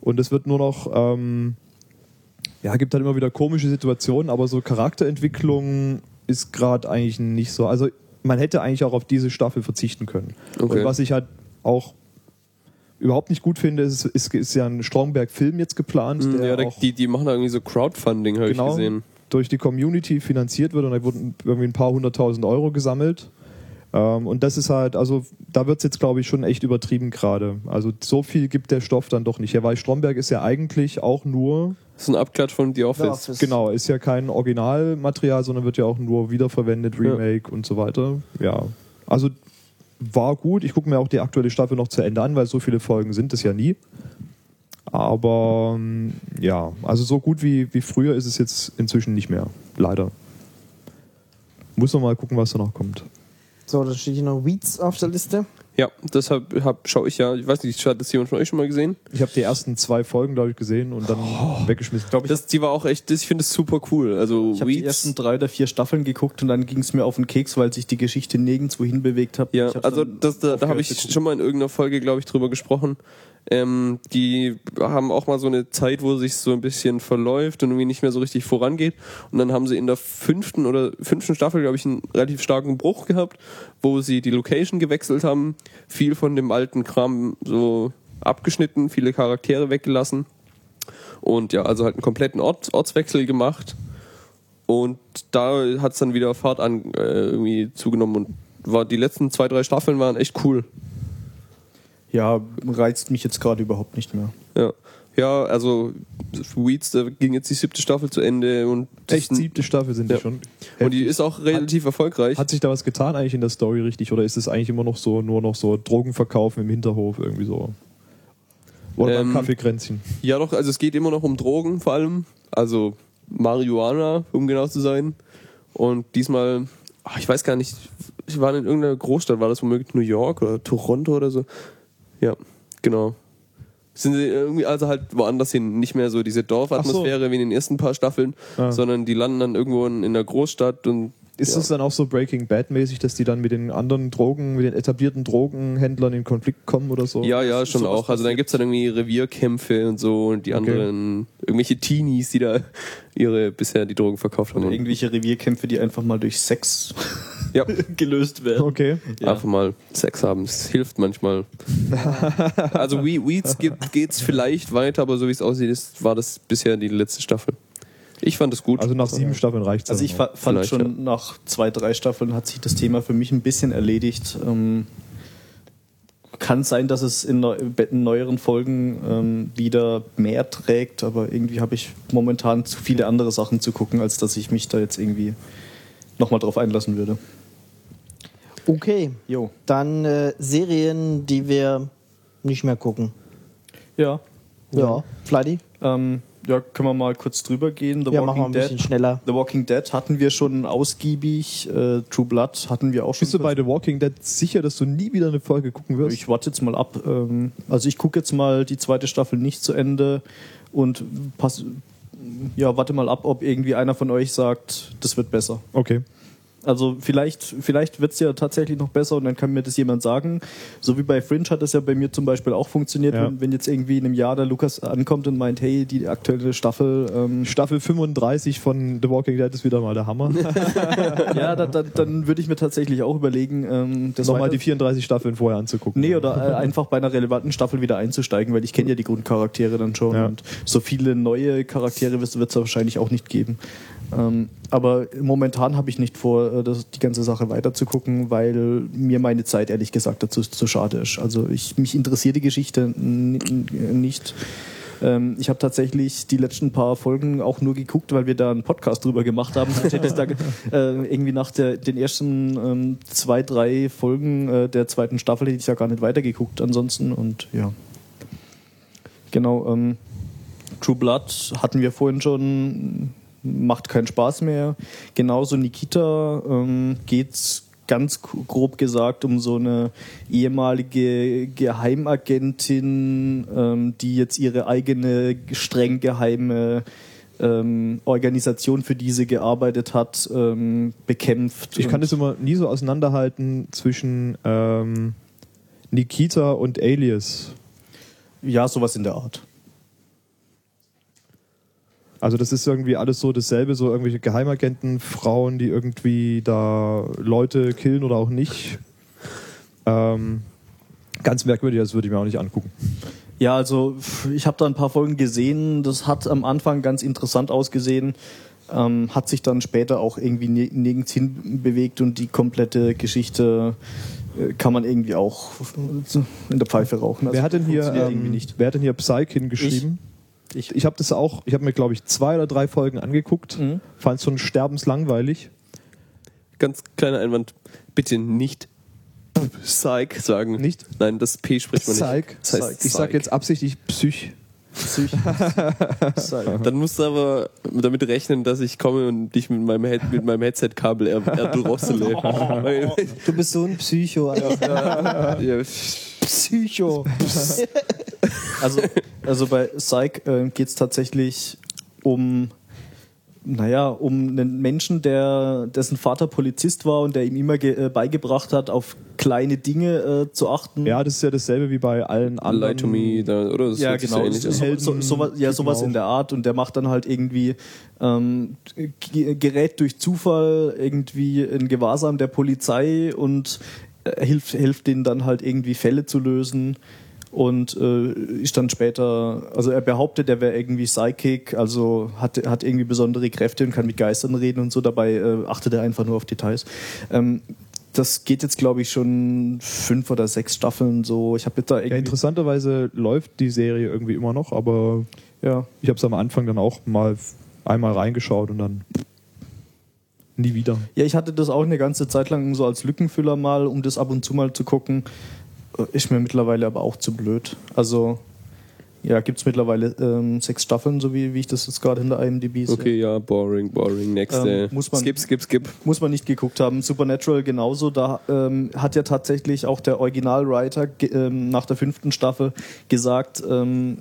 Und es wird nur noch ähm, ja, gibt halt immer wieder komische Situationen, aber so Charakterentwicklung ist gerade eigentlich nicht so. Also man hätte eigentlich auch auf diese Staffel verzichten können. Okay. Und was ich halt auch überhaupt nicht gut finde, ist, ist, ist ja ein Stromberg-Film jetzt geplant, Mhm, der Ja, die, die machen da irgendwie so Crowdfunding, habe ich genau gesehen. durch die Community finanziert wird und da wurden irgendwie ein paar hunderttausend Euro gesammelt. Ähm, und das ist halt, also da wird es jetzt, glaube ich, schon echt übertrieben gerade. Also so viel gibt der Stoff dann doch nicht her, weil Stromberg ist ja eigentlich auch nur Das ist ein Abklatsch von The Office. The Office. Genau, ist ja kein Originalmaterial, sondern wird ja auch nur wiederverwendet, Remake und so weiter. Ja, also war gut. Ich gucke mir auch die aktuelle Staffel noch zu Ende an, weil so viele Folgen sind es ja nie. Aber ähm, ja, also so gut wie, wie früher ist es jetzt inzwischen nicht mehr. Leider. Muss noch mal gucken, was da noch kommt. So, da steht hier noch Weeds auf der Liste. Ja, deshalb hab, schaue ich ja, ich weiß nicht, hat das jemand von euch schon mal gesehen? Ich habe die ersten zwei Folgen, glaube ich, gesehen und dann weggeschmissen. Das, die war auch echt, das, ich finde das super cool. Also Ich habe die ersten drei oder vier Staffeln geguckt und dann ging es mir auf den Keks, weil sich die Geschichte nirgendwo hinbewegt hat. Ja, Ich also das, da, da habe ich schon mal in irgendeiner Folge, glaube ich, drüber gesprochen. Ähm, die haben auch mal so eine Zeit, wo sich so ein bisschen verläuft und irgendwie nicht mehr so richtig vorangeht. Und dann haben sie in der fünften oder fünften Staffel, glaube ich, einen relativ starken Bruch gehabt, wo sie die Location gewechselt haben, viel von dem alten Kram so abgeschnitten, viele Charaktere weggelassen. Und ja, also halt einen kompletten Ort, Ortswechsel gemacht. Und da hat es dann wieder Fahrt an äh, irgendwie zugenommen und war die letzten zwei, drei Staffeln waren echt cool. Ja, reizt mich jetzt gerade überhaupt nicht mehr. Ja. Ja, also Weeds, da ging jetzt die siebte Staffel zu Ende und Echt siebte Staffel sind die Ja. schon. und die ist auch relativ erfolgreich. Hat sich da was getan eigentlich in der Story richtig oder ist es eigentlich immer noch so nur noch so Drogenverkaufen im Hinterhof irgendwie so? Oder Ähm, Kaffeekränzchen. Ja, doch, also es geht immer noch um Drogen vor allem. Also Marihuana, um genau zu sein. Und diesmal, ach, ich weiß gar nicht, ich war in irgendeiner Großstadt, war das womöglich New York oder Toronto oder so? Ja, genau. Sind sie irgendwie also halt woanders hin, nicht mehr so diese Dorfatmosphäre wie in den ersten paar Staffeln, Ah. sondern die landen dann irgendwo in, in der Großstadt und Ist ja. es dann auch so Breaking Bad mäßig, dass die dann mit den anderen Drogen, mit den etablierten Drogenhändlern in Konflikt kommen oder so? Ja, ja, schon auch. Also dann gibt's dann irgendwie Revierkämpfe und so und die Okay. anderen, irgendwelche Teenies, die da ihre bisher die Drogen verkauft haben. Oder irgendwelche Revierkämpfe, die einfach mal durch Sex Ja. gelöst werden. Okay. Ja. Einfach mal Sex haben. Es hilft manchmal. also We Weeds gibt, geht's vielleicht weiter, aber so wie es aussieht, ist, war das bisher die letzte Staffel. Ich fand es gut. Also nach sieben Staffeln reicht es. Also ich fa- fand Vielleicht, schon nach zwei, drei Staffeln hat sich das Thema für mich ein bisschen erledigt. Ähm, kann sein, dass es in, in neueren Folgen ähm, wieder mehr trägt, aber irgendwie habe ich momentan zu viele andere Sachen zu gucken, als dass ich mich da jetzt irgendwie nochmal drauf einlassen würde. Okay, Jo. dann äh, Serien, die wir nicht mehr gucken. Ja. Ja, Fladdy? Ähm, ja, können wir mal kurz drüber gehen. The Ja, machen wir ein Walking bisschen Dead. schneller. The Walking Dead hatten wir schon ausgiebig. Äh, True Blood hatten wir auch schon. Bist du bei The Walking Dead sicher, dass du nie wieder eine Folge gucken wirst? Ich warte jetzt mal ab. Ähm, also ich gucke jetzt mal die zweite Staffel nicht zu Ende und pass, ja, warte mal ab, ob irgendwie einer von euch sagt, das wird besser. okay. Also vielleicht, vielleicht wird es ja tatsächlich noch besser und dann kann mir das jemand sagen. So wie bei Fringe hat das ja bei mir zum Beispiel auch funktioniert, Ja. wenn, wenn jetzt irgendwie in einem Jahr der Lukas ankommt und meint, hey, die aktuelle Staffel, ähm, Staffel 35 von The Walking Dead ist wieder mal der Hammer. ja, da, da, dann würde ich mir tatsächlich auch überlegen, ähm, das Nochmal die 34 Staffeln vorher anzugucken. Nee, oder äh, einfach bei einer relevanten Staffel wieder einzusteigen, weil ich kenne ja die Grundcharaktere dann schon Ja. und so viele neue Charaktere wird es wahrscheinlich auch nicht geben. Ähm, aber momentan habe ich nicht vor, äh, das, die ganze Sache weiter zu gucken, weil mir meine Zeit ehrlich gesagt dazu zu schade ist. Also ich, mich interessiert die Geschichte nicht. Ähm, ich habe tatsächlich die letzten paar Folgen auch nur geguckt, weil wir da einen Podcast drüber gemacht haben. Sonst hätte ich da, äh, irgendwie nach der, den ersten ähm, zwei, drei Folgen äh, der zweiten Staffel hätte ich ja gar nicht weitergeguckt ansonsten. Und ja. Genau. Ähm, True Blood hatten wir vorhin schon, macht keinen Spaß mehr. Genauso Nikita ähm, geht's ganz grob gesagt um so eine ehemalige Geheimagentin, ähm, die jetzt ihre eigene streng geheime ähm, Organisation, für die sie gearbeitet hat, ähm, bekämpft. Ich kann das immer nie so auseinanderhalten zwischen ähm, Nikita und Alias. ja, sowas in der Art. Also das ist irgendwie alles so dasselbe, so irgendwelche Geheimagenten, Frauen, die irgendwie da Leute killen oder auch nicht. Ähm, ganz merkwürdig, das würde ich mir auch nicht angucken. Ja, also ich habe da ein paar Folgen gesehen. Das hat am Anfang ganz interessant ausgesehen, ähm, hat sich dann später auch irgendwie nirgends hin bewegt und die komplette Geschichte äh, kann man irgendwie auch in der Pfeife rauchen. Also wer hat denn hier, ähm, wer hat denn hier Psych hingeschrieben? Ich, ich habe das auch, ich habe mir glaube ich zwei oder drei Folgen angeguckt, Mhm. fand es schon sterbenslangweilig. Ganz kleiner Einwand. Bitte nicht Psych sagen. Nicht? Nein, das P spricht man Psych. nicht. Das heißt Ich sage Psych. jetzt absichtlich Psych. Dann musst du aber damit rechnen, dass ich komme und dich mit meinem, Head, mit meinem Headset-Kabel er- erdrossele. Weil- Du bist so ein Psycho, Alter. ja, Psycho. Also, also bei Psych äh, geht es tatsächlich um, naja, um einen Menschen, der, dessen Vater Polizist war und der ihm immer äh, beigebracht hat, auf kleine Dinge äh, zu achten. Ja, das ist ja dasselbe wie bei allen anderen. Lie to me, da, oder? Das ja, genau. so ähnlich So, so, so, sowas, ja, sowas Typen in der Art. Und der macht dann halt irgendwie, ähm, gerät durch Zufall irgendwie in Gewahrsam der Polizei und hilft, hilft denen dann halt irgendwie Fälle zu lösen. Und äh, ist dann später, also er behauptet, er wäre irgendwie Psychic, also hat, hat irgendwie besondere Kräfte und kann mit Geistern reden und so. Dabei äh, achtet er einfach nur auf Details. Ähm, das geht jetzt, glaube ich, schon fünf oder sechs Staffeln so. Ich habe jetzt da Ja, interessanterweise läuft die Serie irgendwie immer noch, aber ja. ich habe es am Anfang dann auch mal einmal reingeschaut und dann nie wieder. Ja, ich hatte das auch eine ganze Zeit lang so als Lückenfüller mal, um das ab und zu mal zu gucken. Äh, Ist mir mittlerweile aber auch zu blöd. Also Ja, gibt es mittlerweile ähm, sechs Staffeln, so wie, wie ich das jetzt gerade in der IMDb sehe. Okay, ja, boring, boring. Next. Ähm, äh, muss man- skip, skip, skip. Muss man nicht geguckt haben. Supernatural genauso. Da ähm, hat ja tatsächlich auch der Originalwriter ähm, nach der fünften Staffel gesagt, ähm,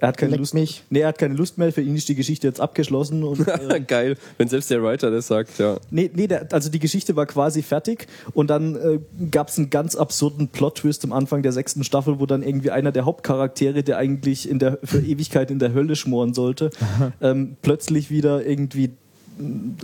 er hat keine Leck Lust. mich. Nee, er hat keine Lust mehr. Für ihn ist die Geschichte jetzt abgeschlossen. Und, äh, Geil, wenn selbst der Writer das sagt, ja. Nee, nee der, also die Geschichte war quasi fertig und dann äh, gab es einen ganz absurden Plot-Twist am Anfang der sechsten Staffel, wo dann irgendwie einer der Hauptcharaktere, der eigentlich in der, für Ewigkeit in der Hölle schmoren sollte, ähm, plötzlich wieder irgendwie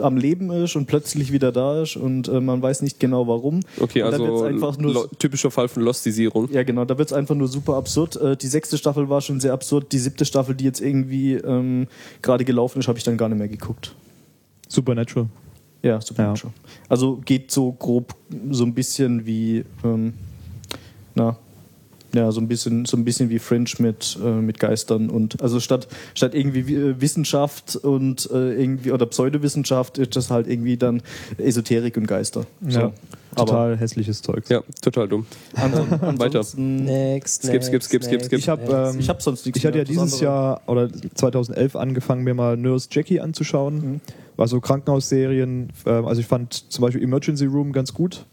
am Leben ist und plötzlich wieder da ist und äh, man weiß nicht genau warum. Okay, also nur typischer Fall von Lostisierung. ja, genau, da wird es einfach nur super absurd. Äh, die sechste Staffel war schon sehr absurd. Die siebte Staffel, die jetzt irgendwie ähm, gerade gelaufen ist, habe ich dann gar nicht mehr geguckt. Supernatural. Ja, super. Ja. Also geht so grob so ein bisschen wie, ähm, na, ja, so ein bisschen, so ein bisschen wie Fringe mit, äh, mit Geistern und also statt, statt irgendwie äh, Wissenschaft und äh, irgendwie oder Pseudowissenschaft ist das halt irgendwie dann Esoterik und Geister. So. Ja. Aber Total hässliches Zeug. Ja, total dumm. anson Weiter. ansonsten, Next, Skip, skip, skip, skip, skip. Ich habe ähm, ich habe sonst nichts Ich hatte ja dieses Jahr oder 2011 angefangen, mir mal Nurse Jackie anzuschauen. Mhm. War so Krankenhausserien. ähm, Also ich fand zum Beispiel Emergency Room ganz gut.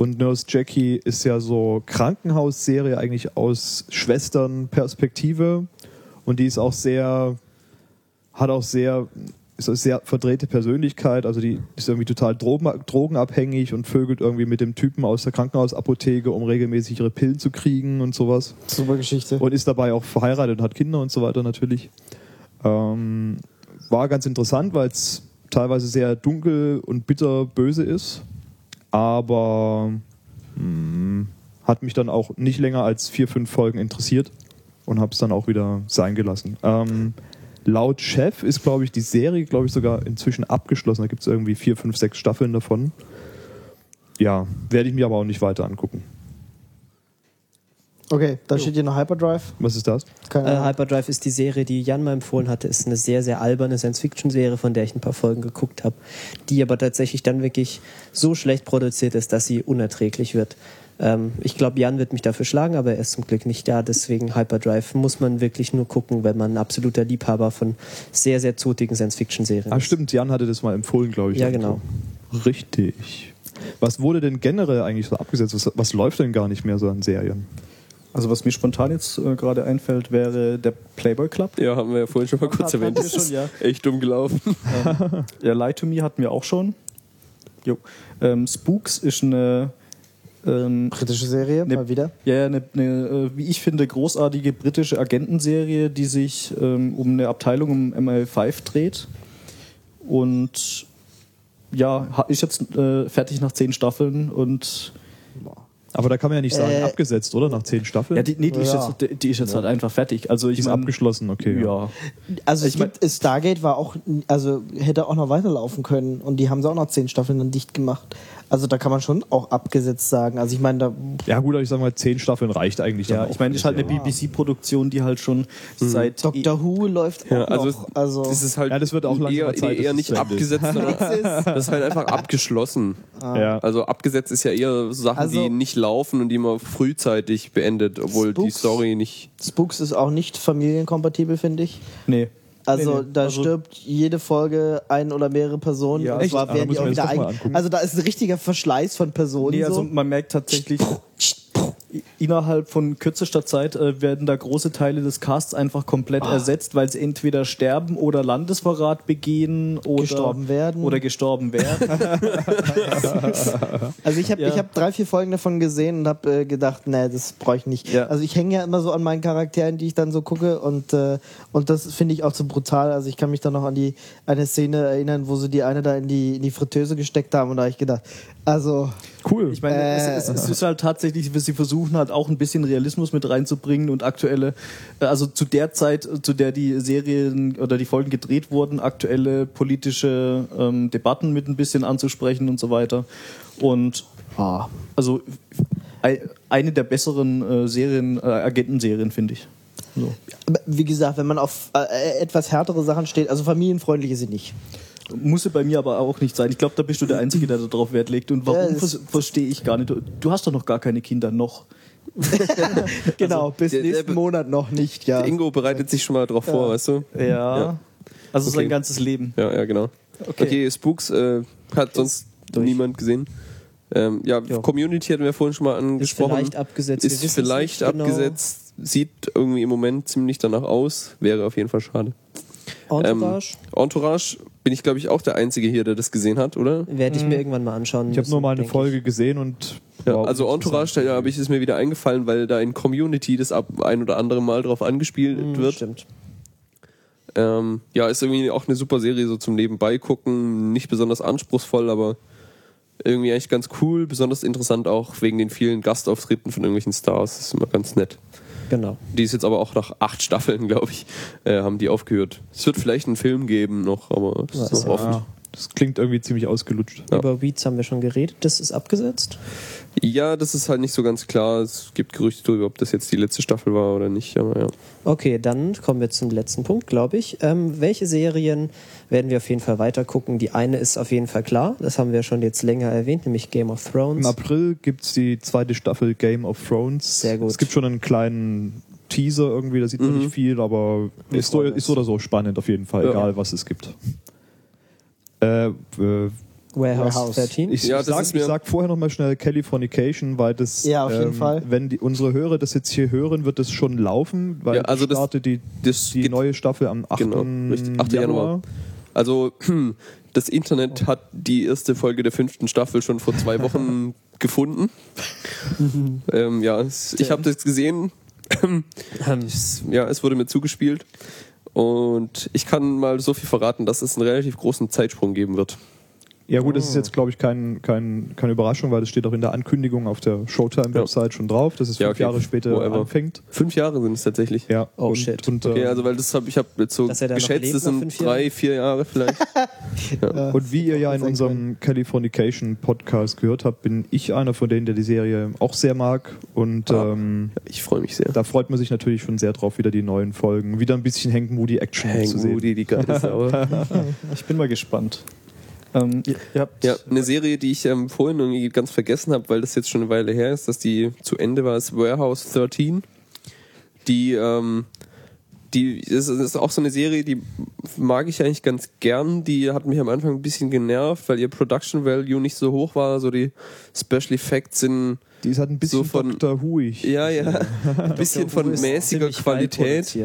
Und Nurse Jackie ist ja so Krankenhausserie eigentlich aus Schwesternperspektive. Und die ist auch sehr, hat auch sehr, ist eine sehr verdrehte Persönlichkeit. Also die ist irgendwie total drogen, drogenabhängig und vögelt irgendwie mit dem Typen aus der Krankenhausapotheke, um regelmäßig ihre Pillen zu kriegen und sowas Super Geschichte. und ist dabei auch verheiratet und hat Kinder und so weiter natürlich. Ähm, war ganz interessant, weil es teilweise sehr dunkel und bitter böse ist, aber mh, hat mich dann auch nicht länger als vier, fünf Folgen interessiert und habe es dann auch wieder sein gelassen. Ähm, laut Chef ist, glaube ich, die Serie, glaube ich, sogar inzwischen abgeschlossen. Da gibt es irgendwie vier, fünf, sechs Staffeln davon. Ja, werde ich mir aber auch nicht weiter angucken. Okay, da steht hier noch Hyperdrive. Was ist das? Keine Äh, Ahnung. Hyperdrive ist die Serie, die Jan mal empfohlen hatte. Ist eine sehr, sehr alberne Science-Fiction-Serie, von der ich ein paar Folgen geguckt habe, die aber tatsächlich dann wirklich so schlecht produziert ist, dass sie unerträglich wird. Ähm, ich glaube, Jan wird mich dafür schlagen, aber er ist zum Glück nicht da. Deswegen Hyperdrive muss man wirklich nur gucken, wenn man ein absoluter Liebhaber von sehr, sehr zotigen Science-Fiction-Serien Ah, ist. stimmt, Jan hatte das mal empfohlen, glaube ich. Ja, genau. Richtig. Was wurde denn generell eigentlich so abgesetzt? Was, was läuft denn gar nicht mehr so an Serien? Also was mir spontan jetzt äh, gerade einfällt, wäre der Playboy Club. Ja, haben wir ja vorhin schon mal kurz Hatten erwähnt. Das schon, ist ja. echt dumm gelaufen. Ja, Lie to Me hatten wir auch schon. Jo. Ähm, Spooks ist eine, ähm, Britische Serie, Ne- mal wieder. ja, eine, eine, äh, wie ich finde, großartige britische Agentenserie, die sich ähm, um eine Abteilung um MI5 dreht. Und ja, ist jetzt äh, fertig nach zehn Staffeln und Aber da kann man ja nicht sagen, Äh, abgesetzt, oder? Nach zehn Staffeln? ja, die, nee, die, Ja. Ist jetzt, die, die ist jetzt halt einfach fertig. Also ich Die ist mein, abgeschlossen, okay. Ja. Also Ich es gibt, Stargate war auch, also hätte auch noch weiterlaufen können und die haben sie auch noch zehn Staffeln dann dicht gemacht. Also da kann man schon auch abgesetzt sagen. Also ich meine, da Ja, gut, aber ich sage mal, zehn Staffeln reicht eigentlich. Ja, ich meine, das ist halt eine. BBC-Produktion, die halt schon seit Doctor Who läuft auch Ja, also, noch. Also das ist halt Ja, das wird auch langsam eher, Zeit, eher es nicht abgesetzt, sondern das ist halt einfach abgeschlossen. Ja. Also abgesetzt ist ja eher Sachen, Also- die nicht laufen und die man frühzeitig beendet, obwohl die Spooks? Story nicht. Spooks ist auch nicht familienkompatibel, finde ich. Nee. Also Nee, nee. da Also- stirbt jede Folge ein oder mehrere Personen. Ja, und echt? zwar werden die auch wieder angucken. Also da ist ein richtiger Verschleiß von Personen. Nee, also so. man merkt tatsächlich, innerhalb von kürzester Zeit äh, werden da große Teile des Casts einfach komplett Ah. ersetzt, weil sie entweder sterben oder Landesverrat begehen oder Gestorben werden. Oder gestorben werden. Also ich habe Ja. ich hab drei, vier Folgen davon gesehen und habe äh, gedacht, nee, das brauche ich nicht. Ja. Also ich hänge ja immer so an meinen Charakteren, die ich dann so gucke und, äh, und das finde ich auch zu brutal. Also ich kann mich da noch an die eine Szene erinnern, wo sie die eine da in die, in die Fritteuse gesteckt haben und da habe ich gedacht, also Cool. Ich meine, Äh. es, es, es ist halt tatsächlich, sie versuchen halt auch ein bisschen Realismus mit reinzubringen und aktuelle, äh, also zu der Zeit, äh, zu der die Serien oder die Folgen gedreht wurden, aktuelle politische ähm, Debatten mit ein bisschen anzusprechen und so weiter. Und ah, also ei- eine der besseren äh, Serien, äh, Agentenserien, finde ich. So. wie gesagt, wenn man auf äh, etwas härtere Sachen steht, also familienfreundlich ist sie nicht. Muss bei mir aber auch nicht sein. Ich glaube, da bist du der Einzige, der darauf Wert legt. Und Ja, warum, vers verstehe ich gar nicht. Du, du hast doch noch gar keine Kinder, noch. Genau, bis der- der nächsten be- Monat noch nicht, ja. Der Ingo bereitet sich schon mal drauf vor, weißt du? Ja. Ja. Also Okay. sein ganzes Leben. Ja, ja, genau. Okay, Spooks äh, hat sonst niemand gesehen. Ähm, ja, Ja. Community hatten wir vorhin schon mal Ist angesprochen. vielleicht abgesetzt. Ist vielleicht genau. abgesetzt. Sieht irgendwie im Moment ziemlich danach aus. Wäre auf jeden Fall schade. Entourage Ähm, Entourage bin ich, glaube ich, auch der Einzige hier, der das gesehen hat, oder? werde ich mir irgendwann mal anschauen. Ich habe nur mal eine Folge gesehen und Ja, also. Entourage, da habe ich es mir wieder eingefallen, weil da in Community das ab ein oder andere Mal drauf angespielt ich. Hm, wird. Stimmt. Ähm, ja, ist irgendwie auch eine super Serie so zum Nebenbei gucken. Nicht besonders anspruchsvoll, aber irgendwie eigentlich ganz cool. Besonders interessant auch wegen den vielen Gastauftritten von irgendwelchen Stars. Das ist immer ganz nett. Genau. Die ist jetzt aber auch nach acht Staffeln, glaube ich, äh, haben die aufgehört. Es wird vielleicht einen Film geben noch, aber das ist Ja, noch offen. Das klingt irgendwie ziemlich ausgelutscht. Ja. Über Weeds haben wir schon geredet. Das ist abgesetzt. Ja, das ist halt nicht so ganz klar. Es gibt Gerüchte darüber, ob das jetzt die letzte Staffel war oder nicht. Aber ja. Okay, dann kommen wir zum letzten Punkt, glaube ich. Ähm, welche Serien werden wir auf jeden Fall weiter gucken? Die eine ist auf jeden Fall klar. Das haben wir schon jetzt länger erwähnt, nämlich Game of Im Thrones. April gibt es die zweite Staffel Game of Thrones. Sehr gut. Es gibt schon einen kleinen Teaser irgendwie, da sieht man Mhm. nicht viel, aber ist so, ist so oder so spannend auf jeden Fall, Ja. egal was es gibt. Äh, äh, Warehouse, Warehouse. 13. ich, Ja, ich, das sag, ich sag vorher nochmal schnell Californication, weil das, ähm, Ja, auf jeden Fall. wenn die, unsere Hörer das jetzt hier hören, wird das schon laufen, weil Ja, also ich das- starte die, Das die geht- neue Staffel am 8. Genau, richtig. 8. Januar. Januar. Also das Internet hat die erste Folge der fünften Staffel schon vor zwei Wochen gefunden. ähm, ja, ich habe das gesehen. es, ja, es wurde mir zugespielt. Und ich kann mal so viel verraten, dass es einen relativ großen Zeitsprung geben wird. Ja gut, das ist jetzt glaube ich kein, kein, keine Überraschung, weil das steht auch in der Ankündigung auf der Showtime-Website schon drauf, dass es Ja, fünf okay. Jahre später Whatever. anfängt. Fünf Jahre sind es tatsächlich. Ja. Oh, und, shit. Und, Okay, äh, also weil das hab, ich habe jetzt so geschätzt, das sind drei, vier Jahre vielleicht. Und wie ihr ja in unserem Californication Podcast gehört habt, bin ich einer von denen, der die Serie auch sehr mag. Und Ah. ähm, Ich freue mich sehr. da freut man sich natürlich schon sehr drauf, wieder die neuen Folgen. Wieder ein bisschen Hank Moody Action Hank zu sehen. Moody, die geile Sau. Ich bin mal gespannt. Ähm, ihr, ihr habt Ja, eine Serie, die ich ähm, vorhin irgendwie ganz vergessen habe, weil das jetzt schon eine Weile her ist, dass die zu Ende war, ist Warehouse 13. Die, ähm, die ist, ist auch so eine Serie, die mag ich eigentlich ganz gern. Die hat mich am Anfang ein bisschen genervt, weil ihr Production Value nicht so hoch war. So die Special Effects sind Die ist halt ein bisschen So von- Dr. Huig. ja, ja, ein bisschen von mäßiger Qualität.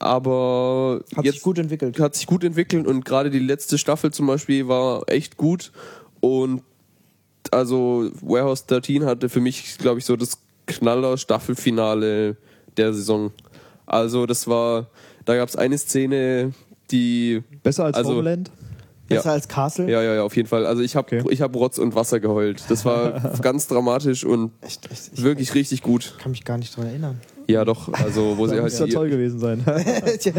Aber Hat jetzt sich gut entwickelt. hat sich gut entwickelt und gerade die letzte Staffel zum Beispiel war echt gut und also Warehouse 13 hatte für mich, glaube ich, so das Knaller Staffelfinale der Saison. Also das war, da gab es eine Szene, die Besser als Also- Homeland? Besser ja. als Castle. ja, ja, ja, auf jeden Fall. Also ich habe Okay. ich hab Rotz und Wasser geheult. Das war ganz dramatisch und Echt, echt, ich wirklich richtig gut. kann mich gar nicht dran erinnern. Ja, doch, also wo sie Das halt muss ja toll gewesen sein.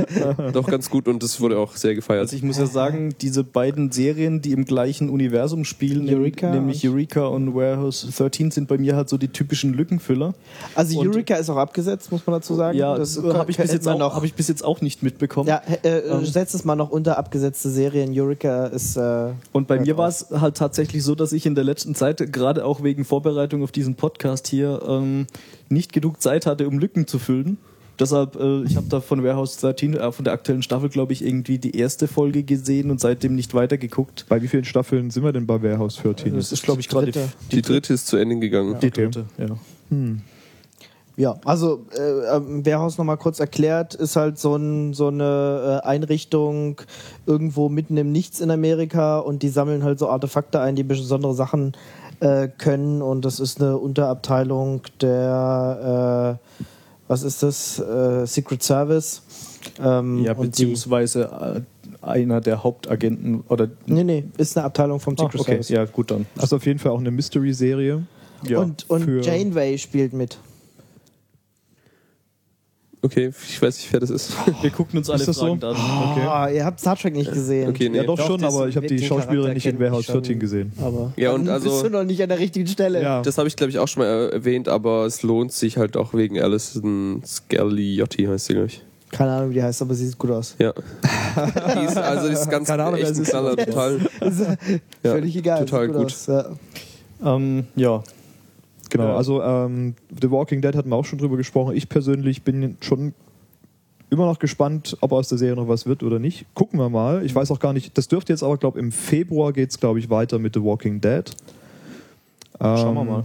doch ganz gut und das wurde auch sehr gefeiert. Also ich muss ja sagen, diese beiden Serien, die im gleichen Universum spielen, Eureka nämlich Eureka und Warehouse 13, sind bei mir halt so die typischen Lückenfüller. Also Und- Eureka ist auch abgesetzt, muss man dazu sagen. Ja, das das habe ich, bis jetzt auch- noch. hab ich bis jetzt auch nicht mitbekommen. ja, äh, äh, setzt es mal noch unter abgesetzte Serien. Eureka ist. Äh, Und bei mir war es halt tatsächlich so, dass ich in der letzten Zeit, gerade auch wegen Vorbereitung auf diesen Podcast hier, ähm, nicht genug Zeit hatte, um Lücken zu füllen. Deshalb, äh, ich habe da von Warehouse 13, äh, von der aktuellen Staffel, glaube ich, irgendwie die erste Folge gesehen und seitdem nicht weitergeguckt. Bei wie vielen Staffeln sind wir denn bei Warehouse 13? Das ist, glaube ich, gerade dritte. die dritte ist zu Ende gegangen. die Okay. dritte. Ja. Ja, also äh, ähm, Warehouse nochmal kurz erklärt, ist halt so, ein, so eine äh, Einrichtung irgendwo mitten im Nichts in Amerika und die sammeln halt so Artefakte ein, die besondere Sachen äh, können und das ist eine Unterabteilung der, äh, was ist das, äh, Secret Service. Ähm, Ja, beziehungsweise äh, einer der Hauptagenten oder. nee, nee, ist eine Abteilung vom Ah, Secret okay, Service. ja, gut dann. Also auf jeden Fall auch eine Mystery-Serie. Ja. und und Janeway spielt mit. Okay, ich weiß nicht, wer das ist. wir gucken uns alle das so? an. Okay. Ah, ihr habt Star Trek nicht gesehen. Okay, nee. ja, doch, Doch, schon, aber ich habe die Schauspielerin nicht in Warehouse schon. 13 gesehen. Aber Ja, und also- bist du noch nicht an der richtigen Stelle. Ja. Das habe ich, glaube ich, auch schon mal äh, erwähnt, aber es lohnt sich halt auch wegen Alison Scagliotti, heißt sie, glaube ich. Keine Ahnung, wie die heißt, aber sie sieht gut aus. Ja. die ist, also die ist ganz Keine Ahnung, echt ein ist. Knaller, total. Ja, Völlig egal. total gut. Aus. Ja. Ähm, ja. Genau, Ja. also ähm, The Walking Dead hatten wir auch schon drüber gesprochen. Ich persönlich bin schon immer noch gespannt, ob aus der Serie noch was wird oder nicht. Gucken wir mal. Ich weiß auch gar nicht, das dürfte jetzt aber, glaube im Februar geht es, glaube ich, weiter mit The Walking Dead. Schauen wir Ähm, mal.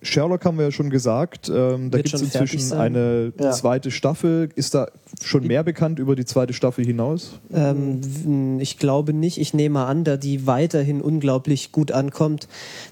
Sherlock haben wir ja schon gesagt. Ähm, da gibt es inzwischen eine Ja. zweite Staffel. Ist da schon mehr bekannt über die zweite Staffel hinaus? Ähm, ich glaube nicht. Ich nehme an, da die weiterhin unglaublich gut ankommt,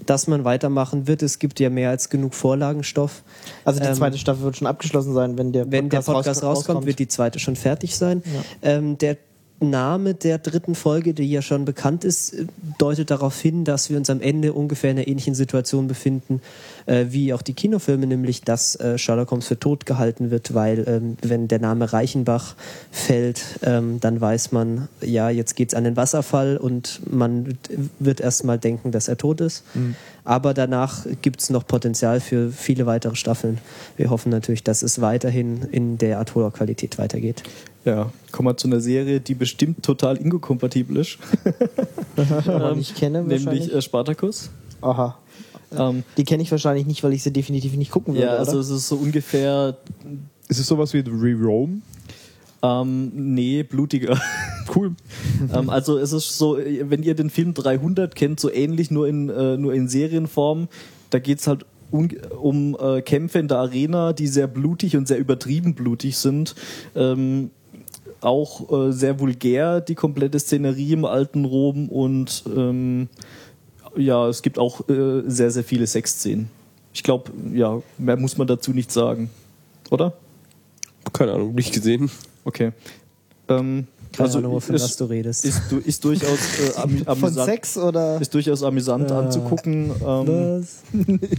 dass man weitermachen wird. Es gibt ja mehr als genug Vorlagenstoff. Also die Ähm, zweite Staffel wird schon abgeschlossen sein, wenn der Wenn der Podcast Podcast raus- rauskommt, wird die zweite schon fertig sein. Ähm, der Name der dritten Folge, die ja schon bekannt ist, äh, deutet darauf hin, dass wir uns am Ende ungefähr in einer ähnlichen Situation befinden äh, wie auch die Kinofilme, nämlich dass äh, Sherlock Holmes für tot gehalten wird, weil ähm, wenn der Name Reichenbach fällt, ähm, dann weiß man, ja, jetzt geht's an den Wasserfall und man wird erstmal denken, dass er tot ist. Aber danach gibt's noch Potenzial für viele weitere Staffeln. Wir hoffen natürlich, dass es weiterhin in der Art Qualität weitergeht. Ja, kommen wir zu einer Serie, die bestimmt total inkompatibel ist. Ähm, nicht kenne. Nämlich wahrscheinlich. äh, Spartacus. Aha. Ähm, Die kenne ich wahrscheinlich nicht, weil ich sie definitiv nicht gucken würde. ja, also oder? es ist so ungefähr, Ist es sowas wie The Re-Rome? ähm, nee, blutiger. Cool. ähm, also es ist so, wenn ihr den Film 300 kennt, so ähnlich, nur in, äh, nur in Serienform, da geht's halt un um äh, Kämpfe in der Arena, die sehr blutig und sehr übertrieben blutig sind. Ähm, auch äh, sehr vulgär, die komplette Szenerie im alten Rom und ähm, ja, es gibt auch äh, sehr, sehr viele Sexszenen. Ich glaube, ja, mehr muss man dazu nicht sagen. Oder? Keine Ahnung, nicht gesehen. Okay. Ähm, Keine also Ahnung, wovon ist, was du redest. ist, du- ist durchaus äh, amü Von amüsant. Sex oder? Ist durchaus amüsant Äh, anzugucken. Ähm, was?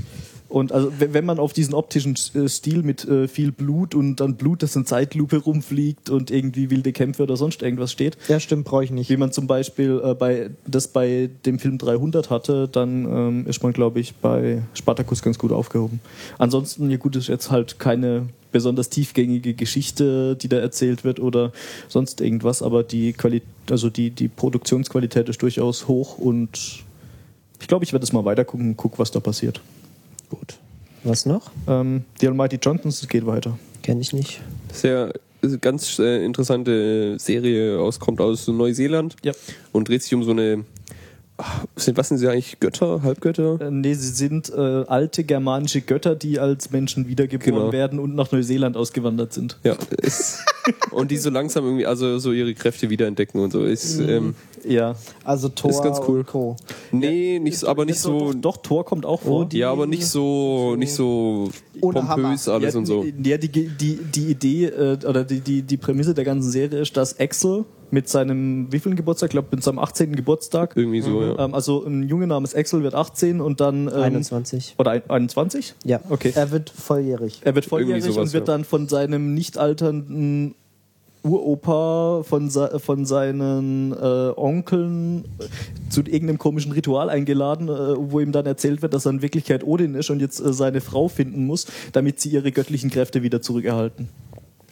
und also wenn man auf diesen optischen äh, Stil mit äh, viel Blut und dann Blut, das in Zeitlupe rumfliegt und irgendwie wilde Kämpfe oder sonst irgendwas steht, Ja, stimmt, brauche ich nicht. wie man zum Beispiel äh, bei das bei dem Film 300 hatte, dann ähm, ist man, glaube ich, bei Spartacus ganz gut aufgehoben. Ansonsten, ja gut, ist jetzt halt keine besonders tiefgängige Geschichte, die da erzählt wird oder sonst irgendwas, aber die Quali also die, die Produktionsqualität ist durchaus hoch und ich glaube, ich werde es mal weitergucken und guck, was da passiert. Gut. Was noch? Ähm, die Almighty Johnsons, es geht weiter. Kenne ich nicht. Sehr äh, ganz äh, interessante Serie aus, kommt aus Neuseeland Ja. und dreht sich um so eine. Sind, was sind sie eigentlich? Götter? Halbgötter? Äh, nee, sie sind äh, alte germanische Götter, die als Menschen wiedergeboren Genau. werden und nach Neuseeland ausgewandert sind. Ja. Ist, und die so langsam irgendwie, also so ihre Kräfte wiederentdecken und so. Ist, ähm, Ja. Also Thor Ist ganz cool. Co. nee, nicht so, aber nicht so. Doch, doch, Thor kommt auch vor. ja, aber nicht so, nicht so pompös alles ja, und so. Ja, die, die, die Idee äh, oder die, die, die Prämisse der ganzen Serie ist, dass Axel mit seinem wievielten Geburtstag, ich glaube mit seinem 18. Geburtstag, Irgendwie so, ja. ähm, also ein Junge namens Axel wird 18 und dann ähm, 21. oder ein- 21? Ja. Okay. Er wird volljährig. Er wird volljährig sowas, und wird ja. dann von seinem nicht alternden Uropa, von, von seinen äh, Onkeln äh, zu irgendeinem komischen Ritual eingeladen, äh, wo ihm dann erzählt wird, dass er in Wirklichkeit Odin ist und jetzt äh, seine Frau finden muss, damit sie ihre göttlichen Kräfte wieder zurückerhalten.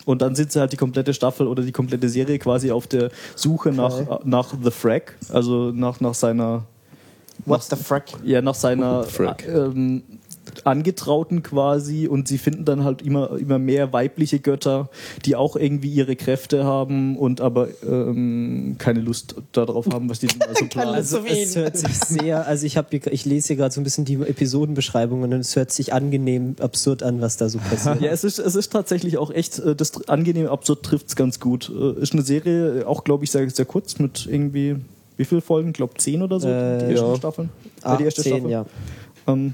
Und dann sind sie halt die komplette Staffel oder die komplette Serie quasi auf der Suche nach, nach The Frag, also nach, nach seiner What's the frack? ja, nach seiner Frack. äh, ähm, Angetrauten quasi und sie finden dann halt immer, immer mehr weibliche Götter, die auch irgendwie ihre Kräfte haben und aber ähm, keine Lust darauf haben, was die denn also planen. Also es hört sich sehr, also ich habe ich lese hier gerade so ein bisschen die Episodenbeschreibungen und es hört sich angenehm absurd an, was da so passiert. Ja, es ist, es ist tatsächlich auch echt, äh, das angenehme Absurd trifft es ganz gut. Äh, Ist eine Serie, auch glaube ich sehr, sehr kurz, mit irgendwie, wie viele Folgen? Ich glaube zehn oder so, Äh, die ersten ja. Staffeln. Acht, die erste zehn, Staffel. ja. Ähm,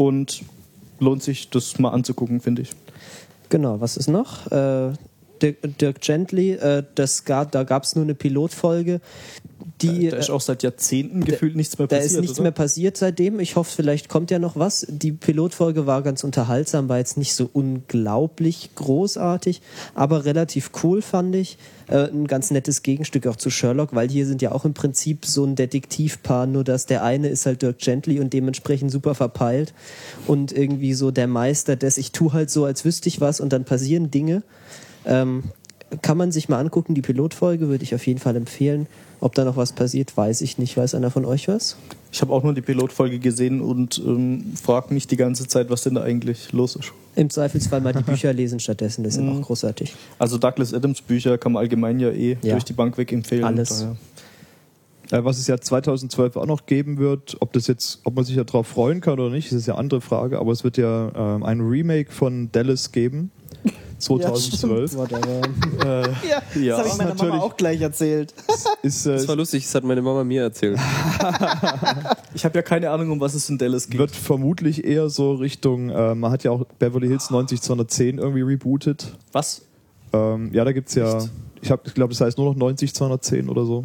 und lohnt sich, das mal anzugucken, finde ich. Genau, was ist noch? Äh, Dirk, Dirk Gently, äh, das gab, da gab es nur eine Pilotfolge, die da ist äh, auch seit Jahrzehnten gefühlt nichts mehr da passiert. ist nichts oder? mehr passiert seitdem. Ich hoffe, vielleicht kommt ja noch was. Die Pilotfolge war ganz unterhaltsam, war jetzt nicht so unglaublich großartig, aber relativ cool fand ich. Äh, ein ganz nettes Gegenstück auch zu Sherlock, weil hier sind ja auch im Prinzip so ein Detektivpaar, nur dass der eine ist halt Dirk Gently und dementsprechend super verpeilt und irgendwie so der Meister des, ich tu halt so, als wüsste ich was und dann passieren Dinge. Ähm, kann man sich mal angucken. Die Pilotfolge würde ich auf jeden Fall empfehlen. Ob da noch was passiert, weiß ich nicht. Weiß einer von euch was? Ich habe auch nur die Pilotfolge gesehen und ähm, frage mich die ganze Zeit, was denn da eigentlich los ist. Im Zweifelsfall mal die Bücher lesen stattdessen. Das sind auch großartig. Also Douglas Adams Bücher kann man allgemein ja eh Ja. durch die Bank weg empfehlen. Alles. Äh, was es ja 2012 auch noch geben wird, ob das jetzt, ob man sich ja darauf freuen kann oder nicht, ist ja eine andere Frage, aber es wird ja ähm, ein Remake von Dallas geben. 2012. Whatever. Ja, Ja. das habe ich meiner Mama auch gleich erzählt. ist, äh, Das war lustig, das hat meine Mama mir erzählt. Ich habe ja keine Ahnung, um was es in Dallas geht. wird vermutlich eher so Richtung, äh, man hat ja auch Beverly Hills 90210 irgendwie rebootet. was? Ähm, ja, da gibt's ja, ich, hab- ich glaube, das heißt nur noch 90210 oder so.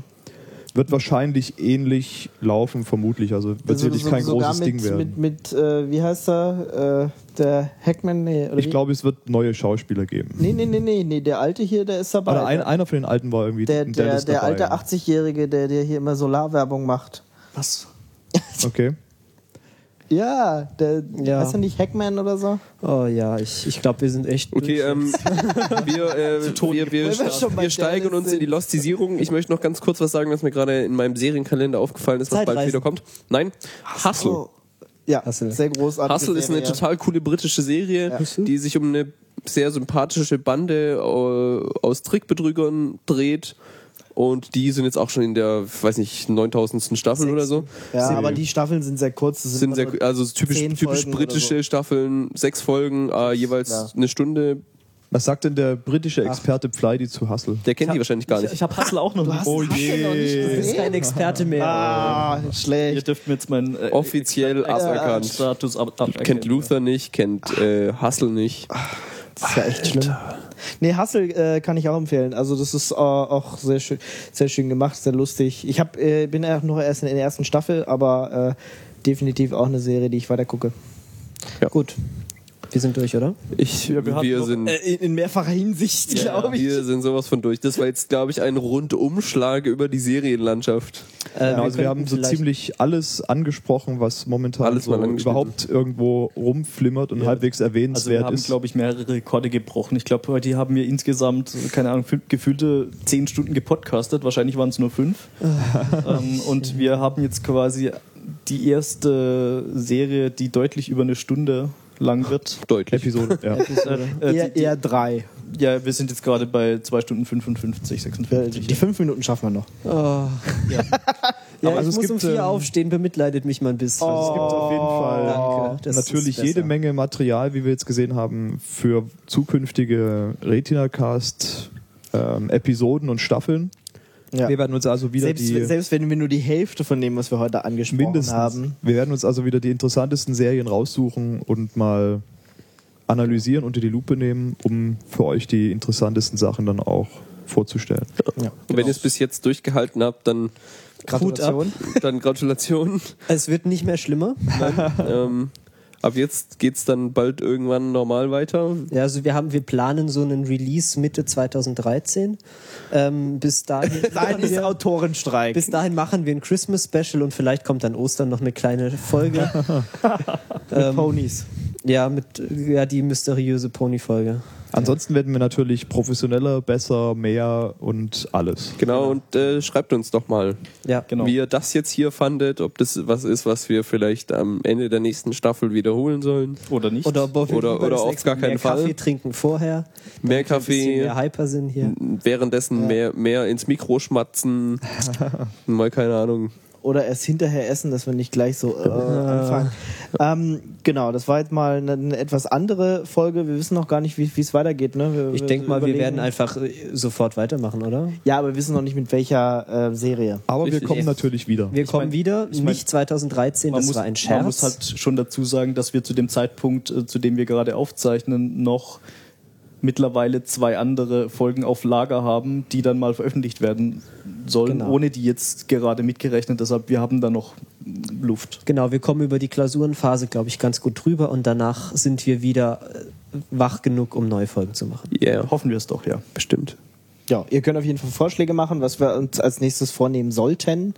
Wird wahrscheinlich ähnlich laufen, vermutlich. Also wird Also sicherlich so- kein großes mit, Ding werden. Mit, mit äh, wie heißt er? Äh, der Hackman? Nee, oder ich glaube, es wird neue Schauspieler geben. Nee, nee, nee, nee, nee, der alte hier, der ist dabei. Oder ein, einer von den alten war irgendwie der der, der alte 80-Jährige, der, der hier immer Solarwerbung macht. Was? Okay. Ja, der, Ja. heißt er nicht Hackman oder so? Oh ja, ich, ich glaube, wir sind echt. Okay, ähm, wir, äh, wir, wir, wir Dallas uns in die. Lostisierung. Ich möchte noch ganz kurz was sagen, was mir gerade in meinem Serienkalender aufgefallen ist, was bald wieder kommt. Nein, Hustle. Oh. Ja, Hustle. sehr großartig. Hustle ist eine total coole britische Serie, die sich um eine sehr sympathische Bande äh, aus Trickbetrügern dreht. Und die sind jetzt auch schon in der, weiß nicht, 9000. Staffel oder so. Ja, aber die Staffeln sind sehr kurz. Das Sind immer sehr, so also typisch, typisch britische Staffeln, sechs Folgen, äh, jeweils Ja. eine Stunde. Was sagt denn der britische Experte Pfleidi zu Hustle? Der kennt die wahrscheinlich gar Ich, nicht. ich habe Hustle auch noch nicht. Oh je. du bist kein Experte mehr. Ah, Ihr schlecht. dürft mir jetzt meinen äh, Offiziell aberkannt. Status ab. Kennt Luther nicht, kennt äh, Hustle nicht. Das ist ja echt schlimm. Nee, Hustle äh, kann ich auch empfehlen. Also das ist äh, auch sehr schön, sehr schön gemacht, sehr lustig. Ich hab, äh, bin ja noch erst in der ersten Staffel, aber äh, definitiv auch eine Serie, die ich weiter gucke. Gut. Wir sind durch, oder? Ich, wir hatten wir noch- sind, in, in mehrfacher Hinsicht, glaube ich. wir sind sowas von durch. Das war jetzt, glaube ich, ein Rundumschlag über die Serienlandschaft. Äh, Ja, also wir haben so ziemlich alles angesprochen, was momentan Alles so überhaupt irgendwo rumflimmert und Ja. halbwegs Also wir erwähnenswert haben, ist. glaube ich, mehrere Rekorde gebrochen. Ich glaube, heute haben wir insgesamt, keine Ahnung, gefühlte zehn Stunden gepodcastet. Wahrscheinlich waren es nur fünf. ähm, und wir haben jetzt quasi die erste Serie, die deutlich über eine Stunde lang wird. Deutlich. Episode. Ja. Äh, Eher, die, eher drei. ja, wir sind jetzt gerade bei zwei Stunden 55, Äh, 56. Die fünf Minuten schaffen wir noch. Oh. Ja, Aber also ich es muss um gibt, vier ähm, aufstehen, bemitleidet mich mal ein bisschen. Also es gibt auf jeden Fall Danke, natürlich jede. Menge Material, wie wir jetzt gesehen haben, für zukünftige Retina-Cast-Episoden und Staffeln. Ja. Wir werden uns also wieder Selbst, die selbst wenn wir nur die Hälfte von dem, was wir heute angesprochen mindestens. haben. Wir werden uns also wieder die interessantesten Serien raussuchen und mal analysieren, unter die Lupe nehmen, um für euch die interessantesten Sachen dann auch vorzustellen. Und wenn ihr es bis jetzt durchgehalten habt, dann, Gratulation. dann Gratulation. Es wird nicht mehr schlimmer. ähm, ab jetzt geht's dann bald irgendwann normal weiter. Ja, also wir haben, wir planen so einen Release Mitte 2013. Ähm, bis dahin, Nein, ist wir, Autorenstreik. bis dahin machen wir ein Christmas Special und vielleicht kommt dann Ostern noch eine kleine Folge. ähm, Ponys. ja, mit ja die mysteriöse Pony Folge. Ansonsten werden wir natürlich professioneller, besser, mehr und alles. Genau, und äh, schreibt uns doch mal, Ja, Genau. wie ihr das jetzt hier fandet, ob das was ist, was wir vielleicht am Ende der nächsten Staffel wiederholen sollen. Oder nicht? Oder, ob Oder- oder auf gar keinen mehr Fall. Kaffee trinken vorher. Mehr Kaffee, mehr Hyper sind hier. währenddessen mehr, mehr ins Mikro schmatzen, mal keine Ahnung. Oder erst hinterher essen, dass wir nicht gleich so äh, anfangen. Ähm, genau, das war jetzt mal eine, eine etwas andere Folge. Wir wissen noch gar nicht, wie es weitergeht. Ne? Wir, Ich wir denke mal, wir überlegen- werden einfach äh, sofort weitermachen, oder? Ja, aber wir wissen noch nicht mit welcher äh, Serie. Aber wir Richtig. kommen natürlich wieder. Wir kommen mein- wieder, ich mein, nicht 2013, man das muss, war ein Man Scherz. muss halt schon dazu sagen, dass wir zu dem Zeitpunkt, äh, zu dem wir gerade aufzeichnen, noch mittlerweile zwei andere Folgen auf Lager haben, die dann mal veröffentlicht werden sollen, Genau. ohne die jetzt gerade mitgerechnet. Deshalb, wir haben da noch Luft. Genau, wir kommen über die Klausurenphase, glaube ich, ganz gut drüber und danach sind wir wieder äh, wach genug, um neue Folgen zu machen. Yeah, Hoffen wir es doch, ja. bestimmt. Ja, ihr könnt auf jeden Fall Vorschläge machen, was wir uns als nächstes vornehmen sollten.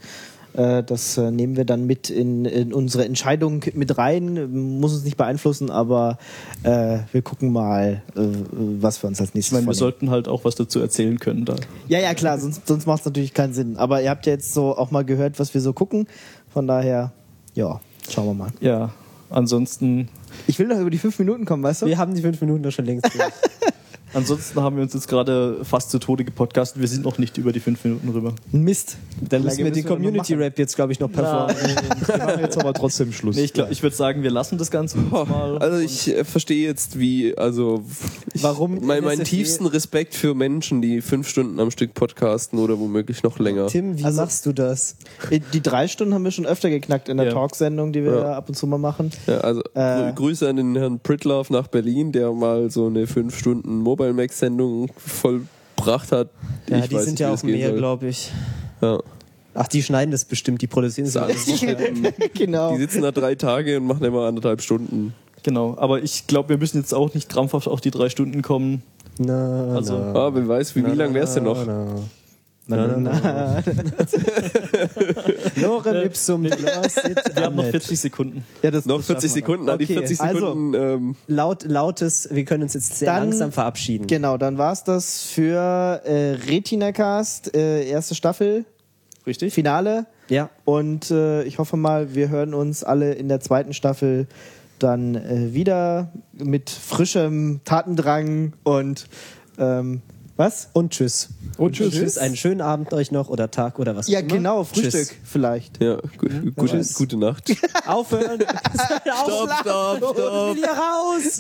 Äh, das äh, nehmen wir dann mit in, in unsere Entscheidung mit rein. Muss uns nicht beeinflussen, aber äh, wir gucken mal, äh, was wir uns als Ich nächstes meine, wir sollten halt auch was dazu erzählen können da. Ja, ja, klar, sonst, sonst macht es natürlich keinen Sinn. Aber ihr habt ja jetzt so auch mal gehört, was wir so gucken. Von daher, ja, schauen wir mal. Ja, ansonsten, Ich will noch über die fünf Minuten kommen, weißt du? Wir haben die fünf Minuten doch schon längst. ansonsten haben wir uns jetzt gerade fast zu Tode gepodcastet. Wir sind noch nicht über die fünf Minuten rüber. Mist. Dann müssen wir den Community-Rap jetzt, glaube ich, noch performen. Wir machen jetzt aber trotzdem Schluss. Nee, ich ich würde sagen, wir lassen das Ganze mal. Also ich äh, verstehe jetzt, wie, also ich, Warum mein, meinen tiefsten Respekt für Menschen, die fünf Stunden am Stück podcasten oder womöglich noch länger. Tim, wie Also- machst du das? Äh, Die drei Stunden haben wir schon öfter geknackt in der Ja. Talksendung, die wir Ja. ab und zu mal machen. Ja, also Äh. Grü- Grüße an den Herrn Pritlove nach Berlin, der mal so eine fünf Stunden Mobile Max Sendung vollbracht hat. Ja, Ich die weiß sind nicht, ja auch mehr, glaube ich. Ja. Ach, die schneiden das bestimmt, die produzieren Das alles genau. Die sitzen da drei Tage und machen immer anderthalb Stunden. Genau, aber ich glaube, wir müssen jetzt auch nicht krampfhaft auf die drei Stunden kommen. Na, Also, na, Ah, wer weiß, wie, wie lang wär's denn noch? Na, na, na, na. Lorem ipsum Wir haben noch 40 Sekunden. Ja, das, Noch das 40 schaffen wir Sekunden, an die Okay, 40 also- Sekunden. ähm, Laut, lautes, wir können uns jetzt sehr Dann- langsam verabschieden. Genau, dann war's das für äh, Retinacast, äh, erste Staffel, Richtig? Finale. Ja, Und äh, ich hoffe mal, wir hören uns alle in der zweiten Staffel dann äh, wieder mit frischem Tatendrang und ähm, was? und tschüss. Und tschüss. Tschüss, einen schönen Abend euch noch oder Tag oder was Ja, auch immer. genau, Frühstück Tschüss. vielleicht. ja, gu gute, Tschüss. gute Nacht. Aufhören. stopp, stopp, stopp. Wieder raus.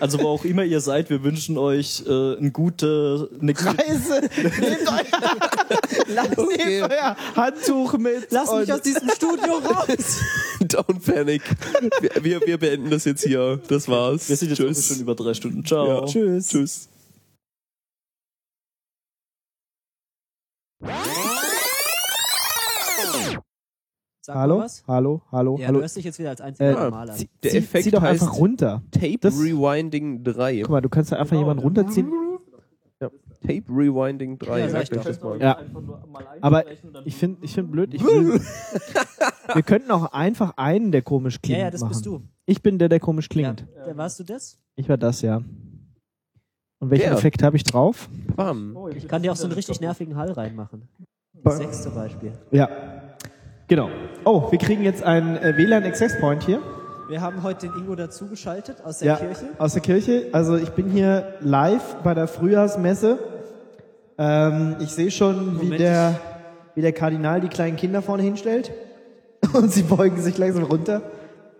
Also wo auch immer ihr seid, wir wünschen euch äh, eine gute, eine Reise, nehmt euer, nehmt euer Handtuch mit. Lass und- mich aus diesem Studio raus. Don't panic. Wir, wir, wir beenden das jetzt hier. Das war's. Wir sind jetzt schon über drei Stunden. Ciao. Ja. Tschüss. Tschüss. Sag Hallo? was. Hallo? Hallo? Ja, hallo? du hörst dich jetzt wieder als einziger Äh, normal an. Der zieh, Effekt zieh doch heißt einfach runter. Tape Das- Rewinding 3. Guck mal, du kannst da einfach jemanden runterziehen. Tape Rewinding 3. Ja, sag ich das mal. Ja. Aber ich finde ich find blöd, ich will, wir könnten auch einfach einen, der komisch Ja, klingt, ja, das machen. bist du. Ich bin der, der komisch Ja. klingt. Ja. Warst du das? Ich war das, ja. Und welchen Der. Effekt habe ich drauf? Bam. Ich kann dir auch so einen richtig nervigen Hall reinmachen. Sechs zum Beispiel. Ja. Genau. Oh, wir kriegen jetzt einen äh, WLAN Access Point hier. Wir haben heute den Ingo dazugeschaltet aus der ja, Kirche. aus der Kirche. Also ich bin hier live bei der Frühjahrsmesse. Ähm, ich sehe schon, wie Moment, der, wie der Kardinal die kleinen Kinder vorne hinstellt. Und sie beugen sich langsam runter.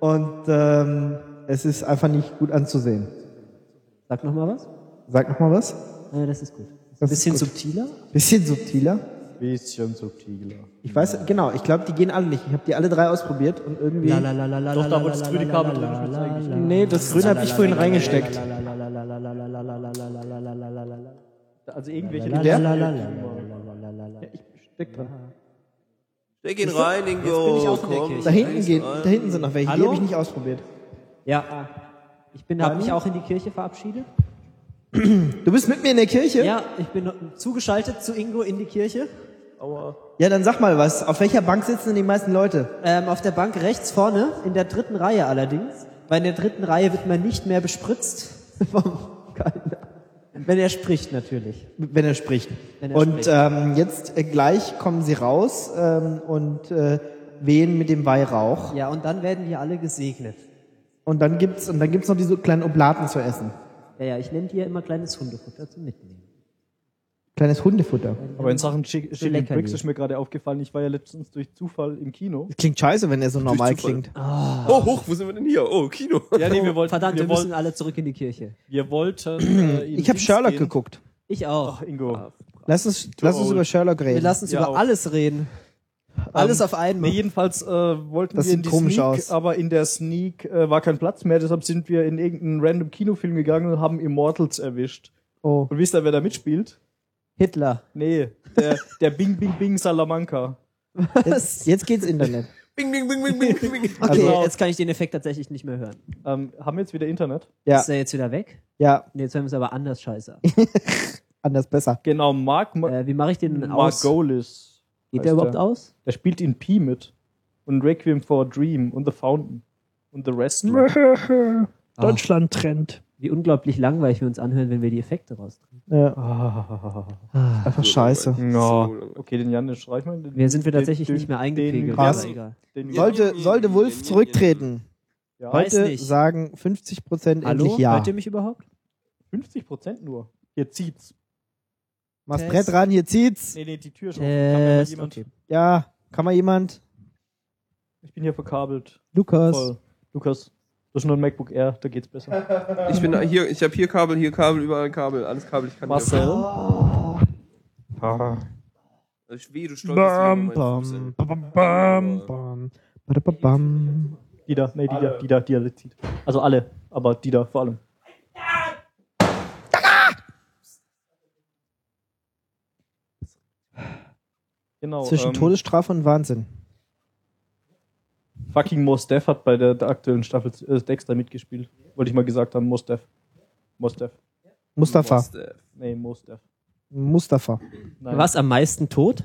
Und ähm, es ist einfach nicht gut anzusehen. Sag noch mal was. Sag noch mal was. Ja, das ist gut. Das Ein bisschen ist gut. subtiler. Bisschen subtiler. Bisschen subtiler. Ich weiß, genau, ich glaube, die gehen alle nicht. Ich habe die alle drei ausprobiert und irgendwie. La, la, la, la, la, Doch, da, wo das grüne Kabel drin Nee, das grüne habe ich vorhin reingesteckt. Also irgendwelche. Der? Ich Steck dran. Steck ihn rein, Ingo. Da hinten gehen, da hinten sind noch welche. Die habe ich nicht ausprobiert. Ja. Ich bin, habe mich auch in die Kirche verabschiedet. Du bist mit mir in der Kirche? Ja, ich bin zugeschaltet zu Ingo in die Kirche. Ja, dann sag mal was. Auf welcher Bank sitzen denn die meisten Leute? Ähm, auf der Bank rechts vorne, in der dritten Reihe allerdings. Weil in der dritten Reihe wird man nicht mehr bespritzt. Wenn er spricht, natürlich. Wenn er spricht. Wenn er und spricht. Ähm, jetzt äh, gleich kommen sie raus ähm, und äh, wehen mit dem Weihrauch. Ja, und dann werden die alle gesegnet. Und dann gibt's und dann gibt's noch diese kleinen Oblaten zu essen. Ja, ja, ich nehme dir immer kleines Hundefutter zum Mitnehmen. Kleines Hundefutter. Aber in Sachen Chi- Chili lecker Bricks die. ist mir gerade aufgefallen, ich war ja letztens durch Zufall im Kino. Klingt scheiße, wenn er so normal Zufall. klingt. Oh, hoch, wo sind wir denn hier? Oh, Kino. Ja, nee, wir wollten, Verdammt, wir, wir, müssen wollten, alle zurück in die Kirche. wir wollten äh, Ich habe Sherlock gehen. geguckt. Ich auch. Ach, Ingo. Lass uns, lass uns über Sherlock reden. Wir lassen uns Ja, über auch. alles reden. Alles auf einmal. Nee, jedenfalls äh, wollten Das wir in die Sneak, aus. aber in der Sneak äh, war kein Platz mehr, deshalb sind wir in irgendeinen random Kinofilm gegangen und haben Immortals erwischt. oh. Und wisst ihr, wer da mitspielt? Hitler. Nee, der, der Bing Bing Bing Salamanca. Jetzt, jetzt geht's Internet. Bing, bing, bing, bing, bing, bing. Okay, Also- jetzt kann ich den Effekt tatsächlich nicht mehr hören. Ähm, haben wir jetzt wieder Internet? Ja, Ist er jetzt wieder weg? ja, Nee, jetzt hören wir es aber anders scheiße. anders besser. Genau, Mark Ma äh, wie mache ich den denn aus? Margolis. Geht heißt der überhaupt der. aus? Der spielt in Pi mit. Und Requiem for a Dream und The Fountain. Und The Rest. Deutschland-Trend. Wie unglaublich langweilig wir uns anhören, wenn wir die Effekte rausdrehen. Ja, Ah. einfach scheiße. Lange. Okay, den Jan, den streich mal. Den, Wir sind wir tatsächlich den- nicht mehr eingepegelt. Den, Sollte, sollte Wolf zurücktreten, ja, Weiß heute nicht. sagen 50% Hallo? endlich ja. Hört ihr mich überhaupt? 50 Prozent nur. Hier zieht's. Machst Test. Brett ran, hier zieht's. Nee, nee, die Tür ist offen. Kann mir mal Test, jemand, okay. Ja, kann mal jemand? Ich bin hier verkabelt. Lukas. Voll. Lukas, das ist nur ein MacBook Air, da geht's besser. Ich bin hier, ich habe hier Kabel, hier Kabel, überall Kabel, alles Kabel. Ich kann Marcel? Also ich weh, du Bam, Fuß, ey. bam, bam, bam, bam, bam, bam. Die da, nee, die da, die da, die da zieht. Also alle, aber die da vor allem. Genau. Zwischen ähm, Todesstrafe und Wahnsinn. Fucking Mos Def hat bei der, der aktuellen Staffel äh, Dexter mitgespielt. Wollte ich mal gesagt haben, Mos Def. Mos Def. Mustafa. Mustafa. Nee, Mos Def. Mustafa. Nein. Was am meisten tot?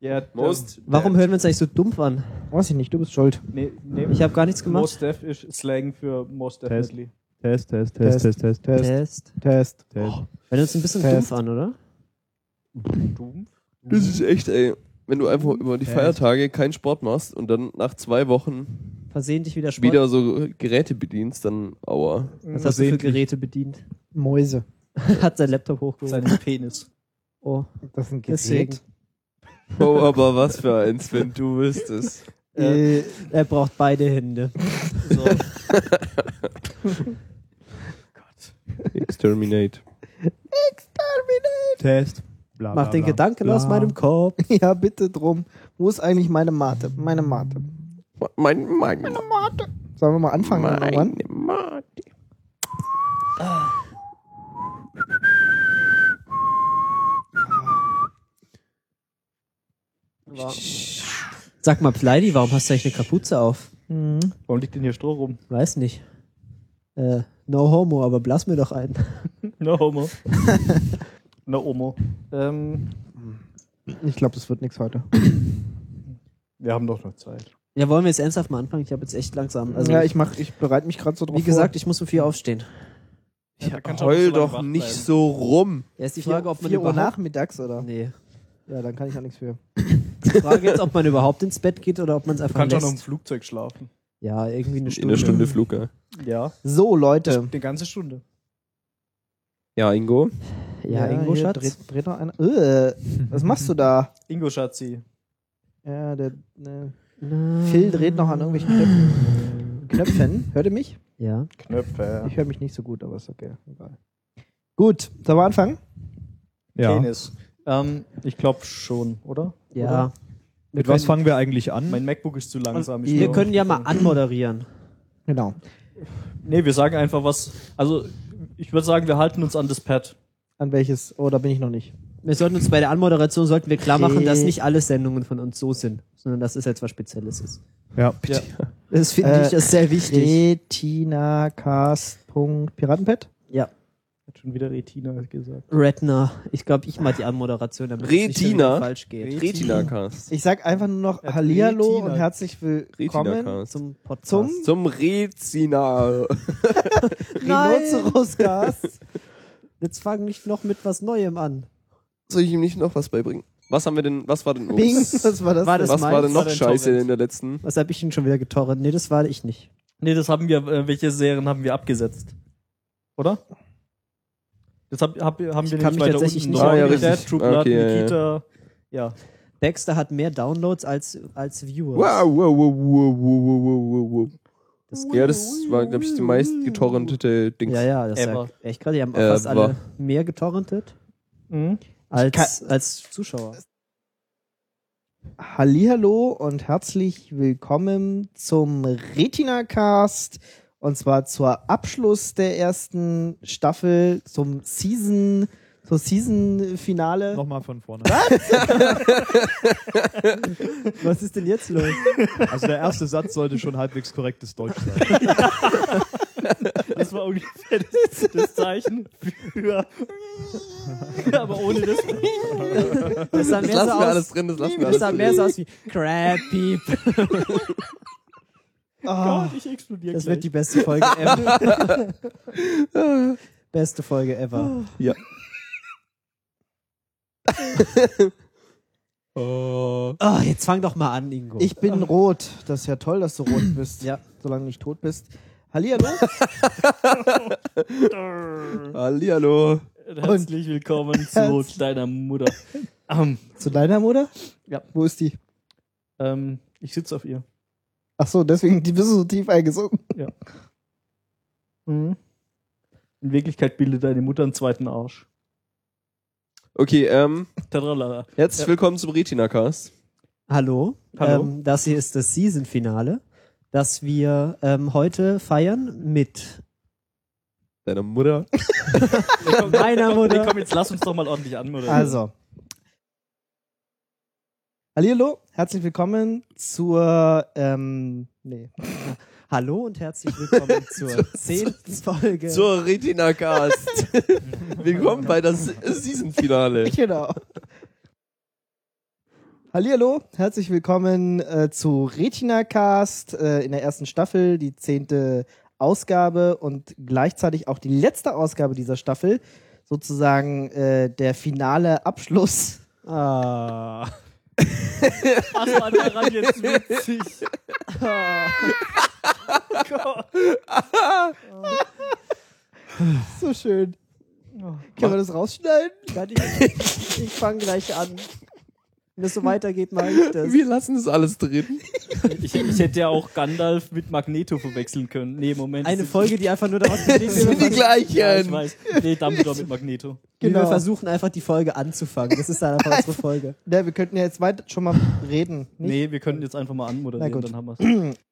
Ja, Most Warum hören wir uns eigentlich so dumpf an? Weiß ich nicht, du bist schuld. Nee, nee. Ich habe gar nichts gemacht. Mos Def ist Slang für Most Definitely. Test, Test, Test, Test, Test, Test, Test. Test. Test. Hört uns ein bisschen Test. dumpf an, oder? Dumpf. Das ist echt, ey. Wenn du einfach über die Feiertage keinen Sport machst und dann nach zwei Wochen Versehentlich wieder Sport. wieder so Geräte bedienst, dann aua. Was hast du für Geräte bedient? Mäuse. Hat sein Laptop hochgehoben. Sein Penis. Oh, Das ist ein deswegen. Gerät. Oh, aber was für eins, wenn du wüsstest. Äh, Er braucht beide Hände. So. Exterminate. Test. Bla, Mach bla, den bla. Gedanken Bla. aus meinem Kopf. ja, bitte drum. Wo ist eigentlich meine Mate? Meine Mate. Mein, mein, meine Sollen wir mal anfangen irgendwann? Mate. Sag mal, Pleidi, warum hast du eigentlich eine Kapuze auf? Mhm. Warum liegt denn hier Stroh rum? Weiß nicht. Äh, no homo, aber blass mir doch ein. No homo. no homo. Ähm, Ich glaube, das wird nichts heute. wir haben doch noch Zeit. Ja, wollen wir jetzt ernsthaft mal anfangen? Ich habe jetzt echt langsam. Also, ja, ich mach, ich bereite mich gerade so drauf wie gesagt, ich muss um vier aufstehen. Ja, kannst du auch Heul doch nicht bleiben. so rum. Ja, ist die vor. Frage, ob man 4 Uhr nachmittags, oder? Nee. Ja, dann kann ich auch nichts für. Die Frage jetzt, ob man überhaupt ins Bett geht oder ob man es einfach kannst auch noch im lässt. Flugzeug schlafen. Ja, irgendwie eine In Stunde. einer Stunde Flug, ja. Ja. So, Leute. Eine ganze Stunde. Ja, Ingo. Ja, Ingo, hier Schatz. Dreht, dreht noch einer. Äh, was machst du da? Ingo Schatzi. Ja, der ne, Phil dreht noch an irgendwelchen Knöpfen. Knöpfen. Hört ihr mich? Ja. Knöpfe. Ich höre mich nicht so gut, aber ist okay. Egal. Gut, sollen wir anfangen? Ja. Penis. Ähm, ich glaube schon, oder? Ja. Mit was fangen wir eigentlich an? Mein MacBook ist zu langsam. Ich Wir können ja mal anmoderieren. Genau. Nee, wir sagen einfach was. Also, ich würde sagen, wir halten uns an das Pad. An welches? Oh, da bin ich noch nicht. Wir sollten uns bei der Anmoderation sollten wir klar machen, dass nicht alle Sendungen von uns so sind, sondern dass es jetzt was Spezielles ist. ja. Das finde Äh, ich ist sehr wichtig. retinacast.piratenpad? Ja. Hat schon wieder Retina gesagt. Retina. Ich glaube, ich mal die Anmoderation, damit es Retina? wieder falsch geht. Retina-Cast. Ich sag einfach nur noch Ja, Hallihallo Retina. und herzlich willkommen. Zum Podcast. zum Zum Rezina. Rhinoceros-Cast. Jetzt fang nicht noch mit was Neuem an. Soll ich ihm nicht noch was beibringen? Was haben wir denn, was war denn Bing, Obst? was war das? War denn? das Was war meins? denn noch War denn scheiße Torrent? in der letzten? Was habe ich denn schon wieder getorrent? Nee, das war ich nicht. Nee, das haben wir, äh, welche Serien haben wir abgesetzt? Oder? Das hab, hab, haben Ich wir kann nicht mich weiter tatsächlich unten. nicht Ah, ja, True Blood, Okay, ja, ja. Nikita. Ja. Dexter hat mehr Downloads als, als Viewers. Wow, wow, wow, wow, wow, wow, wow, wow. Das Ja, das war, glaube ich, die meist getorrentete Dings. ja, ja, das ist ja Ever. echt gerade. Die haben Äh, fast alle war- mehr getorrentet Mhm. als, als Zuschauer. Hallihallo und herzlich willkommen zum Retina-Cast. Und zwar zur Abschluss der ersten Staffel, zum Season, zur Season-Finale. Nochmal von vorne. Was ist denn jetzt los? Also der erste Satz sollte schon halbwegs korrektes Deutsch sein. Das war ungefähr das, das Zeichen für. Aber ohne das. Das sah Das mehr so lassen wir alles aus, drin, das lassen wir das alles sah drin. mehr so aus wie Crab Peep. Ah, Ich explodiere Das gleich. wird die beste Folge ever. beste Folge ever. Ja. oh. Oh, jetzt fang doch mal an, Ingo. ich bin rot. Das ist ja toll, dass du rot bist. Ja. Solange du nicht tot bist. Hallihallo. Hallihallo. Herzlich willkommen zu Herz- deiner Mutter. Ähm, Zu deiner Mutter? Ja. Wo ist die? ähm, ich sitze auf ihr. Ach so, deswegen die bist du so tief eingesunken. Mhm. In Wirklichkeit bildet deine Mutter einen zweiten Arsch. Okay, ähm, herzlich willkommen zum Retina-Cast. Hallo. Hallo. Ähm, das hier ist das Season-Finale, das wir ähm, heute feiern mit Deine Mutter. meiner Nee, Mutter. komm, jetzt lass uns doch mal ordentlich anmoderieren. Also. Hallihallo, herzlich willkommen zur, ähm, nee. Hallo und herzlich willkommen zur zehnten Folge. Zur Retina-Cast. willkommen bei das Season-Finale. Genau. Hallihallo, herzlich willkommen äh, zu Retina Cast äh, in der ersten Staffel, die zehnte Ausgabe und gleichzeitig auch die letzte Ausgabe dieser Staffel, sozusagen äh, der finale Abschluss. Ah. Was war daran jetzt witzig? So schön. Können wir das rausschneiden? Kann ich ich fange gleich an. Wenn es so weitergeht, mache ich das. Wir lassen das alles drin. Ich, ich hätte ja auch Gandalf mit Magneto verwechseln können. Nee, Moment. Eine Folge, die einfach nur daraus besteht, sind die wir, gleichen. Ja, ich weiß. Nee, Dumbledore mit Magneto. wie wir Genau. versuchen, einfach die Folge anzufangen. Das ist dann einfach unsere Folge. Ja, wir könnten ja jetzt weiter schon mal reden. Nicht? Nee, wir können jetzt einfach mal anmoderieren, dann haben wir's.